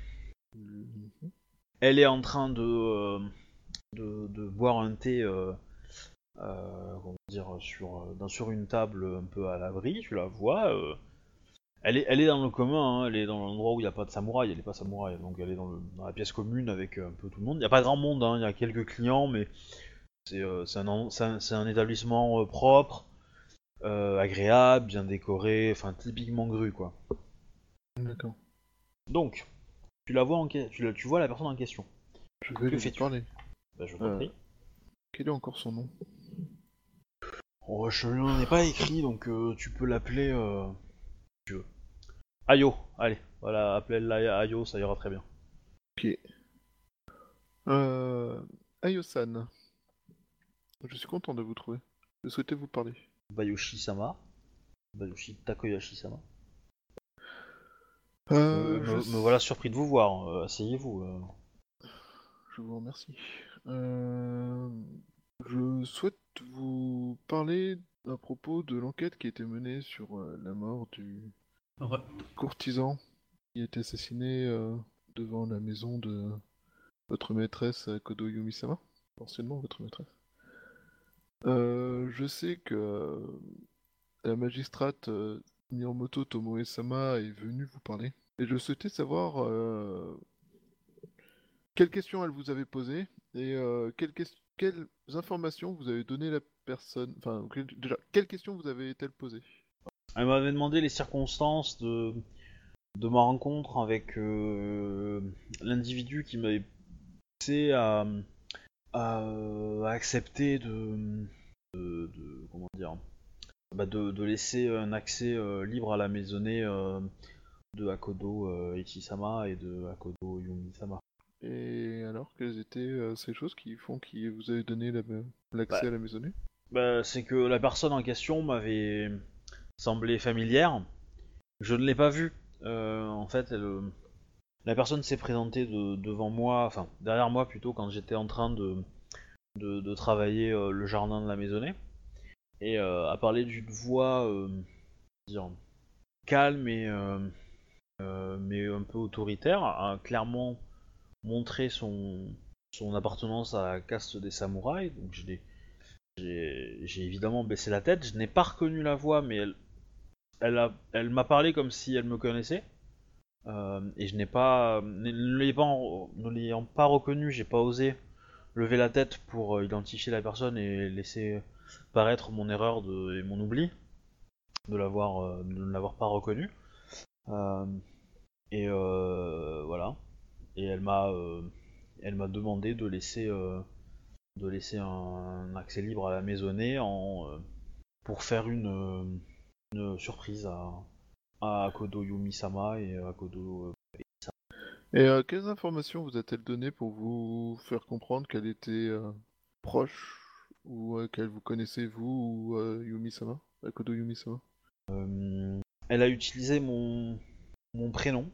Elle est en train de, de, de boire un thé euh, euh, comment dire, sur, euh, dans- sur une table un peu à l'abri, tu la vois. elle, est, elle est dans le commun, hein, elle est dans l'endroit où il n'y a pas de samouraï, elle est pas samouraï, donc elle est dans, le- dans la pièce commune avec un peu tout le monde. Il n'y a pas grand monde, hein, il y a quelques clients, mais c'est euh, un, établissement euh, propre, euh, agréable, bien décoré, enfin typiquement grue quoi. D'accord. Donc, tu la vois en que- tu, la- tu vois la personne en question. Je vais lui fais-tu? parler. Bah, je t'en Euh, prie. Quel est encore son nom? Oh, je lui en ai pas écrit, donc euh, tu peux l'appeler. Euh... si tu veux. Ayo, allez, voilà, appelle-la Ayo, ça ira très bien. Ok. Euh... Ayosan. Je suis content de vous trouver. Je souhaitais vous parler? Bayoshi-sama. Bayoshi Takoyashi-sama. Euh, je... me, me voilà surpris de vous voir, asseyez-vous. je vous remercie. Euh... Je souhaite vous parler à propos de l'enquête qui a été menée sur euh, la mort du courtisan qui a été assassiné euh, devant la maison de votre maîtresse Kodo Yumi-sama, anciennement votre maîtresse. Je sais que la magistrate Miyamoto Tomoe-sama est venue vous parler et je souhaitais savoir quelles questions elle vous avait posées et euh, quelles, quelles informations vous avez donné la personne. Enfin, déjà, quelles questions vous avez-elle posées? Elle m'avait demandé les circonstances de, de ma rencontre avec euh, l'individu qui m'avait poussé à, accepter de, comment dire bah, de, laisser un accès euh, libre à la maisonnée de Akodo Ichisama et de Akodo Yumi-sama. Et alors, quelles étaient euh, ces choses qui font que vous avez donné la- l'accès Bah. à la maisonnée? Bah, c'est que la personne en question m'avait semblé familière. Je ne l'ai pas vue. Euh, en fait, elle, euh, la personne s'est présentée de- devant moi, enfin derrière moi plutôt, quand j'étais en train de de, de travailler euh, le jardin de la maisonnée et euh, a parlé d'une voix euh, dire, calme et euh, euh, mais un peu autoritaire, a clairement montré son, appartenance à la caste des samouraïs. Donc j'ai évidemment baissé la tête. Je n'ai pas reconnu la voix, mais elle, m'a parlé comme si elle me connaissait. Euh, et je n'ai pas, ne l'ayant pas reconnu, j'ai pas osé lever la tête pour euh, identifier la personne et laisser paraître mon erreur et mon oubli euh, de ne l'avoir pas reconnu. Et voilà. Et elle m'a, euh, elle m'a demandé de laisser, euh, de laisser un accès libre à la maisonnée en, euh, pour faire une, une surprise à, à Akodo Yumi-sama et à Akodo. euh, Et euh, quelles informations vous a-t-elle donné pour vous faire comprendre qu'elle était euh, proche ou euh, qu'elle vous connaissait vous ou Yumi-sama Akodo Yumi-sama? Elle a utilisé mon, mon prénom.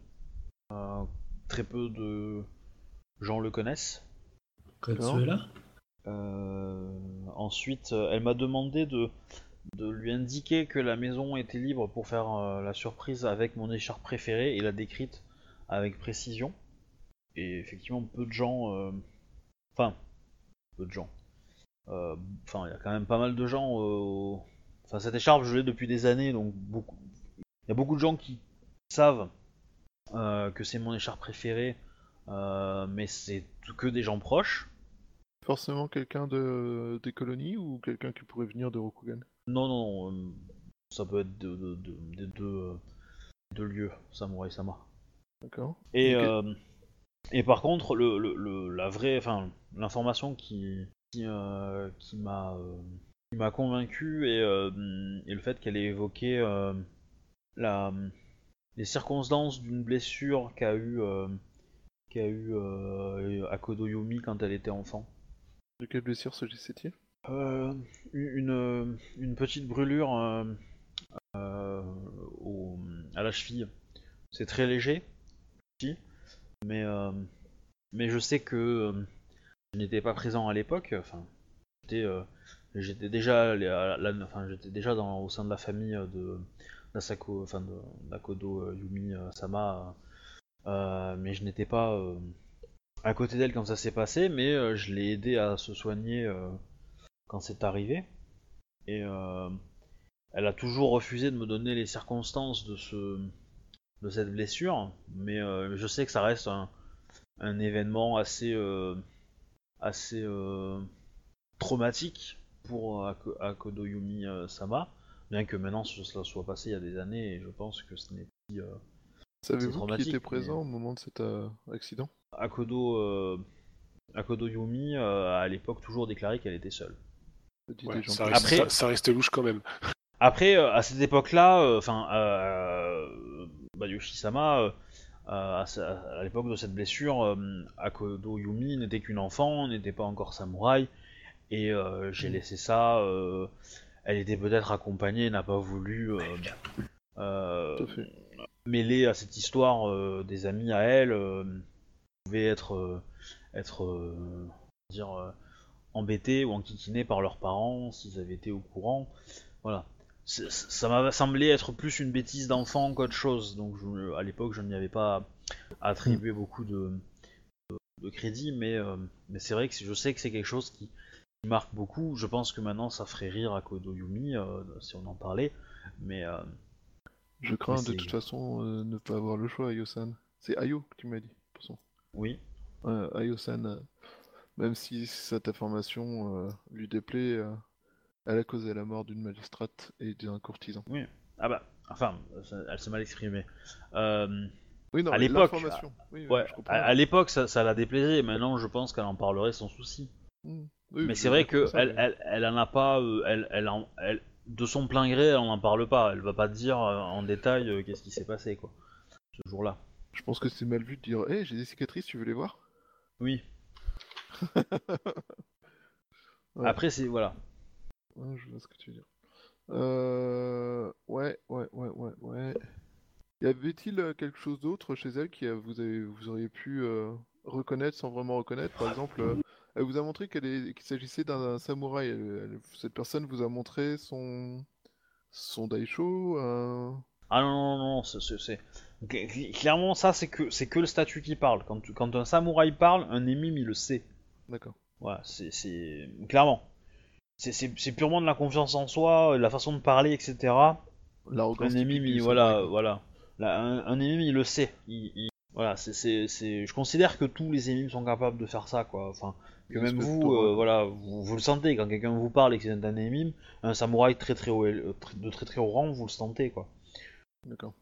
Très peu de gens le connaissent. Katsuela Euh, ensuite, euh, elle m'a demandé de, de lui indiquer que la maison était libre pour faire euh, la surprise avec mon écharpe préférée et l'a décrite avec précision. Et effectivement, peu de gens. euh, Enfin, peu de gens. Euh, Enfin, il y a quand même pas mal de gens. euh, Enfin, cette écharpe, je l'ai depuis des années, donc beaucoup. Il y a beaucoup de gens qui savent que c'est mon écharpe préférée, euh, mais c'est que des gens proches. Forcément quelqu'un de, des colonies ou quelqu'un qui pourrait venir de Rokugan? Non, non, euh, ça peut être de, de- de- des deux, euh, lieux, Samurai Sama. D'accord Et, euh, et par contre, le, le- le- la vraie, enfin, l'information qui, qui, euh, qui m'a euh, convaincu et, euh, et le fait qu'elle ait évoqué euh, la, les circonstances d'une blessure qu'a eu, euh, qu'a eu euh, Akodo Yumi quand elle était enfant. De quelle blessure s'agissait-il? Euh, une, une petite brûlure euh, au- à la cheville. C'est très léger, mais, mais je sais que je n'étais pas présent à l'époque. Enfin, j'étais, j'étais déjà, la- enfin, j'étais déjà dans, au sein de la famille de d'Asako, euh, Yumi euh, Sama, euh, mais je n'étais pas à côté d'elle quand ça s'est passé, mais je l'ai aidé à se soigner quand c'est arrivé. Et elle a toujours refusé de me donner les circonstances de ce de cette blessure, mais je sais que ça reste un, événement assez assez traumatique pour Ako- Akodoyumi euh, Sama, bien que maintenant cela soit passé il y a des années et je pense que ce n'est plus euh, Savez-vous qui était mais- présent au moment de cet euh, accident? Akodo euh, Akodo Yumi euh, a à l'époque toujours déclaré qu'elle était seule. Ça Ouais, reste, Après- ça, ça reste louche quand même. Après, euh, à cette époque-là, euh, enfin, euh, bah, Yoshi-sama, euh, à, l'époque de cette blessure, euh, Akodo Yumi n'était qu'une enfant, n'était pas encore samouraï, et euh, j'ai laissé ça. Elle était peut-être accompagnée, n'a pas voulu euh, euh, mêler à cette histoire euh, des amis à elle. euh, pouvaient être, euh, être euh, dire, euh, embêtés ou enquiquinés par leurs parents s'ils avaient été au courant. Voilà. Ça m'a semblé être plus une bêtise d'enfant qu'autre chose, donc je- à l'époque je n'y avais pas attribué beaucoup de, de, de crédit, mais, euh, mais c'est vrai que je sais que c'est quelque chose qui, marque beaucoup. Je pense que maintenant ça ferait rire à Kodoyumi euh, si on en parlait, mais euh, Je crains Mais de toute façon euh, ne pas avoir le choix, Ayo-san. C'est Ayo que tu m'as dit, façon. oui. Ayo-san, même si cette information lui déplaît, elle a causé la mort d'une magistrate et d'un courtisan. Ah bah, enfin, elle s'est mal exprimée. Euh, Oui, non, À l'époque, l'information. Oui, oui, ouais, je à, à l'époque ça, ça la déplaisait, maintenant je pense qu'elle en parlerait sans souci. Hmm. Oui, Mais c'est vrai que ça, elle, mais- elle, elle en a pas, euh, elle, elle, en- elle- de son plein gré, elle en parle pas. Elle va pas te dire euh, en détail euh, qu'est-ce qui s'est passé quoi, ce jour-là. Je pense que c'est mal vu de dire Hé, j'ai des cicatrices, tu veux les voir? Oui. Ouais. Après c'est voilà. Ouais, je vois ce que tu veux dire. Euh... Ouais, ouais, ouais, ouais, ouais. Y avait-il quelque chose d'autre chez elle qui vous, avez, vous auriez pu euh, reconnaître sans vraiment reconnaître? Par exemple, euh, Elle vous a montré qu'il s'agissait d'un samouraï. Elle- Cette personne vous a montré son son daisho. Ah non, non, non, c'est- c'est... c'est- Cl- cl- Clairement, ça, c'est que, c'est que le statut qui parle. Quand, un samouraï parle, un émime, il le sait. D'accord. Voilà, c'est... c'est- Clairement. C'est- purement de la confiance en soi, de la façon de parler, etc. Un émime, il, voilà, voilà. Là, un, un émime, il le sait. Il, il- Voilà, c'est- Je considère que tous les émimes sont capables de faire ça, quoi. Enfin, que même vous, euh, voilà, vous, vous le sentez quand quelqu'un vous parle et que c'est un émime, un samouraï très très haut, euh, de très très haut rang, vous le sentez, quoi. D'accord.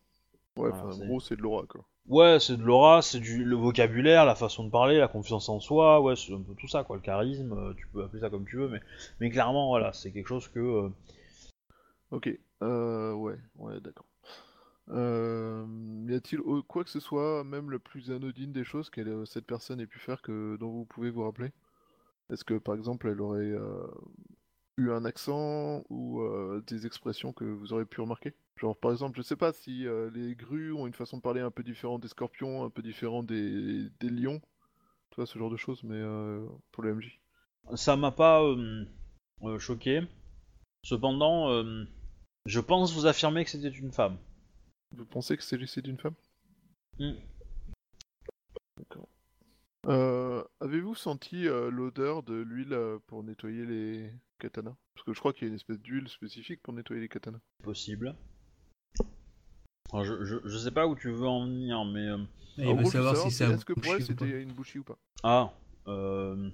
Ouais, Voilà, en gros, c'est de l'aura, quoi. Ouais, c'est de l'aura, c'est du le vocabulaire, la façon de parler, la confiance en soi, ouais, c'est un peu tout ça, quoi. Le charisme, euh, tu peux appeler ça comme tu veux, mais, mais clairement, voilà, c'est quelque chose que. euh, Ok. Euh, ouais, ouais, d'accord. Euh, y a-t-il quoi que ce soit, même le plus anodine des choses que cette personne ait pu faire que dont vous pouvez vous rappeler? Est-ce que par exemple elle aurait euh, eu un accent ou euh, des expressions que vous aurez pu remarquer? Genre par exemple, je sais pas si euh, les grues ont une façon de parler un peu différente des scorpions, un peu différente des, des lions, tu vois, ce genre de choses, mais pour le MJ. Ça m'a pas choqué. Cependant, je pense vous affirmer que c'était une femme. Vous pensez que c'est d'une femme? Hmm. Euh, avez-vous senti euh, l'odeur de l'huile euh, pour nettoyer les katanas? Parce que je crois qu'il y a une espèce d'huile spécifique pour nettoyer les katanas. Possible. Alors, je, je, je sais pas où tu veux en venir, mais. euh, Et En il veut gros, je veux savoir si c'est est-ce que pour elle bouché ou pas. c'était une bouchie ou pas? Ah, euh,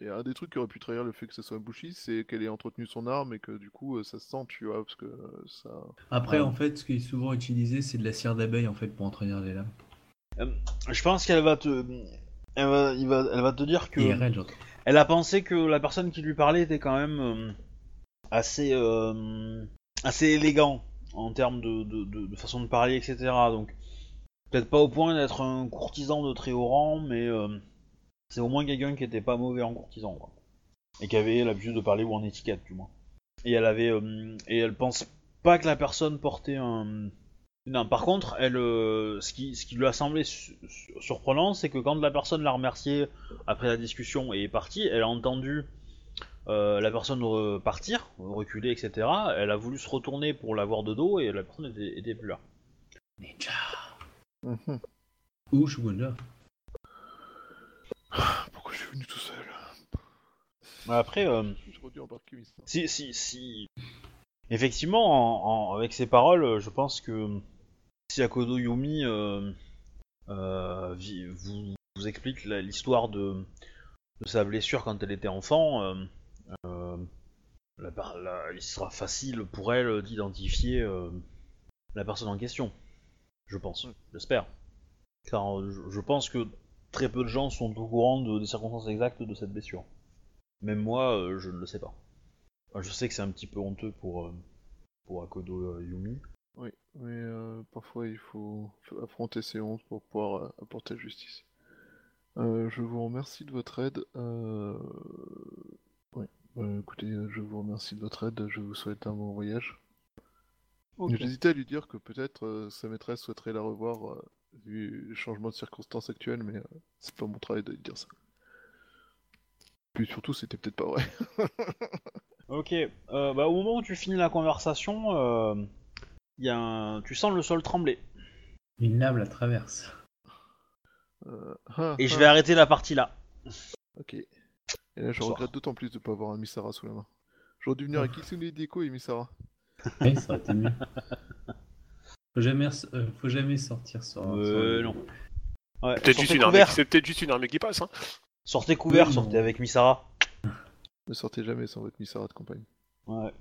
Et un des trucs qui aurait pu trahir le fait que ce soit un bouchie, c'est qu'elle ait entretenu son arme et que du coup euh, ça se sent, tu vois, parce que euh, ça. Après, Ouais. en fait, ce qui est souvent utilisé, c'est de la cire d'abeille en fait pour entretenir les lames. je pense qu'elle va te. Elle va, il va, elle va te dire que. IRL. Elle a pensé que la personne qui lui parlait était quand même euh, assez, euh, assez élégant en termes de, de, de- de façon de parler, etc. Donc, peut-être pas au point d'être un courtisan de très haut rang, mais euh, c'est au moins quelqu'un qui était pas mauvais en courtisan, quoi. Et qui avait l'habitude de parler ou en étiquette, du moins. Et elle avait, et elle pense pas que la personne portait un. Non, par contre, elle, euh, ce, qui, ce qui lui a semblé su- su- surprenant, c'est que quand la personne l'a remercié après la discussion et est partie, elle a entendu euh, la personne re- partir, reculer, etc. Elle a voulu se retourner pour la voir de dos et la personne était, était plus là. Ninja. Mhm. Ou Shugonja. Pourquoi je suis venu tout seul? Après, euh, si, si, si. Effectivement, en- en- avec ces paroles, je pense que si Akodo Yumi euh, euh, vous, vous explique l'histoire de, de sa blessure quand elle était enfant, euh, la per- la- il sera facile pour elle d'identifier la personne en question. Je pense, j'espère. Car je, pense que très peu de gens sont au courant de- des circonstances exactes de cette blessure. Même moi, euh, je ne le sais pas. Enfin, je sais que c'est un petit peu honteux pour, euh, pour Akodo Yumi. Oui, mais euh, parfois il faut affronter ses hontes pour pouvoir euh, apporter justice. Euh, je vous remercie de votre aide. Euh... Oui, euh, écoutez, je vous remercie de votre aide. Je vous souhaite un bon voyage. J'hésitais à lui dire que peut-être sa maîtresse souhaiterait la revoir vu le changement de circonstances actuelles, mais c'est pas mon travail de lui dire ça. Puis surtout, c'était peut-être pas vrai. Ok, bah, au moment où tu finis la conversation, y a un... tu sens le sol trembler. Une lame la traverse. Euh, ah, Et je ah, vais arrêter la partie là. Ok. Et là, je Bonsoir. regrette d'autant plus de ne pas avoir un Misara sous la main. J'aurais dû venir avec Kitsune Deko et Misara. Oui, ça aurait été mieux. Faut jamais, euh, faut jamais sortir sur. Euh, sur- non. Ouais, Peut-être juste une armée, couvert, c'est peut-être juste une armée qui passe. Hein. sortez couvert, Oui, non. sortez avec Misara. Ne sortez jamais sans votre Misara de campagne. Ouais.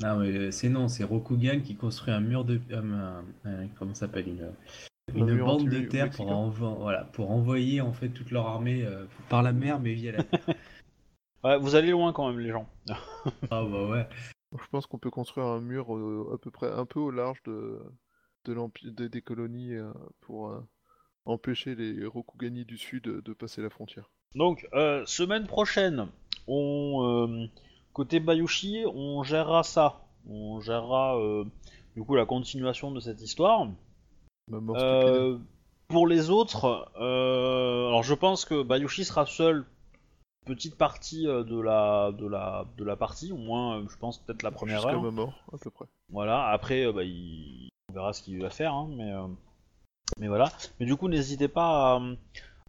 Non, mais euh, c'est non, c'est Rokugan qui construit un mur de. euh, un- un- comment ça s'appelle Une, une bande de terre pour, envo- voilà, pour envoyer en fait toute leur armée euh, par la mer mais via la terre. ouais, vous allez loin quand même, les gens. Ah bah ouais. Je pense qu'on peut construire un mur euh, à peu près un peu au large de, de des, des colonies euh, pour euh, empêcher les Rokugani du sud de, de passer la frontière. Donc, euh, semaine prochaine, on euh, côté Bayushi, on gérera ça. On gérera euh, du coup la continuation de cette histoire. Stupide. Euh, pour les autres, euh, alors je pense que Bayushi sera seul petite partie de la de la de la partie, au moins, je pense peut-être la première Jusqu'à heure. ma mort, à peu près. Voilà. Après, bah, il... on verra ce qu'il va faire, hein, mais mais voilà. Mais du coup, n'hésitez pas à,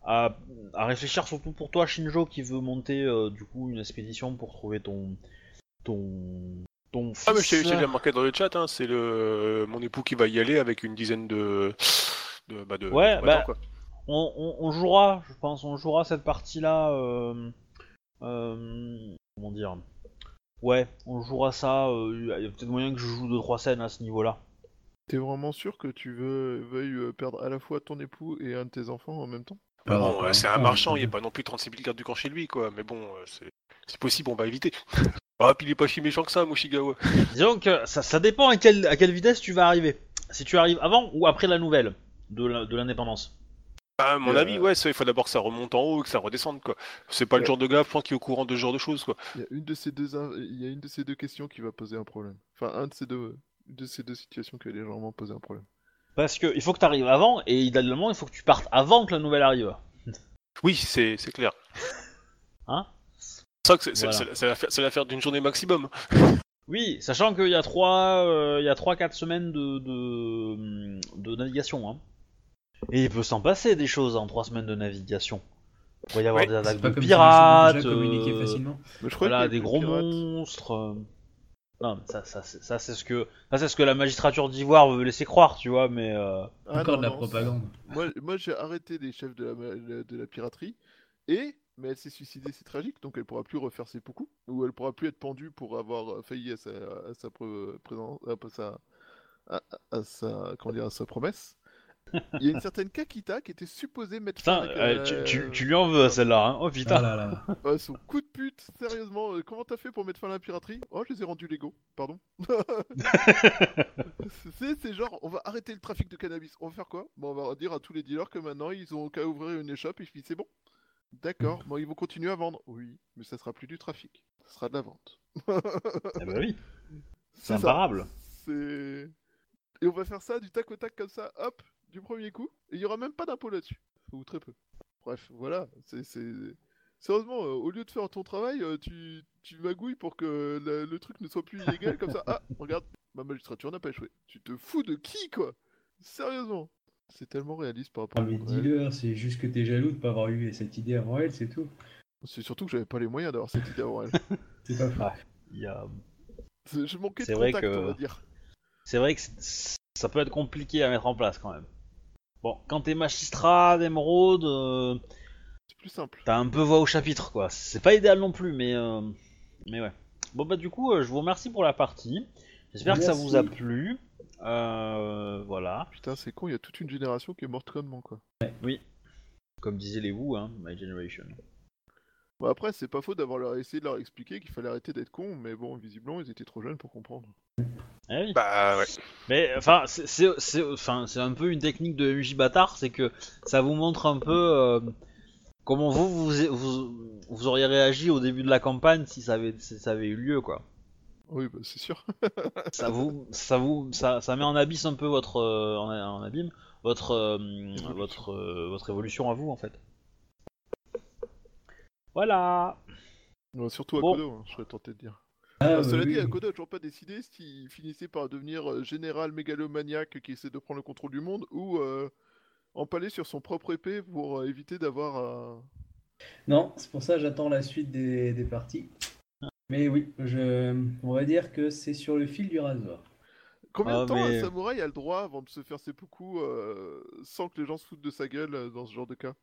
à, à réfléchir surtout pour toi, Shinjo, qui veut monter euh, du coup une expédition pour trouver ton ton ton fils. Ah, mais je t'ai je t'ai déjà marqué dans le chat, hein, c'est le mon époux qui va y aller avec une dizaine de. de, bah, de Ouais, de bah, quoi. on, on- on jouera, je pense, on jouera cette partie-là. Euh, euh, comment dire Ouais, on jouera ça. euh, Il y a peut-être moyen que je joue 2-3 scènes à ce niveau-là. T'es vraiment sûr que tu veux veuilles euh, perdre à la fois ton époux et un de tes enfants en même temps? Bah bon, euh, hein. c'est un marchand, il n'y a pas non plus 36 000 gardes du camp chez lui, quoi. Mais bon, euh, c'est possible, on va éviter. ah, puis il est pas si méchant que ça, Moshigawa. Disons que ça, ça dépend à quelle, à quelle vitesse tu vas arriver. Si tu arrives avant ou après la nouvelle de l'indépendance. À mon Euh, avis, ouais, ça, il faut d'abord que ça remonte en haut et que ça redescende, quoi. C'est pas le genre de gars, je pense, qui est au courant de ce genre de choses, quoi. Il y a une de ces deux, il y a une de ces deux questions qui va poser un problème. Enfin, un de ces deux, de ces deux situations qui va légèrement poser un problème. Parce que il faut que tu arrives avant et idéalement il faut que tu partes avant que la nouvelle arrive. Oui, c'est c'est clair. Hein? C'est ça que c'est c'est- Voilà. c'est- c'est l'affaire- c'est l'affaire d'une journée maximum. Oui, sachant qu'il y a 3 il y a 3-4 semaines de, de, de navigation. Hein. Et il peut s'en passer des choses en 3 semaines de navigation. Il pourrait y avoir Ouais, des attaques de pirates, euh, facilement. Mais je crois voilà, que des gros pirates- monstres. euh. Non, mais ça, ça, c'est- ça c'est ce que ça c'est ce que la magistrature d'Ivoire veut laisser croire, tu vois, mais euh, Ah, Encore non, de la non, propagande. Moi, moi j'ai arrêté les chefs de la, ma- de la piraterie et mais elle s'est suicidée, c'est tragique, donc elle pourra plus refaire ses poucous ou elle pourra plus être pendue pour avoir euh, failli à sa, à sa pre- présence, à sa, à, à sa, comment dire, à sa promesse. Il y a une certaine Kakita qui était supposée mettre fin putain, à la- euh, tu, tu, tu lui en veux à celle-là, hein. Oh putain. Ah là là. Son coup de pute, sérieusement, euh, comment t'as fait pour mettre fin à la piraterie? Oh, je les ai rendus légaux, pardon. c'est, genre, on va arrêter le trafic de cannabis. On va faire quoi? Bon, on va dire à tous les dealers que maintenant ils ont qu'à ouvrir une échoppe et puis c'est bon. D'accord, bon, ils vont continuer à vendre. Oui, mais ça sera plus du trafic, ça sera de la vente. Eh ben oui, c'est imparable. C'est... Et on va faire ça du tac au tac comme ça, hop, du premier coup. Et il y aura même pas d'impôt là-dessus. Ou très peu. Bref, voilà. C'est, c'est... Sérieusement, euh, au lieu de faire ton travail, euh, tu, tu magouilles pour que le, le truc ne soit plus illégal comme ça. Ah, regarde, ma magistrature n'a pas échoué. Tu te fous de qui, quoi? Sérieusement. C'est tellement réaliste par rapport Ah, au mais réel. dis-le, c'est juste que t'es jaloux de pas avoir eu cette idée avant elle, c'est tout. C'est surtout que j'avais pas les moyens d'avoir cette idée avant elle. C'est pas faux. Ah. Il y a- C'est- Je manquais de C'est vrai contact, que- on va dire. C'est vrai que c'est- ça peut être compliqué à mettre en place quand même. Bon, quand t'es magistrat d'émeraude, euh, C'est plus simple. t'as un peu voix au chapitre quoi. C'est pas idéal non plus, mais euh, mais ouais. Bon bah du coup, euh, je vous remercie pour la partie. J'espère que ça Merci. vous a plu. Euh, voilà. Putain, c'est con, il y a toute une génération qui est morte connement, quoi. Comme disaient les Wu, hein, My Generation. Bon, après, c'est pas faux d'avoir leur essayé de leur expliquer qu'il fallait arrêter d'être con, mais bon, visiblement, ils étaient trop jeunes pour comprendre. Eh oui. Bah ouais. Mais enfin, c'est- enfin, un peu une technique de MJ bâtard, c'est que ça vous montre un peu euh, comment vous vous, vous vous auriez réagi au début de la campagne si ça avait, si ça avait eu lieu quoi. Oui, bah, c'est sûr. Ça vous, ça vous, ça, ça met en abysse un peu votre, euh, en, en abîme votre, euh, votre, euh, votre évolution à vous en fait. Voilà. Ouais, surtout à Bon. Kodo, hein, je serais tenté de dire. Ah, Ah, bah cela oui. dit, Akodo a toujours pas décidé s'il finissait par devenir euh, général mégalomaniaque qui essaie de prendre le contrôle du monde ou euh, empaler sur son propre épée pour euh, éviter d'avoir à... Non, c'est pour ça que j'attends la suite des, des parties. Mais oui, je... on va dire que c'est sur le fil du rasoir. Combien Ah, de temps mais- un samouraï a le droit avant de se faire ses poucous euh, sans que les gens se foutent de sa gueule euh, dans ce genre de cas?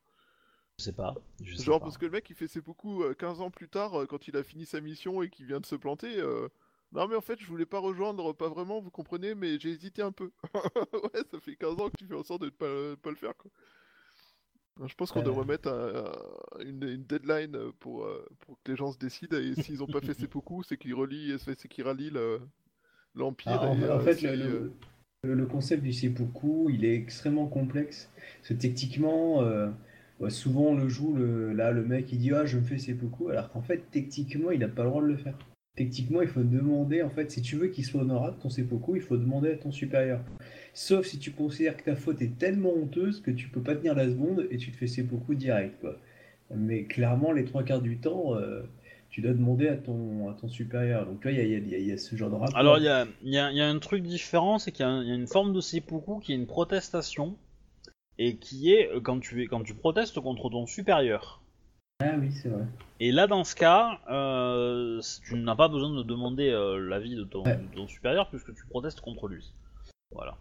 Je sais pas. Je sais Genre pas. parce que le mec il fait ses poucous euh, 15 ans plus tard euh, quand il a fini sa mission et qu'il vient de se planter. euh, Non mais en fait je voulais pas rejoindre, pas vraiment, vous comprenez, mais j'ai hésité un peu. ouais, ça fait 15 ans que tu fais en sorte de ne pas, pas le faire quoi. Je pense qu'on Euh. devrait mettre un- un- une, une deadline pour, euh, pour que les gens se décident et s'ils ont pas fait ses poucous, c'est qu'ils relient, c'est qu'ils rallient le- l'empire. Ah, en, et, en euh, fait, si, le, euh, le- le concept du seppuku, il est extrêmement complexe. Parce que techniquement, euh, ouais, souvent le joue, le, là le mec il dit Ah, je me fais seppuku, alors qu'en fait, techniquement, il n'a pas le droit de le faire. Techniquement, il faut demander, en fait, si tu veux qu'il soit honorable, ton seppuku, il faut demander à ton supérieur. Sauf si tu considères que ta faute est tellement honteuse que tu peux pas tenir la seconde et tu te fais seppuku direct, quoi. Mais clairement, les trois quarts du temps, euh, tu dois demander à ton, à ton supérieur. Donc, vois, il y a, ce genre de rapport. Alors il y a, a- y a un truc différent, c'est qu'il y a une forme de seppuku qui est une protestation et qui est euh, quand tu es quand tu protestes contre ton supérieur. Ah oui, c'est vrai. Et là dans ce cas, euh, tu n'as pas besoin de demander euh, l'avis de ton, Ouais. de ton supérieur puisque tu protestes contre lui. Voilà.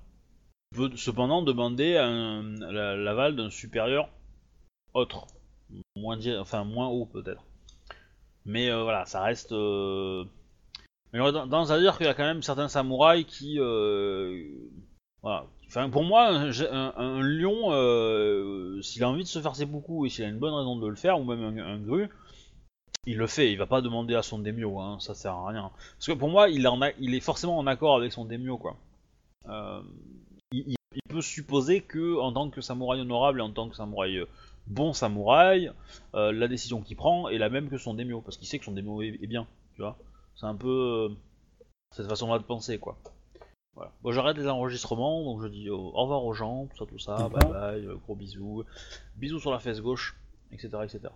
Tu peux cependant demander l'aval d'un supérieur autre, moins enfin moins haut peut-être. Mais euh, voilà, ça reste. Mais j'aurais tendance à dire qu'il y a quand même certains samouraïs qui. Voilà. Pour moi, un, lion, euh, s'il a envie de se faire ses beaucoup et s'il a une bonne raison de le faire, ou même un, gru, il le fait. Il va pas demander à son démio, hein, ça sert à rien. Parce que pour moi, il, est forcément en accord avec son démio, quoi. Euh, il, peut supposer que, en tant que samouraï honorable et en tant que samouraï euh, bon samouraï, la décision qu'il prend est la même que son démio, parce qu'il sait que son démio est, est bien, tu vois. C'est un peu cette façon-là de penser, quoi. Voilà. Bon, j'arrête les enregistrements, donc je dis au revoir aux gens, tout ça, tout ça, bye bye, gros bisous, bisous sur la fesse gauche, etc., etc.